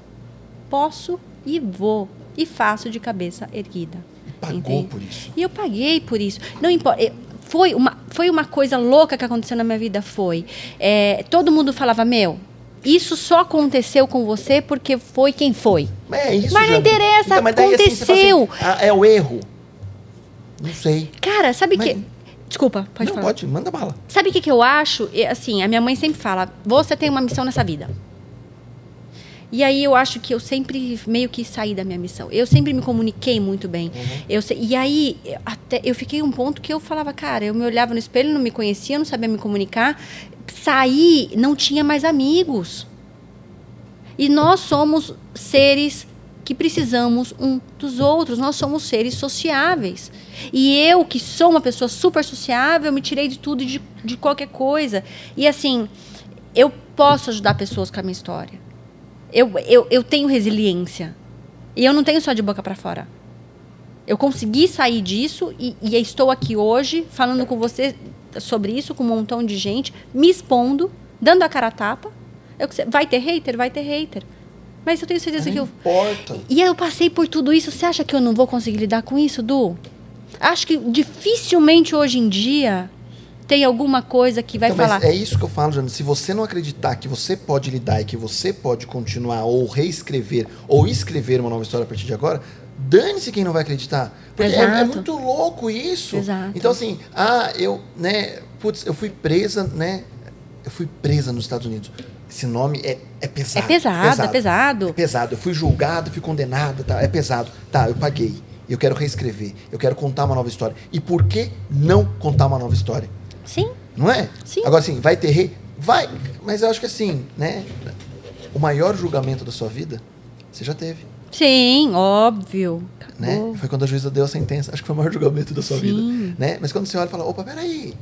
Posso e vou. E faço de cabeça erguida. Pagou Entende? por isso. E eu paguei por isso. Não importa. eh, Foi uma, foi uma coisa louca que aconteceu na minha vida. Foi. É, todo mundo falava, meu, isso só aconteceu com você porque foi quem foi. É isso, Mas não interessa, mas daí, assim, fala aconteceu. ah, é o erro. Não sei. Cara, sabe Mas- que. Desculpa, pode não, falar. pode, manda bala. Sabe o que, que eu acho? E, Assim, a minha mãe sempre fala: você tem uma missão nessa vida. E aí eu acho que eu sempre meio que saí da minha missão. Eu sempre me comuniquei muito bem. Eu se- e aí eu- até eu fiquei um ponto que eu falava, cara, eu me olhava no espelho, não me conhecia, não sabia me comunicar. Saí, não tinha mais amigos. E nós somos seres que precisamos um dos outros. Nós somos seres sociáveis. E eu, que sou uma pessoa super sociável, me tirei de tudo e de, de qualquer coisa. E assim, eu posso ajudar pessoas com a minha história. Eu, eu, eu tenho resiliência. E eu não tenho só de boca para fora. Eu consegui sair disso e, e estou aqui hoje falando com você sobre isso, com um montão de gente, me expondo, dando a cara a tapa. Eu, vai ter hater? Vai ter hater. Mas eu tenho certeza Não que eu. importa. E eu passei por tudo isso. Você acha que eu não vou conseguir lidar com isso, Du? Acho que dificilmente hoje em dia tem alguma coisa que vai Então, falar. é isso que eu falo, Jana. Se você não acreditar que você pode lidar e que você pode continuar ou reescrever ou escrever uma nova história a partir de agora, dane-se quem não vai acreditar. Porque é, é muito louco isso. Exato. Então, assim, ah, eu, né, putz, eu fui presa, né? Eu fui presa nos Estados Unidos. Esse nome é, é pesado. É pesado, é pesado. É pesado. Eu fui julgado, fui condenado, tá? É pesado. Tá, eu paguei. Eu quero reescrever. Eu quero contar uma nova história. E por que não contar uma nova história? Sim, Não é? Sim. Agora, assim, vai ter rei? Vai. Mas eu acho que assim, né? O maior julgamento da sua vida Você já teve. Sim, óbvio. Né? Foi quando a juíza deu a sentença. Acho que foi o maior julgamento da sua Sim. vida. Né? Mas quando você olha e fala, opa, peraí,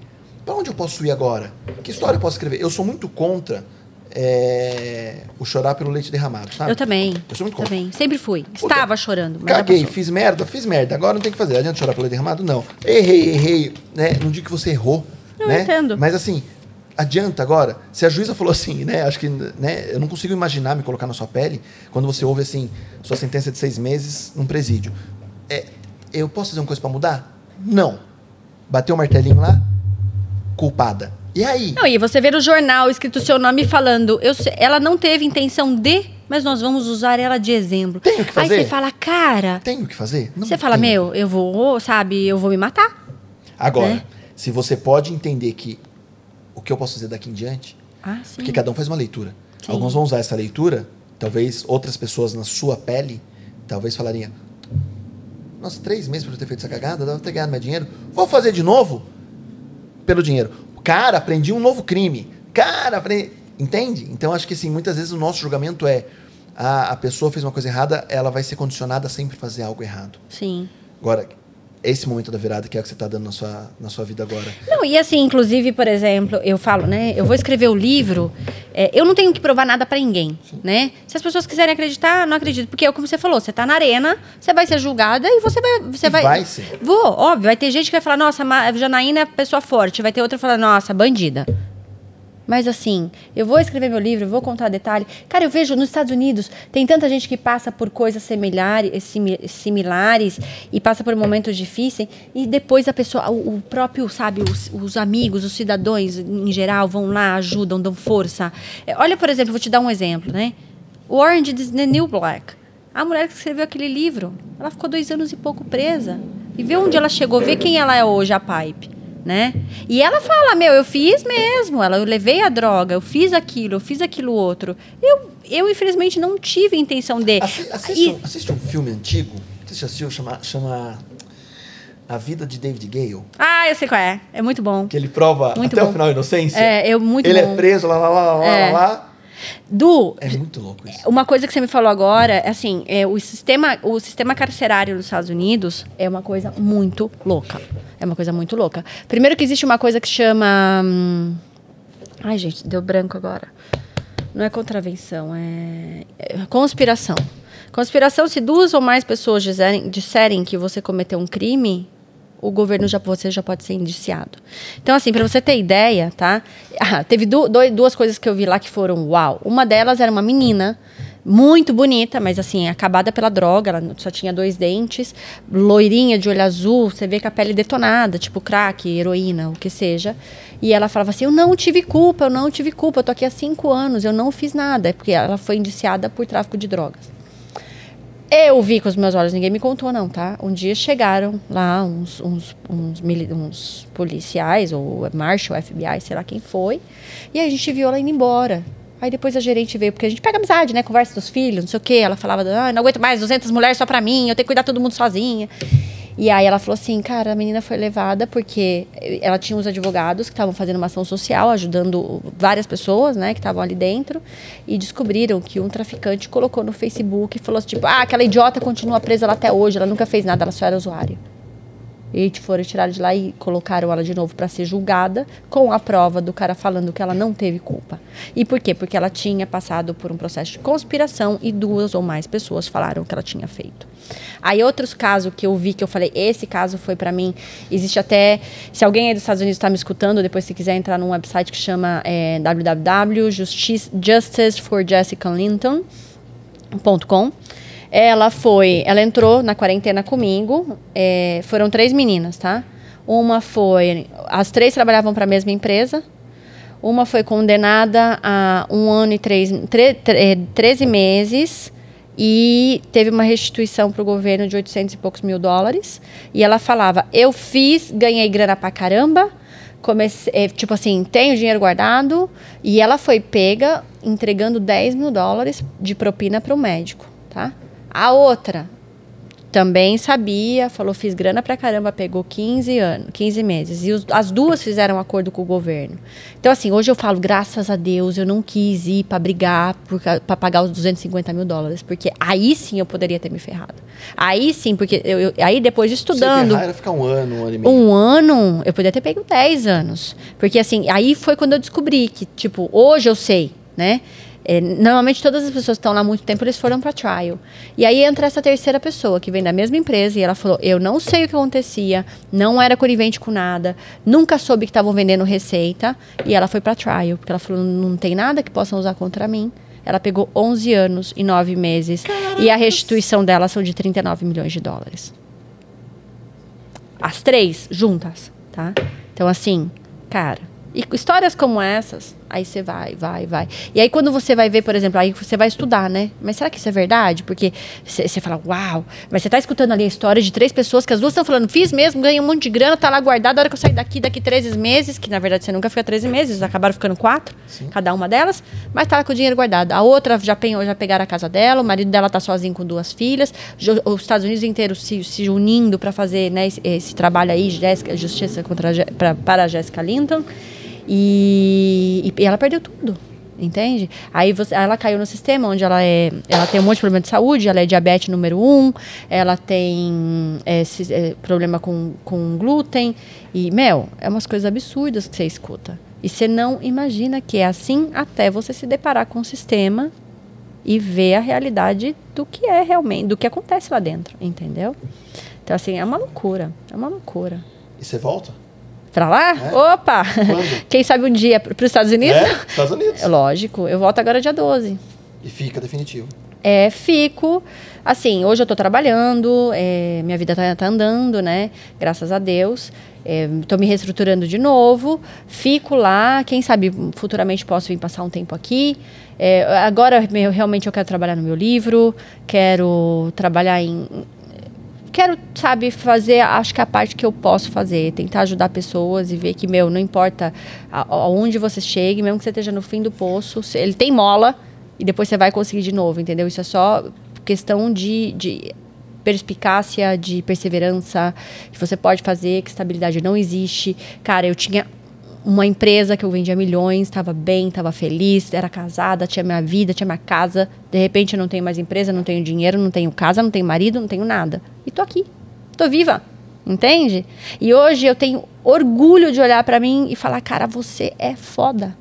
pra onde eu posso ir agora? Que história eu posso escrever? Eu sou muito contra é, o chorar pelo leite derramado, sabe? Eu também. Eu sou muito contra. Também. Sempre fui. Estava chorando. Mas Caguei, fiz merda, fiz merda. Agora não tem o que fazer. Adianta chorar pelo leite derramado? Não. Errei, errei. Né? Não digo que você errou. Eu né? entendo. Mas assim, adianta agora. Se a juíza falou assim, né? Acho que né, eu não consigo imaginar me colocar na sua pele quando você ouve assim, sua sentença de seis meses num presídio. É, eu posso fazer uma coisa pra mudar? Não. Bateu o martelinho lá, culpada. E aí? Não, e você vê no jornal escrito o seu nome falando, eu ela não teve intenção de, mas nós vamos usar ela de exemplo. Tem o que Aí fazer? você fala, cara, Tem o que fazer? Não você fala, meu, eu vou, sabe, eu vou me matar. Agora, né? Se você pode entender que o que eu posso fazer daqui em diante, Ah, sim. Porque cada um faz uma leitura. Sim. Alguns vão usar essa leitura, talvez outras pessoas na sua pele, talvez falariam: Nossa, três meses para eu ter feito essa cagada, dava ter ganhado meu dinheiro. Vou fazer de novo pelo dinheiro. Cara, aprendi um novo crime. Cara, aprendi. Entende? Então acho que assim, muitas vezes o nosso julgamento é a, a pessoa fez uma coisa errada, ela vai ser condicionada a sempre fazer algo errado. Sim. Agora, esse momento da virada que é o que você está dando na sua, na sua vida agora. Não, e assim, inclusive, por exemplo, eu falo, né? Eu vou escrever o livro, é, eu não tenho que provar nada pra ninguém, né? Se as pessoas quiserem acreditar, não acredito. Porque é como você falou, você tá na arena, você vai ser julgada e você vai. Você E vai, vai ser. Vou, óbvio. Vai ter gente que vai falar, nossa, Janaína é pessoa forte. Vai ter outra que vai falar, nossa, bandida. Mas assim, eu vou escrever meu livro, vou contar detalhe. Cara, eu vejo nos Estados Unidos, tem tanta gente que passa por coisas similares, simi- similares e passa por momentos difíceis e depois a pessoa, o, o próprio, sabe, os, os amigos, os cidadãos em geral vão lá, ajudam, dão força. É, Olha, por exemplo, vou te dar um exemplo, né? O Orange is the New Black. A mulher que escreveu aquele livro, ela ficou dois anos e pouco presa. E vê onde ela chegou, vê quem ela é hoje, a Pipe né? E ela fala, meu, eu fiz mesmo, ela, eu levei a droga, eu fiz aquilo, eu fiz aquilo outro. Eu, eu infelizmente não tive intenção de. Assi- Assiste, E- um, assiste um filme antigo, você já assistiu, chama, chama A Vida de David Gale, Ah, eu sei qual é. É muito bom. que ele prova Muito até bom. o final a inocência. É, eu muito ele bom. é preso, lá, lá, lá, lá, É. lá, lá. Du, É muito louco isso. Uma coisa que você me falou agora, assim, é, o, sistema, o sistema carcerário nos Estados Unidos é uma coisa muito louca. É uma coisa muito louca. Primeiro que existe uma coisa que chama. hum, Ai, gente, deu branco agora. Não é contravenção, é, é conspiração. Conspiração, se duas ou mais pessoas disserem, disserem que você cometeu um crime, o governo já você já pode ser indiciado. Então, assim, para você ter ideia, tá? Ah, teve du- duas coisas que eu vi lá que foram uau. Uma delas era uma menina muito bonita, mas assim, acabada pela droga, ela só tinha dois dentes, loirinha de olho azul, você vê com a pele detonada, tipo crack, heroína, o que seja. E ela falava assim: Eu não tive culpa, eu não tive culpa, eu tô aqui há cinco anos, eu não fiz nada, porque ela foi indiciada por tráfico de drogas. Eu vi com os meus olhos, ninguém me contou, não, tá? Um dia chegaram lá uns, uns, uns, uns policiais, ou Marshall, FBI, sei lá quem foi, e a gente viu ela indo embora. Aí depois a gerente veio, porque a gente pega amizade, né? Conversa dos filhos, não sei o quê. Ela falava, ah, não aguento mais 200 mulheres só pra mim, eu tenho que cuidar todo mundo sozinha. E aí ela falou assim, cara, a menina foi levada porque ela tinha uns advogados que estavam fazendo uma ação social, ajudando várias pessoas, né, que estavam ali dentro, e descobriram que um traficante colocou no Facebook e falou assim, tipo, ah, aquela idiota continua presa lá até hoje, ela nunca fez nada, ela só era usuária. E foram tirar de lá e colocaram ela de novo para ser julgada com a prova do cara falando que ela não teve culpa. E por quê? Porque ela tinha passado por um processo de conspiração e duas ou mais pessoas falaram que ela tinha feito. Aí outros casos que eu vi que eu falei, esse caso foi para mim, existe até, se alguém aí dos Estados Unidos está me escutando, depois se quiser entrar num website que chama é, ela foi, ela entrou na quarentena comigo. é, foram três meninas, tá? Uma foi, as três trabalhavam para a mesma empresa. Uma foi condenada a um ano e três, tre, tre, 13 meses e teve uma restituição para o governo de 800 e poucos mil dólares. E ela falava: Eu fiz, ganhei grana pra caramba. Comecei, é, tipo assim, tenho dinheiro guardado. E ela foi pega entregando 10 mil dólares de propina para o médico, tá? A outra também sabia, falou, fiz grana pra caramba, pegou 15 anos, 15 meses. E os- as duas fizeram acordo com o governo. Então, assim, hoje eu falo, graças a Deus, eu não quis ir pra brigar pra pagar os 250 mil dólares. Porque aí sim eu poderia ter me ferrado. Aí sim, porque eu, eu- aí depois estudando ferrar era ficar um ano, um ano e meio. um ano, eu poderia ter pego 10 anos. Porque assim, aí foi quando eu descobri que, tipo, hoje eu sei, né? É, normalmente todas as pessoas que estão lá há muito tempo, eles foram para trial. E aí entra essa terceira pessoa que vem da mesma empresa e ela falou: "Eu não sei o que acontecia, não era conivente com nada, nunca soube que estavam vendendo receita", e ela foi para trial, porque ela falou: "Não tem nada que possam usar contra mim". Ela pegou 11 anos e 9 meses e a restituição dela são de 39 milhões de dólares. As três juntas, tá? Então, assim, cara, e histórias como essas, aí você vai, vai, vai. E aí, quando você vai ver, por exemplo, aí você vai estudar, né? Mas será que isso é verdade? Porque você fala, uau, mas você tá escutando ali a história de três pessoas que as duas estão falando, fiz mesmo, ganhei um monte de grana, tá lá guardado, a hora que eu sair daqui, daqui 13 meses, que na verdade você nunca fica 13 meses, acabaram ficando quatro, cada uma delas, mas tá lá com o dinheiro guardado. A outra já, penhou, já pegaram a casa dela, o marido dela tá sozinho com duas filhas, os Estados Unidos inteiros se, se unindo para fazer né, esse, esse trabalho aí, Jéssica, justiça contra, pra, para a Jéssica Linton. E, e ela perdeu tudo. Entende? Aí você, ela caiu no sistema onde ela é. Ela tem um monte de problema de saúde, ela é diabetes número um, ela tem é, esse, é, problema com, com glúten. E, Mel, é umas coisas absurdas que você escuta. E você não imagina que é assim até você se deparar com o sistema e ver a realidade do que é realmente, do que acontece lá dentro, entendeu? Então, assim, é uma loucura. É uma loucura. E você volta? Pra lá? É? Opa! Quando? Quem sabe um dia para os Estados Unidos? É? Estados Unidos. É lógico, eu volto agora dia 12. E fica definitivo. É, fico. Assim, hoje eu tô trabalhando, é, minha vida tá, tá andando, né? Graças a Deus. É, tô me reestruturando de novo. Fico lá, quem sabe futuramente posso vir passar um tempo aqui. É, agora, eu, realmente, eu quero trabalhar no meu livro, quero trabalhar em. Quero, sabe, fazer, acho que a parte que eu posso fazer, tentar ajudar pessoas e ver que, meu, não importa aonde você chegue, mesmo que você esteja no fim do poço, ele tem mola, e depois você vai conseguir de novo, entendeu? Isso é só questão de, de perspicácia, de perseverança, que você pode fazer, que estabilidade não existe. Cara, eu tinha uma empresa que eu vendia milhões, estava bem, estava feliz, era casada, tinha minha vida, tinha minha casa. De repente eu não tenho mais empresa, não tenho dinheiro, não tenho casa, não tenho marido, não tenho nada. E tô aqui, tô viva, entende? E hoje eu tenho orgulho de olhar para mim e falar, cara, você é foda.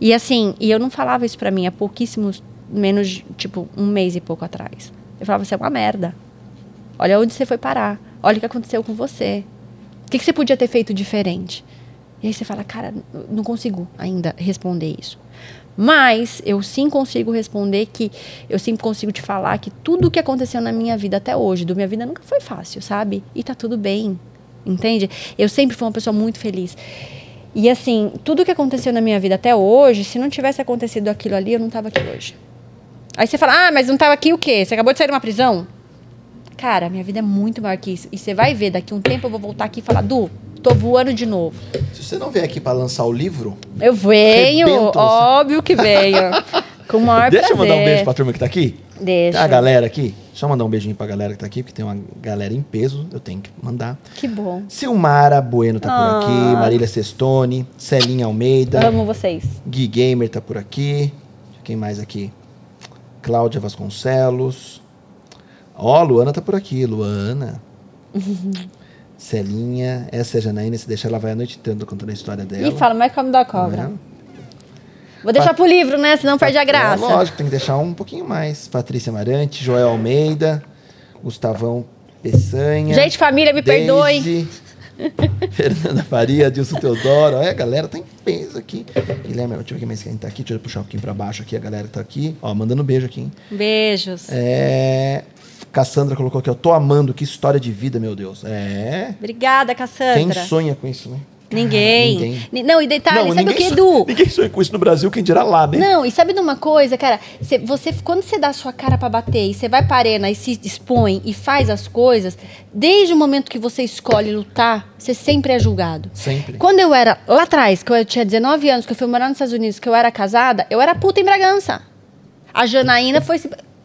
E assim, e eu não falava isso pra mim há pouquíssimos, menos, tipo, um mês e pouco atrás. Eu falava, você é uma merda. Olha onde você foi parar. Olha o que aconteceu com você. O que, que você podia ter feito diferente? E aí você fala, cara, não consigo ainda responder isso. Mas eu sim consigo responder que eu sim consigo te falar que tudo o que aconteceu na minha vida até hoje, do minha vida nunca foi fácil, sabe? E tá tudo bem. Entende? Eu sempre fui uma pessoa muito feliz. E assim, tudo que aconteceu na minha vida até hoje, se não tivesse acontecido aquilo ali, eu não tava aqui hoje. Aí você fala, ah, mas não tava aqui o quê? Você acabou de sair de uma prisão? Cara, minha vida é muito maior que isso. E você vai ver, daqui um tempo eu vou voltar aqui e falar, Du, tô voando de novo. Se você não vier aqui pra lançar o livro, Eu venho, Rebento óbvio que venho. Com o maior deixa eu prazer. mandar um beijo pra turma que tá aqui. Deixa. Tá a galera aqui. Só mandar um beijinho pra galera que tá aqui, porque tem uma galera em peso, eu tenho que mandar. Que bom. Silmara Bueno tá por Ah. aqui, Marília Sestone, Celinha Almeida, Amo vocês. Gui Gamer tá por aqui. Quem mais aqui? Cláudia Vasconcelos. Ó, Luana tá por aqui, Luana. Celinha, essa é a Janaína, se deixar ela vai a noite toda contando a história dela. E fala, mas come da cobra. É. Vou deixar pro livro, né? Senão perde a graça. É, lógico, tem que deixar um pouquinho mais. Patrícia Amarante, Joel Almeida, Gustavão Peçanha. Gente, família, me perdoem. Daisy, Fernanda Faria, Dilson Teodoro. Olha, a galera tá em peso aqui. Guilherme, deixa eu ver quem mais quem tá aqui. Deixa eu puxar um pouquinho pra baixo aqui. A galera tá aqui. Ó, mandando beijo aqui, hein? Beijos. É... Cassandra colocou aqui, ó. Tô amando, que história de vida, meu Deus. É. Obrigada, Cassandra. Quem sonha com isso, né? Ninguém. Ninguém. Ni- Não, e detalhe, sabe o ninguém que, Edu? Ninguém sonha com isso no Brasil, quem dirá lá, né? Não, e sabe de uma coisa, cara? Cê- você, quando você dá a sua cara pra bater e você vai pra arena e se expõe e faz as coisas, desde o momento que você escolhe lutar, você sempre é julgado. Sempre. Quando eu era lá atrás, que eu tinha 19 anos, que eu fui morar nos Estados Unidos, que eu era casada, eu era puta em Bragança. A Janaína foi.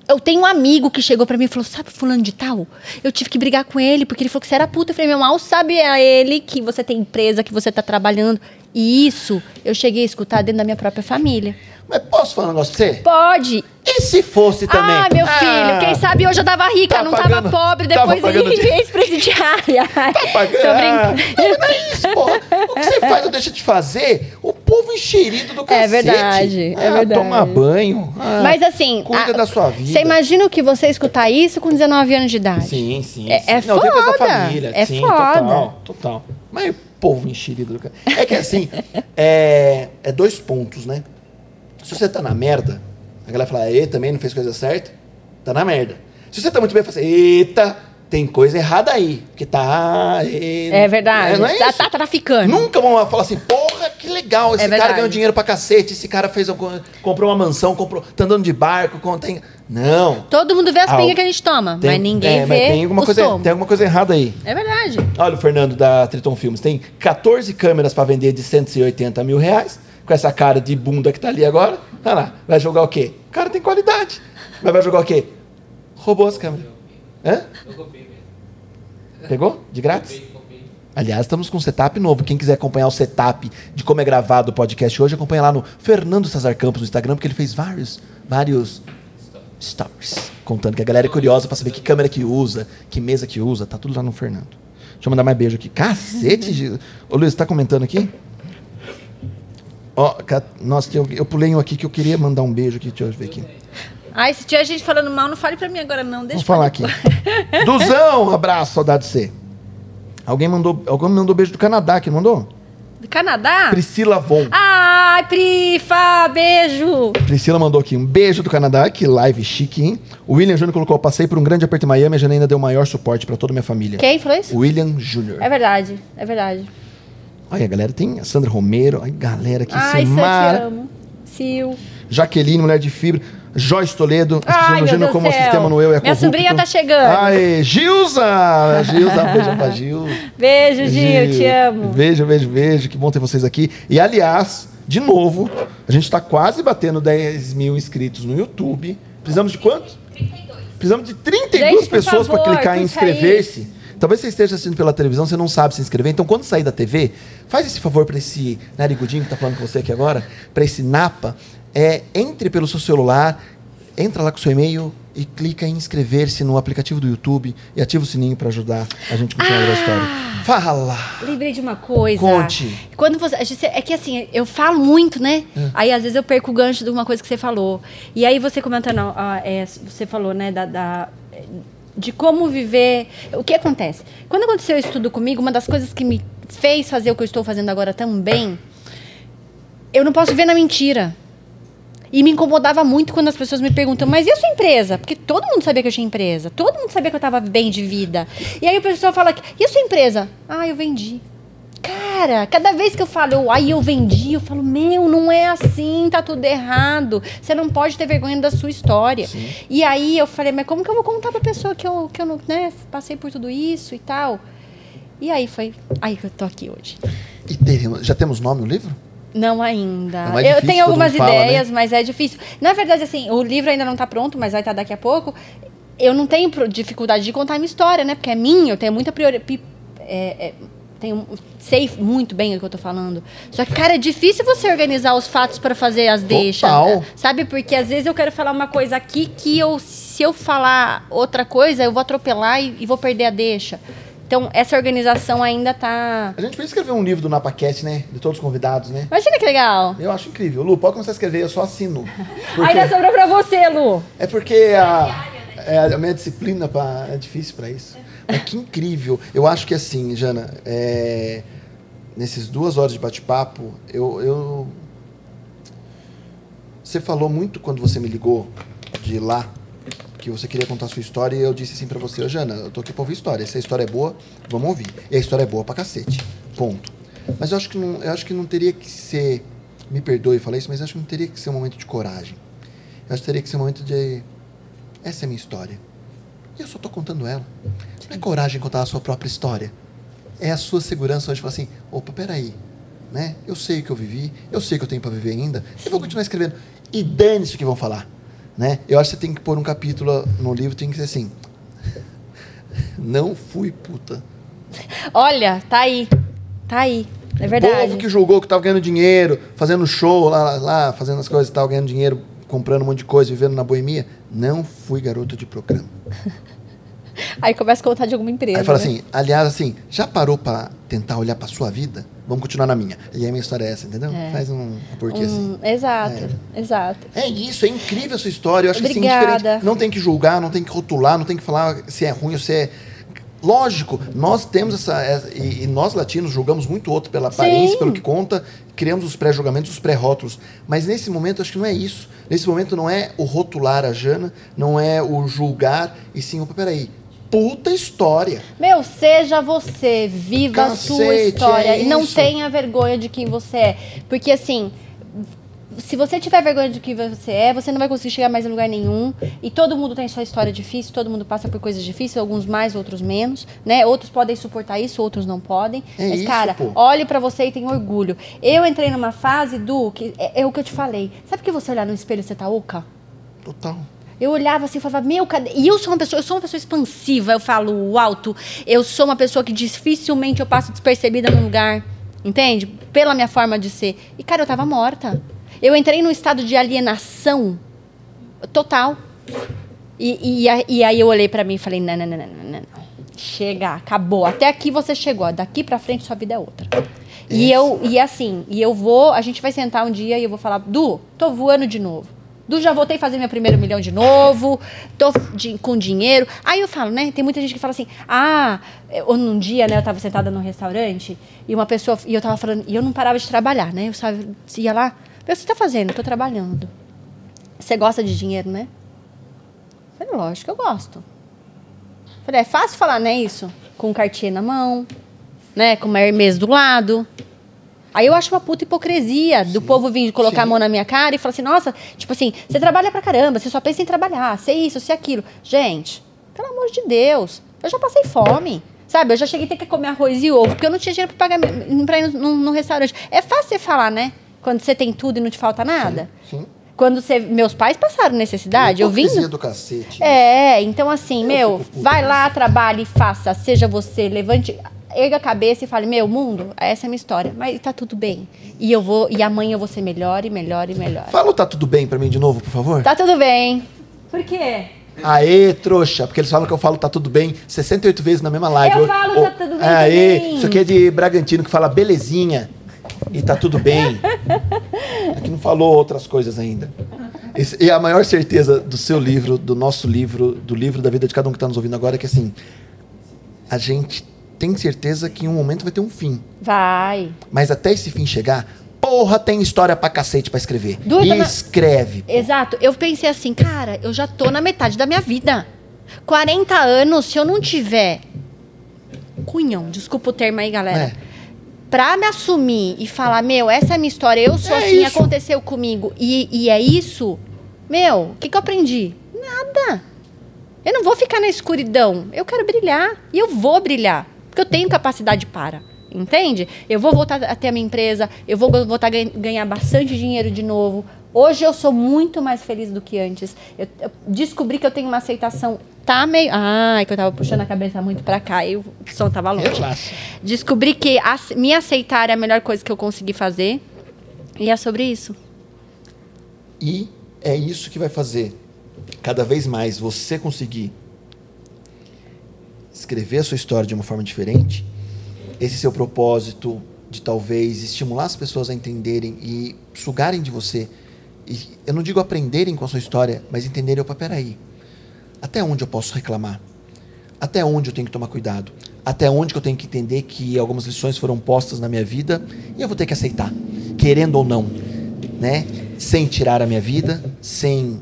Eu tenho um amigo que chegou pra mim e falou: Sabe, fulano de tal? Eu tive que brigar com ele porque ele falou que você era puta. Eu falei: Meu mal sabe a ele que você tem empresa, que você tá trabalhando. E isso eu cheguei a escutar dentro da minha própria família. Mas posso falar um negócio pra você? Pode. E se fosse também? Ah, meu filho, quem sabe hoje eu tava rica, Tá não pagando- tava pobre, tava depois pagando de- ex-presidiária. Tá pagando? Tô Ah, brincando. não, é isso, porra. O que você faz ou deixa de fazer, o povo enxerido do cacete. verdade, é ah, verdade. Toma banho. Ah, Mas assim, Cuida a- da sua vida. Você imagina o que você escutar isso com 19 anos de idade? Sim, sim. É- sim. é Não, coisa da foda, família. é sim, foda. total, total. Mas povo enxerido do cara. É que assim, é, é dois pontos, né? Se você tá na merda, a galera fala, e também não fez coisa certa, tá na merda. Se você tá muito bem, fala assim, eita, tem coisa errada aí. Porque tá. e- É verdade. É, não é tá, tá traficando. Nunca vão falar assim, porra, que legal, esse É cara ganhou dinheiro pra cacete, esse cara fez, comprou uma mansão, comprou, tá andando de barco, contém. Não. Todo mundo vê as Ah, pingas que a gente toma, Tem- mas ninguém é, vê mas tem alguma, coisa, tem alguma coisa errada aí. É verdade. Olha o Fernando da Triton Filmes. Tem 14 câmeras pra vender de 180 mil reais. Com essa cara de bunda que tá ali agora. Olha lá. Vai jogar o quê? O cara tem qualidade. Mas vai jogar o quê? Roubou as câmeras. Hã? Pegou? De grátis? Aliás, estamos com um setup novo. Quem quiser acompanhar o setup de como é gravado o podcast hoje, acompanha lá no Fernando Cesar Campos no Instagram, porque ele fez vários, vários stories. Contando que a galera é curiosa pra saber que câmera que usa, que mesa que usa. Tá tudo lá no Fernando. Deixa eu mandar mais beijo aqui. Cacete! Gil. Ô Luiz, tá comentando aqui? Ó, ca- nossa, eu, eu pulei um aqui que eu queria mandar um beijo aqui. Deixa eu ver aqui. Ai, se tiver gente falando mal, não fale pra mim agora, não. Deixa Vamos falar aqui. Duzão, abraço, saudade de você. Alguém mandou, alguém mandou beijo do Canadá aqui, não mandou? Do Canadá? Priscila Von. Ai, Prifa, beijo! Priscila mandou aqui um beijo do Canadá, que live chique, hein? O William Júnior colocou: passei por um grande aperto em Miami, a Janaína deu maior suporte pra toda a minha família. Quem falou isso? William Júnior. É verdade, é verdade. Olha, a galera tem a Sandra Romero, a galera que Ai, se mara. amo. Sil. Jaqueline, mulher de fibra. Joyce Toledo. As pessoas imaginam como o sistema no eu é Minha corrupto. sobrinha tá chegando. Ai, Gilza! Gilza, beijo pra Gil. Beijo, Gil, te amo. Beijo, beijo, beijo. Que bom ter vocês aqui. E, aliás, de novo, a gente tá quase batendo 10 mil inscritos no YouTube. Precisamos de quanto? 32. Precisamos de 32 Gente, pessoas para clicar em inscrever-se. Talvez você esteja assistindo pela televisão, você não sabe se inscrever. Então, quando sair da TV, faz esse favor para esse narigudinho que tá falando com você aqui agora, para esse Napa, é, entre pelo seu celular, entra lá com o seu e-mail e clica em inscrever-se no aplicativo do YouTube e ativa o sininho para ajudar a gente a continuar a história. Fala! Lembrei de uma coisa. Conte. Quando você. É que assim, eu falo muito, né? Aí às vezes eu perco o gancho de uma coisa que você falou. E aí você comentando, ah, é, você falou, né, da, da- de como viver. O que acontece? Quando aconteceu isso tudo comigo, uma das coisas que me fez fazer o que eu estou fazendo agora também, eu não posso viver na mentira. E me incomodava muito quando as pessoas me perguntam, mas e a sua empresa? Porque todo mundo sabia que eu tinha empresa. Todo mundo sabia que eu estava bem de vida. E aí o pessoal fala, e a sua empresa? Ah, eu vendi. Cara, cada vez que eu falo, aí eu vendi, eu falo, meu, não é assim, tá tudo errado. Você não pode ter vergonha da sua história. E aí eu falei, mas como que eu vou contar pra pessoa que eu, que eu não, né, passei por tudo isso e tal? E aí foi aí que eu tô aqui hoje. E teremos, já temos nome no livro? Não ainda. É mais eu difícil, tenho algumas fala, né? ideias, mas é difícil. Na verdade, assim, o livro ainda não tá pronto, mas vai estar daqui a pouco. Eu não tenho dificuldade de contar a minha história, né? Porque é minha, eu tenho muita prioridade. É, é, tenho, sei muito bem o que eu tô falando. Só que, cara, é difícil você organizar os fatos para fazer as deixas. Total. Sabe? Porque às vezes eu quero falar uma coisa aqui que eu, se eu falar outra coisa, eu vou atropelar e, e vou perder a deixa. Então, essa organização ainda tá. A gente vai escrever um livro do NapaCast, né? De todos os convidados, né? Imagina que legal. Eu acho incrível. Lu, pode começar a escrever, eu só assino. Porque- Ainda sobrou pra você, Lu. É porque a, é, a minha disciplina pra, é difícil pra isso. Mas que incrível. Eu acho que assim, Jana, é, nesses duas horas de bate-papo, eu, eu. Você falou muito quando você me ligou de lá, que você queria contar a sua história, e eu disse assim pra você, "Ô, Jana, eu tô aqui pra ouvir história. Se a história é boa, vamos ouvir. E a história é boa pra cacete. Ponto. Mas eu acho que não, eu acho que não teria que ser. Me perdoe falar isso, mas eu acho que não teria que ser um momento de coragem. Eu acho que teria que ser um momento de. Essa é a minha história. E eu só tô contando ela. Não é coragem contar a sua própria história. É a sua segurança hoje falar assim: opa, peraí. Né? Eu sei o que eu vivi, eu sei que eu tenho para viver ainda, eu vou continuar escrevendo. E dane-se o que vão falar. Né? Eu acho que você tem que pôr um capítulo no livro, tem que ser assim. Não fui puta. Olha, tá aí. Tá aí. É O verdade. povo que julgou que tava ganhando dinheiro, fazendo show lá, lá, fazendo as coisas, tava ganhando dinheiro, comprando um monte de coisa, vivendo na boemia. Não fui garoto de programa. Aí começa a contar de alguma empresa. Aí fala né? assim, aliás, assim, já parou pra tentar olhar pra sua vida? Vamos continuar na minha. E aí a minha história é essa, entendeu? Faz um porquê assim. Hum, exato, exato. É isso, é incrível a sua história. Eu acho que assim, Obrigada. diferente. Não tem que julgar, não tem que rotular, não tem que falar se é ruim ou se é. Lógico, nós temos essa. essa- e, e nós latinos julgamos muito outro pela aparência, Sim. pelo que conta, criamos os pré-julgamentos, os pré-rótulos. Mas nesse momento, acho que não é isso. Nesse momento não é o rotular a Jana, não é o julgar, e sim, opa, peraí. Puta história. Meu, seja você, viva a sua Cacete, história é e não tenha vergonha de quem você é. Porque assim, se você tiver vergonha de quem você é, você não vai conseguir chegar mais em lugar nenhum. E todo mundo tem sua história difícil, todo mundo passa por coisas difíceis, alguns mais, outros menos, né? Outros podem suportar isso, outros não podem. É Mas, isso, cara, pô. olhe pra você e tenha orgulho. Eu entrei numa fase do que é, é o que eu te falei. Sabe que você olhar no espelho e você tá oca? Total. Eu olhava assim e falava, meu, cadê? E eu sou uma pessoa, eu sou uma pessoa expansiva, eu falo alto, eu sou uma pessoa que dificilmente eu passo despercebida num lugar, entende? Pela minha forma de ser. E, cara, eu tava morta. Eu entrei num estado de alienação total. E, e, e aí eu olhei pra mim e falei, não, não, não, não, não, não. Chega, acabou. Até aqui você chegou. Daqui pra frente sua vida é outra. E eu, e assim, e eu vou, a gente vai sentar um dia e eu vou falar, Du, tô voando de novo. Du, já voltei a fazer meu primeiro milhão de novo, tô de- com dinheiro. Aí eu falo, né? Tem muita gente que fala assim, ah, ou num dia, né, eu tava sentada num restaurante e uma pessoa, e eu tava falando, e eu não parava de trabalhar, né? Eu sabe, ia lá, o que você tá fazendo? Tô trabalhando. Você gosta de dinheiro, né? Eu Falei, lógico que eu gosto. Falei, é fácil falar, né, isso? Com um Cartier na mão, né, com uma Hermes do lado. Aí eu acho uma puta hipocrisia do povo vir colocar a sim. mão na minha cara e falar assim, nossa, tipo assim, você trabalha pra caramba, você só pensa em trabalhar, ser isso, ser aquilo. Gente, pelo amor de Deus, eu já passei fome. Sabe, eu já cheguei a ter que comer arroz e ovo, porque eu não tinha dinheiro pra, pagar, pra ir num, num restaurante. É fácil você falar, né? Quando você tem tudo e não te falta nada. Sim. Quando você. Meus pais passaram necessidade. Eu vim. Do cacete. É, então assim, meu, fico puto vai lá, trabalhe, faça, seja você, levante, erga a cabeça e fale, meu, mundo, essa é a minha história, mas tá tudo bem. E eu vou, e amanhã eu vou ser melhor e melhor e melhor. Fala o tá tudo bem pra mim de novo, por favor? Tá tudo bem. Por quê? Aê, trouxa, porque eles falam que eu falo tá tudo bem 68 vezes na mesma live. Eu falo tá tudo bem Aê, isso aqui é de Bragantino que fala belezinha e tá tudo bem. Aqui não falou outras coisas ainda. Esse- e a maior certeza do seu livro, do nosso livro, do livro da vida de cada um que tá nos ouvindo agora é que assim, a gente tem certeza que em um momento vai ter um fim. Vai. Mas até esse fim chegar, porra, tem história pra cacete pra escrever. Du, eu e escreve. Exato. Eu pensei assim, cara, eu já tô na metade da minha vida. 40 anos, se eu não tiver cunhão, desculpa o termo aí, galera. É. Pra me assumir e falar, meu, essa é a minha história, eu sou É assim, isso. aconteceu comigo, e, e é isso, meu, o que, que eu aprendi? Nada. Eu não vou ficar na escuridão. Eu quero brilhar. E eu vou brilhar. Porque eu tenho capacidade para. Entende? Eu vou voltar a ter a minha empresa. Eu vou voltar a gan- ganhar bastante dinheiro de novo. Hoje eu sou muito mais feliz do que antes. Eu, eu descobri que eu tenho uma aceitação. Tá meio. Ai, que eu tava puxando a cabeça muito pra cá. E o som tava longe. Relaxa. Descobri que me aceitar é a melhor coisa que eu consegui fazer. E é sobre isso. E é isso que vai fazer cada vez mais você conseguir escrever a sua história de uma forma diferente. Esse seu propósito de talvez estimular as pessoas a entenderem e sugarem de você. E eu não digo aprenderem com a sua história, mas entenderem, opa, peraí. Até onde eu posso reclamar? Até onde eu tenho que tomar cuidado? Até onde eu tenho que entender que algumas lições foram postas na minha vida e eu vou ter que aceitar, querendo ou não, né? Sem tirar a minha vida, sem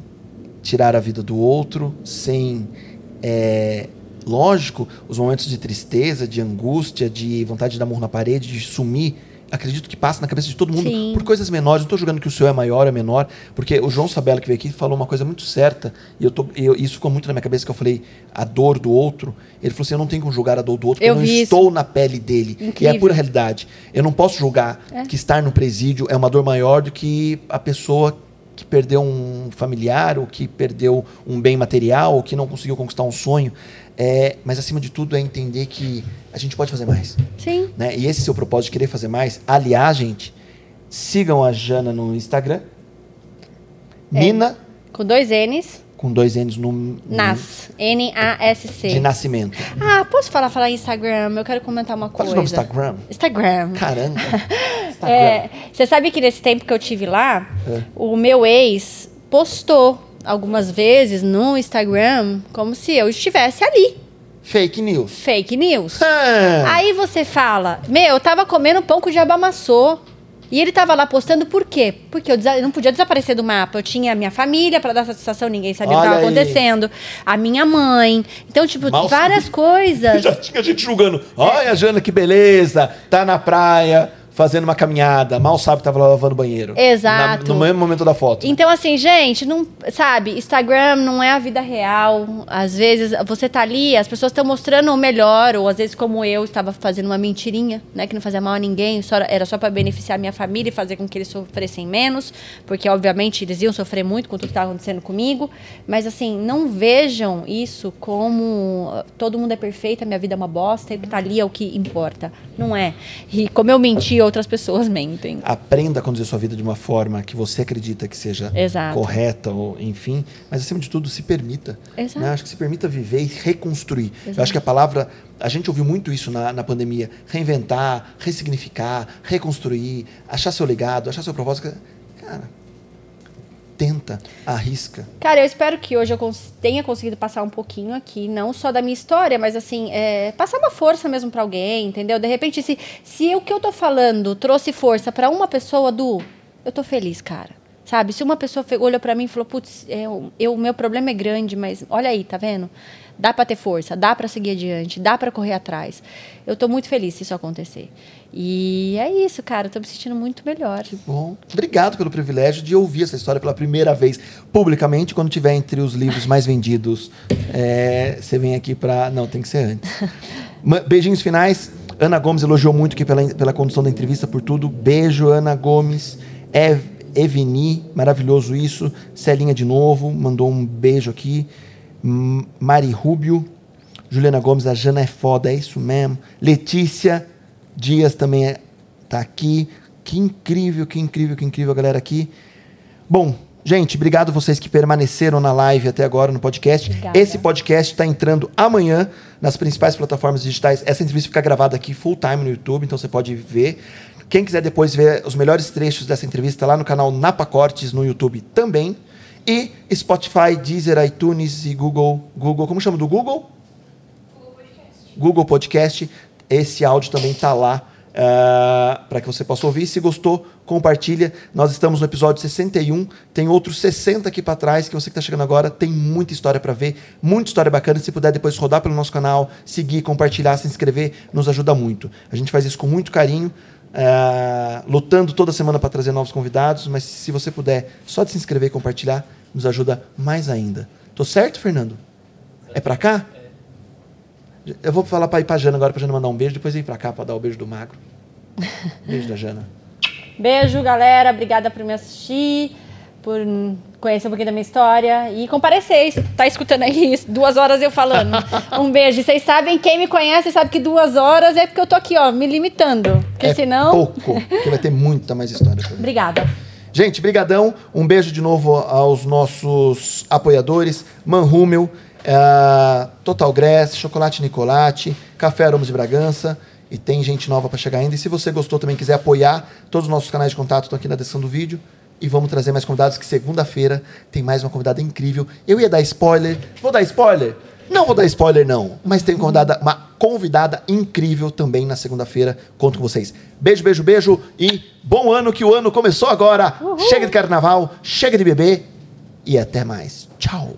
tirar a vida do outro, sem é, lógico, os momentos de tristeza, de angústia, de vontade de dar murro na parede, de sumir, acredito que passa na cabeça de todo mundo Sim. por coisas menores. Não estou julgando que o seu é maior ou é menor, porque o João Sabella que veio aqui falou uma coisa muito certa, e eu tô, eu- isso ficou muito na minha cabeça que eu falei a dor do outro. Ele falou assim: eu não tenho como julgar a dor do outro, porque Eu eu não estou na pele dele. E é Incrível. a pura realidade. Eu não posso julgar que estar no presídio é uma dor maior do que a pessoa que perdeu um familiar, ou que perdeu um bem material, ou que não conseguiu conquistar um sonho. É, mas acima de tudo é entender que a gente pode fazer mais. Sim. Né? E esse seu propósito de querer fazer mais, aliás, gente, sigam a Jana no Instagram. É. Nina, Com dois N's. com dois N's no, no- Nas. N-A-S-C. de nascimento. Ah, posso falar, falar Instagram? Eu quero comentar uma Qual é coisa. o Instagram? Instagram. Caramba. Instagram. É, você sabe que nesse tempo que eu tive lá, É. o meu ex postou algumas vezes no Instagram como se eu estivesse ali. Fake news. Fake news. Ah, Aí você fala, meu, eu tava comendo pão com diabo amassou. E ele tava lá postando por quê? Porque eu, não podia desaparecer do mapa. Eu tinha a minha família pra dar satisfação, ninguém sabia o que tava aí. acontecendo. A minha mãe. Então, tipo, Mal várias coisas. Já tinha gente julgando. Olha, Jana, que beleza. Tá na praia, fazendo uma caminhada. Mal sabe que tava lavando banheiro. Exato. Na- no mesmo momento da foto. Então, assim, gente, não, sabe, Instagram não é a vida real. Às vezes você tá ali, as pessoas estão mostrando o melhor, ou às vezes, como eu, estava fazendo uma mentirinha, né? Que não fazia mal a ninguém, só, era só para beneficiar a minha família e fazer com que eles sofressem menos, porque, obviamente, eles iam sofrer muito com tudo que estava acontecendo comigo. Mas, assim, não vejam isso como todo mundo é perfeito, a minha vida é uma bosta, e o que tá ali é o que importa. Não é. E como eu menti, outras pessoas mentem. Aprenda a conduzir sua vida de uma forma que você acredita que seja Exato. correta, ou enfim. Mas, acima de tudo, se permita. Exato. né? Acho que se permita viver e reconstruir. Eu acho que a palavra. A gente ouviu muito isso na, na pandemia. Reinventar, ressignificar, reconstruir, achar seu legado, achar seu propósito. Cara, tenta, arrisca. Cara, eu espero que hoje eu tenha conseguido passar um pouquinho aqui, não só da minha história, mas assim, é, passar uma força mesmo pra alguém, entendeu? De repente, se, se o que eu tô falando trouxe força pra uma pessoa, Du, eu tô feliz, cara. Sabe? Se uma pessoa olhou pra mim e falou, putz, eu, eu- o meu problema é grande, mas olha aí, tá vendo? Dá pra ter força, dá pra seguir adiante, dá pra correr atrás. Eu tô muito feliz se isso acontecer. E é isso, cara, tô me sentindo muito melhor. Bom, obrigado pelo privilégio de ouvir essa história pela primeira vez publicamente, quando tiver entre os livros mais vendidos. é, você vem aqui para. Não, tem que ser antes. Beijinhos finais. Ana Gomes elogiou muito aqui pela, pela condução da entrevista, por tudo. Beijo, Ana Gomes. Ev, Eveni, maravilhoso isso. Celinha de novo, mandou um beijo aqui. Mari Rubio. Juliana Gomes, a Jana é foda, é isso mesmo. Letícia Dias também é, tá aqui. Que incrível, que incrível, que incrível a galera aqui. Bom, gente, obrigado vocês que permaneceram na live até agora no podcast. Obrigada. Esse podcast está entrando amanhã nas principais plataformas digitais. Essa entrevista fica gravada aqui full time no YouTube, então você pode ver. Quem quiser depois ver os melhores trechos dessa entrevista lá no canal Napa Cortes no YouTube também. E Spotify, Deezer, iTunes e Google. Google, como chama do Google? Google Podcast. Esse áudio também está lá para que você possa ouvir. Se gostou, compartilha. Nós estamos no episódio 61. Tem outros 60 aqui para trás que você que está chegando agora tem muita história para ver, muita história bacana. Se puder depois rodar pelo nosso canal, seguir, compartilhar, se inscrever, nos ajuda muito. A gente faz isso com muito carinho. ah, lutando toda semana para trazer novos convidados, mas se você puder só de se inscrever e compartilhar, nos ajuda mais ainda. Tô certo, Fernando? É para cá? Eu vou falar para ir pra Jana agora, pra Jana mandar um beijo, depois ir pra cá pra dar o beijo do magro. Beijo da Jana. Beijo, galera. Obrigada por me assistir, por conhecer um pouquinho da minha história e comparecer. Tá escutando aí duas horas eu falando. Um beijo. Vocês sabem, quem me conhece sabe que duas horas é porque eu tô aqui, ó, me limitando. Porque é senão. pouco, porque vai ter muita mais história. Obrigada. Gente, brigadão. Um beijo de novo aos nossos apoiadores. Manrumel, eh, Total Grass, Chocolate Nicolate, Café Aromas de Bragança. E tem gente nova para chegar ainda. E se você gostou também quiser apoiar, todos os nossos canais de contato estão aqui na descrição do vídeo. E vamos trazer mais convidados, que segunda-feira tem mais uma convidada incrível. Eu ia dar spoiler. Vou dar spoiler? Não vou dar spoiler, não. Mas tem convidada, uma convidada incrível também na segunda-feira. Conto com vocês. Beijo, beijo, beijo. E bom ano, que o ano começou agora. Chega de carnaval, chega de beber. E até mais. Tchau.